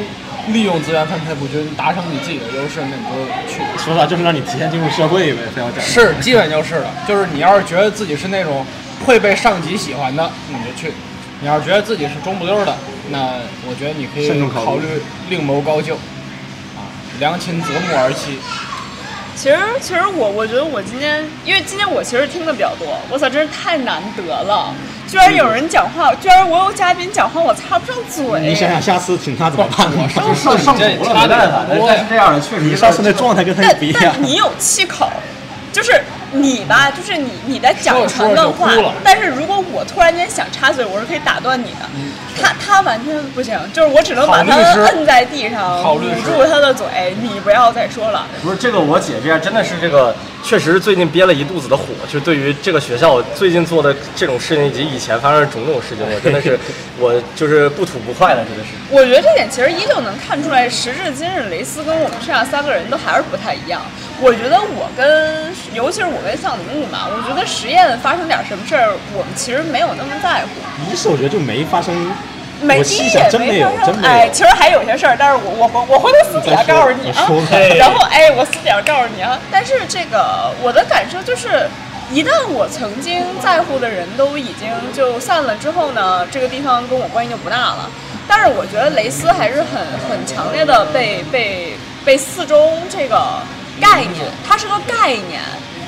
Speaker 4: 利用资源分配不均，达成你自己的优势，那你就去。
Speaker 3: 说实话，就是让你提前进入社会呗，非要这样。
Speaker 4: 是，基本就是的。就是你要是觉得自己是那种会被上级喜欢的，你就去；你要是觉得自己是中不溜的，那我觉得你可以
Speaker 3: 考虑
Speaker 4: 另谋高就。啊，良禽择木而栖。
Speaker 2: 其实，其实我我觉得我今天，因为今天我其实听的比较多，我操，真是太难得了！居然有人讲话，居然我有嘉宾讲话，我插不上嘴。
Speaker 3: 你想想，下次请他怎么办？我
Speaker 4: 上
Speaker 5: 上上头了，没办法，但是这样的确实
Speaker 3: 你上次那状态跟他
Speaker 2: 但
Speaker 3: 不一样
Speaker 2: 但。你有气口，就是你吧，就是你你在讲一长段话但是如果我突然间想插嘴，我是可以打断你的。
Speaker 3: 嗯
Speaker 2: 他他完全不行，就是我只能把他摁在地上，捂住他的嘴，你不要再说了。
Speaker 5: 不是这个，我姐这样真的是这个，确实是最近憋了一肚子的火。就对于这个学校最近做的这种事情，以及以前发生的种种事情，我真的是，我就是不吐不快了，真的是。
Speaker 2: 我觉得这点其实依旧能看出来，时至今日，雷斯跟我们剩下三个人都还是不太一样。我觉得我跟，尤其是我跟向林木嘛，我觉得实验发生点什么事儿，我们其实没有那么在乎。
Speaker 3: 一是我觉得就没发生，
Speaker 2: 没
Speaker 3: 我细
Speaker 2: 也
Speaker 3: 想真没有
Speaker 2: 哎，其实还有些事儿，但是我我我我回头私底下告诉你啊。然后哎，我私底下告诉你啊。但是这个我的感受就是，一旦我曾经在乎的人都已经就散了之后呢，这个地方跟我关系就不大了。但是我觉得蕾丝还是很很强烈的被被被四中这个概念，它是个概念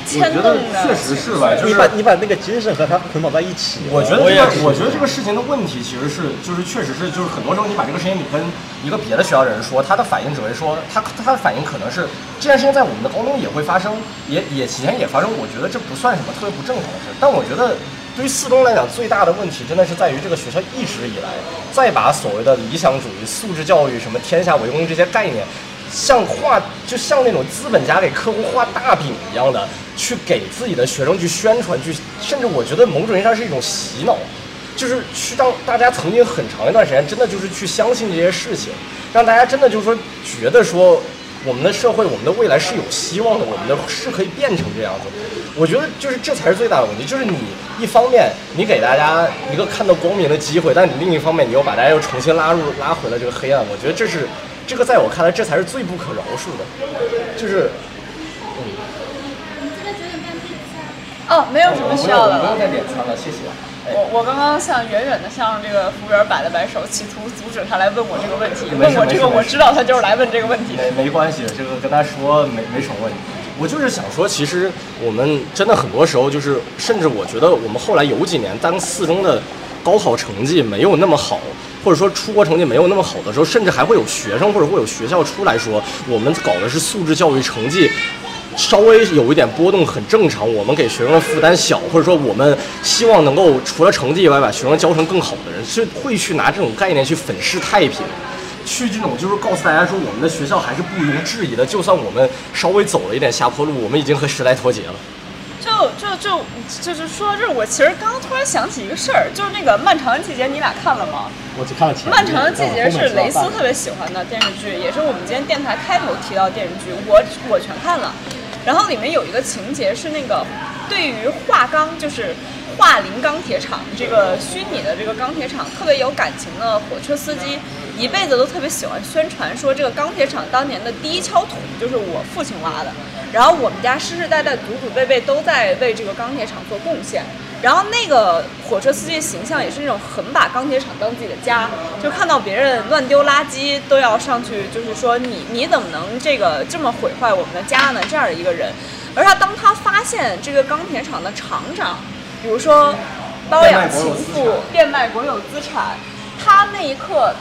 Speaker 2: 牵动的。
Speaker 5: 是吧就是
Speaker 3: 你把你把那个精神和它捆绑在一起，
Speaker 5: 我觉得这个，我觉得这个事情的问题其实是，就是确实是，就是很多时候你把这个事情你跟一个别的学校的人说，他的反应只会说，他他的反应可能是这件事情在我们的高中也会发生，也也以前也发生，我觉得这不算什么特别不正常的事。但我觉得对于四中来讲，最大的问题真的是在于这个学校一直以来再把所谓的理想主义、素质教育、什么天下为公这些概念。像画，就像那种资本家给客户画大饼一样的，去给自己的学生去宣传，去，甚至我觉得某种意义上是一种洗脑，就是去让大家曾经很长一段时间真的就是去相信这些事情，让大家真的就是说觉得说我们的社会、我们的未来是有希望的，我们的是可以变成这样子。我觉得就是这才是最大的问题，就是你一方面你给大家一个看到光明的机会，但你另一方面你又把大家又重新拉入拉回了这个黑暗。我觉得这是这个在我看来这才是最不可饶恕的，就是
Speaker 2: 哦，没有什么需要的了
Speaker 5: 不用。再点餐了，谢谢。
Speaker 2: 我我刚刚向远远的向这个服务员摆了摆手，企图阻止他来问我这个问题。问我这个，我知道他就是来问这个问题。
Speaker 5: 没没关系，这个跟他说没没什么问题。我就是想说，其实我们真的很多时候就是，甚至我觉得我们后来有几年当四中的高考成绩没有那么好，或者说出国成绩没有那么好的时候，甚至还会有学生或者会有学校出来说，我们搞的是素质教育，成绩稍微有一点波动很正常，我们给学生的负担小，或者说我们希望能够除了成绩以外，把学生教成更好的人，是会去拿这种概念去粉饰太平。去这种就是告诉大家说，我们的学校还是不容置疑的，就算我们稍微走了一点下坡路，我们已经和时代脱节了。
Speaker 2: 就就就就是说到这儿，我其实刚刚突然想起一个事儿，就是那个《漫长的季节》，你俩看了吗？
Speaker 3: 我只看了前《
Speaker 2: 漫长的季节》是雷斯特别喜欢的电视剧，也是我们今天电台开头提到的电视剧，我我全看了。然后里面有一个情节是那个对于华钢，就是桦林钢铁厂这个虚拟的这个钢铁厂特别有感情的火车司机，一辈子都特别喜欢宣传说这个钢铁厂当年的第一锹土就是我父亲挖的，然后我们家世世代代祖祖辈辈都在为这个钢铁厂做贡献。然后那个火车司机的形象也是那种很把钢铁厂当自己的家，就看到别人乱丢垃圾都要上去，就是说你你怎么能这个这么毁坏我们的家呢？这样的一个人，而他当他发现这个钢铁厂的厂长，比如说包养情妇，变卖国有资产，他那一刻，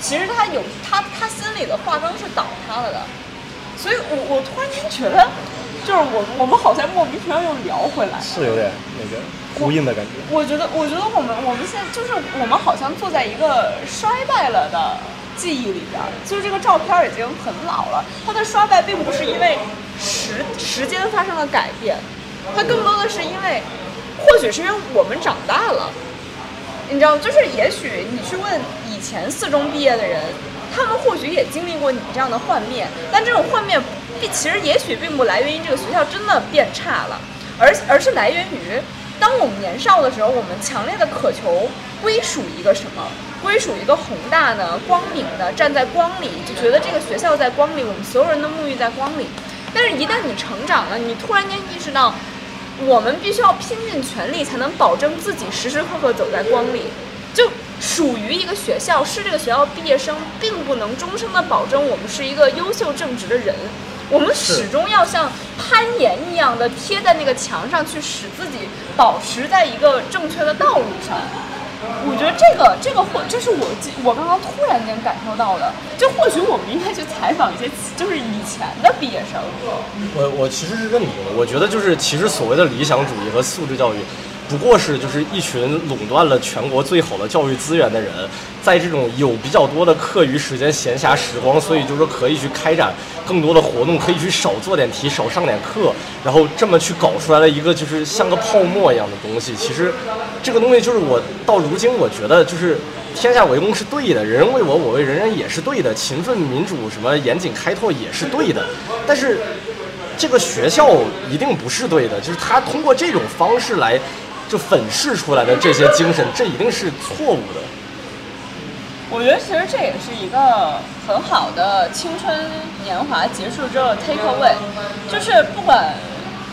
Speaker 2: 其实他有他他心里的化妆是倒塌了的，所以我我突然间觉得，就是我我们好像莫名其妙又聊回来，
Speaker 3: 是有点那个呼应的感觉。
Speaker 2: 我觉得我觉得我们我们现在就是我们好像坐在一个衰败了的。记忆里边，就是这个照片已经很老了。它的衰败并不是因为时时间发生了改变，它更多的是因为，或许是因为我们长大了。你知道，就是也许你去问前四中毕业的人，他们或许也经历过你这样的幻灭，但这种幻灭，并其实也许并不来源于这个学校真的变差了，而而是来源于，当我们年少的时候，我们强烈的渴求归属一个什么。归属一个宏大的、光明的，站在光里，就觉得这个学校在光里，我们所有人的沐浴在光里。但是，一旦你成长了，你突然间意识到，我们必须要拼尽全力，才能保证自己时时刻刻走在光里。就属于一个学校，是这个学校毕业生，并不能终生的保证我们是一个优秀正直的人。我们始终要像攀岩一样的贴在那个墙上去，使自己保持在一个正确的道路上。我觉得这个这个或这是我我刚刚突然间感受到的，就或许我们应该去采访一些就是以前的毕业生。
Speaker 5: 我我其实是认同的，我觉得就是其实所谓的理想主义和素质教育。不过是就是一群垄断了全国最好的教育资源的人，在这种有比较多的课余时间、闲暇时光，所以就是说可以去开展更多的活动，可以去少做点题、少上点课，然后这么去搞出来了一个就是像个泡沫一样的东西。其实，这个东西就是我到如今我觉得就是天下为公是对的，人人为我，我为人人也是对的，勤奋民主什么严谨开拓也是对的，但是这个学校一定不是对的，就是他通过这种方式来。就粉饰出来的这些精神，这一定是错误的。
Speaker 2: 我觉得其实这也是一个很好的青春年华结束之后 take away，就是不管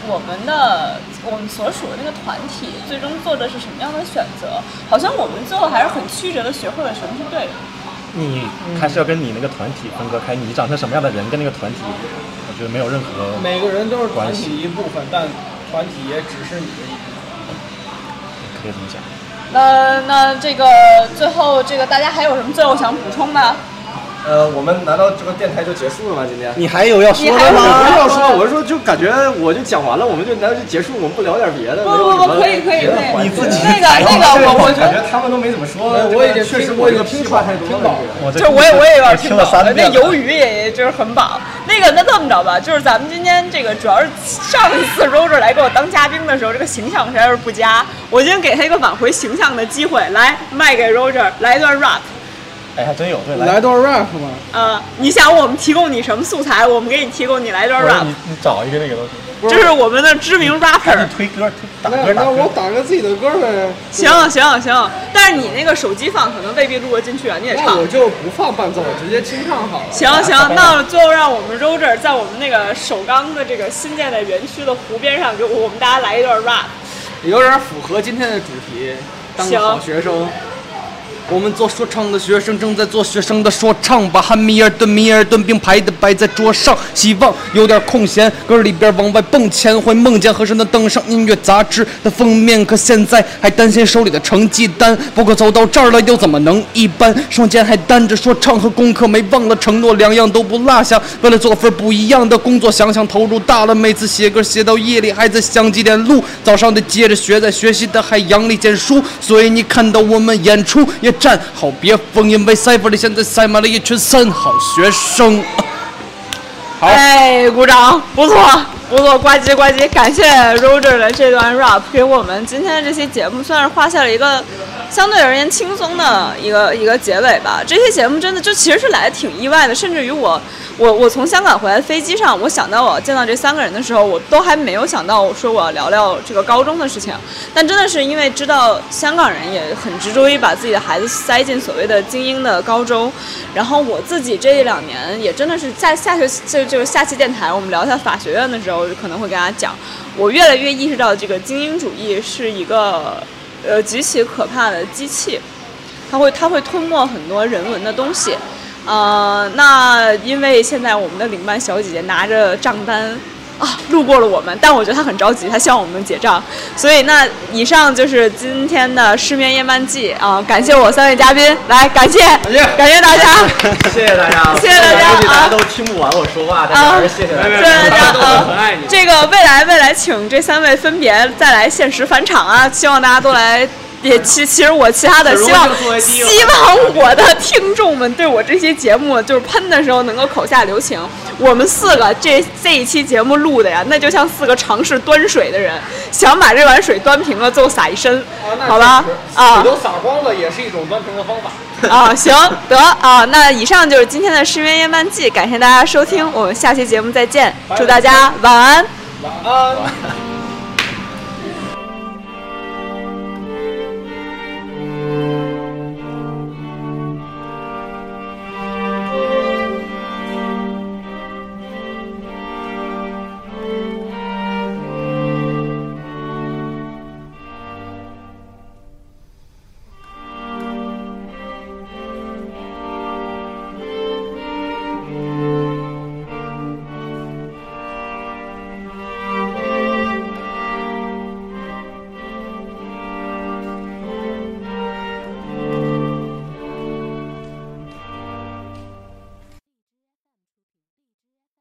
Speaker 2: 我们的我们所属的那个团体最终做的是什么样的选择，好像我们最后还是很曲折的学会了什么是对的。
Speaker 3: 你还是要跟你那个团体分割开，你长成什么样的人跟那个团体，我觉得没有任何。
Speaker 4: 每个人都是团体一部分，但团体也只是你的一。
Speaker 2: 那那这个最后这个大家还有什么最后想补充的？
Speaker 5: 呃，我们难道这个电台就结束了吗？今天
Speaker 3: 你还有要说的吗？
Speaker 5: 不是要说，我是说，就感觉我就讲完了，我们就难道就结束？我们不聊点别的？
Speaker 2: 不不不，可以可以可以。
Speaker 3: 你自己
Speaker 2: 那个那个，我我
Speaker 5: 感觉他们都没怎么说。
Speaker 4: 我已经
Speaker 5: 确实我已经听话太多了。
Speaker 2: 就我也我也有点听
Speaker 3: 了三
Speaker 2: 那鱿鱼也就是很饱。那个那这么着吧，就是咱们今天这个主要是上一次 Roger 来给我当嘉宾的时候，这个形象实在是不佳。我今天给他一个挽回形象的机会，来卖给 Roger 来一段 rap。
Speaker 3: 哎，还真有，对，
Speaker 4: 来段 rap 吗？
Speaker 2: 呃，你想我们提供你什么素材？我们给你提供，你来段 rap。
Speaker 3: 你你找一个那个东西。
Speaker 2: 这是我们的知名 rapper。
Speaker 3: 推歌，打歌，
Speaker 4: 那我打个自己的歌呗。
Speaker 2: 行行行，但是你那个手机放可能未必录得进去啊，你也唱。
Speaker 4: 我就不放伴奏，直接清唱好了。
Speaker 2: 行行，那最后让我们 Roger 在我们那个首钢的这个新建的园区的湖边上，给我们大家来一段 rap。
Speaker 4: 有点符合今天的主题，当个好学生。我们做说唱的学生正在做学生的说唱，把汉密尔顿、米尔顿并排的摆在桌上，希望有点空闲，歌里边往外蹦钱，会梦见和尚的登上音乐杂志的封面。可现在还担心手里的成绩单，不过走到这儿了又怎么能一般？双肩还担着说唱和功课，没忘了承诺，两样都不落下。为了做份不一样的工作，想想投入大了，每次写歌写到夜里还在想几点录，早上得接着学，在学习的海洋里捡书，所以你看到我们演出也。站好别疯，因为赛博里现在塞满了一群三好学生。好，
Speaker 2: 哎，鼓掌，不错，不错，呱唧呱唧，感谢 Roger 的这段 rap，给我们今天的这期节目算是画下了一个相对而言轻松的一个一个结尾吧。这期节目真的就其实是来的挺意外的，甚至于我。我我从香港回来飞机上，我想到我要见到这三个人的时候，我都还没有想到我说我要聊聊这个高中的事情。但真的是因为知道香港人也很执着于把自己的孩子塞进所谓的精英的高中，然后我自己这一两年也真的是在下学期就就是下期电台我们聊一下法学院的时候，我可能会跟大家讲，我越来越意识到这个精英主义是一个呃极其可怕的机器，它会它会吞没很多人文的东西。呃，那因为现在我们的领班小姐姐拿着账单，啊路过了我们，但我觉得他很着急，他希望我们结账。所以那以上就是今天的失眠夜漫记啊，感谢我三位嘉宾，来感谢感 谢大家。
Speaker 5: 谢谢大家，
Speaker 2: 谢谢大家
Speaker 5: 估计大
Speaker 2: 啊
Speaker 5: 家都听不完我说话，但是
Speaker 2: 啊
Speaker 5: 还是谢谢大家。
Speaker 2: 谢谢大家
Speaker 4: 很爱你！
Speaker 2: 这个未来未来，请这三位分别再来限时返场啊！希望大家都来。也其其实我其他的希望希望我的听众们对我这期节目就是喷的时候能够口下留情。我们四个这这一期节目录的呀，那就像四个尝试端水的人，想把这碗水端平了，最后洒一身，好吧？啊
Speaker 4: 水都洒光了，也是一种端平的方法。
Speaker 2: 啊，行得啊，那以上就是今天的失眠夜漫记，感谢大家收听，我们下期节目再见，祝大家晚安。
Speaker 4: 晚安。Thank you.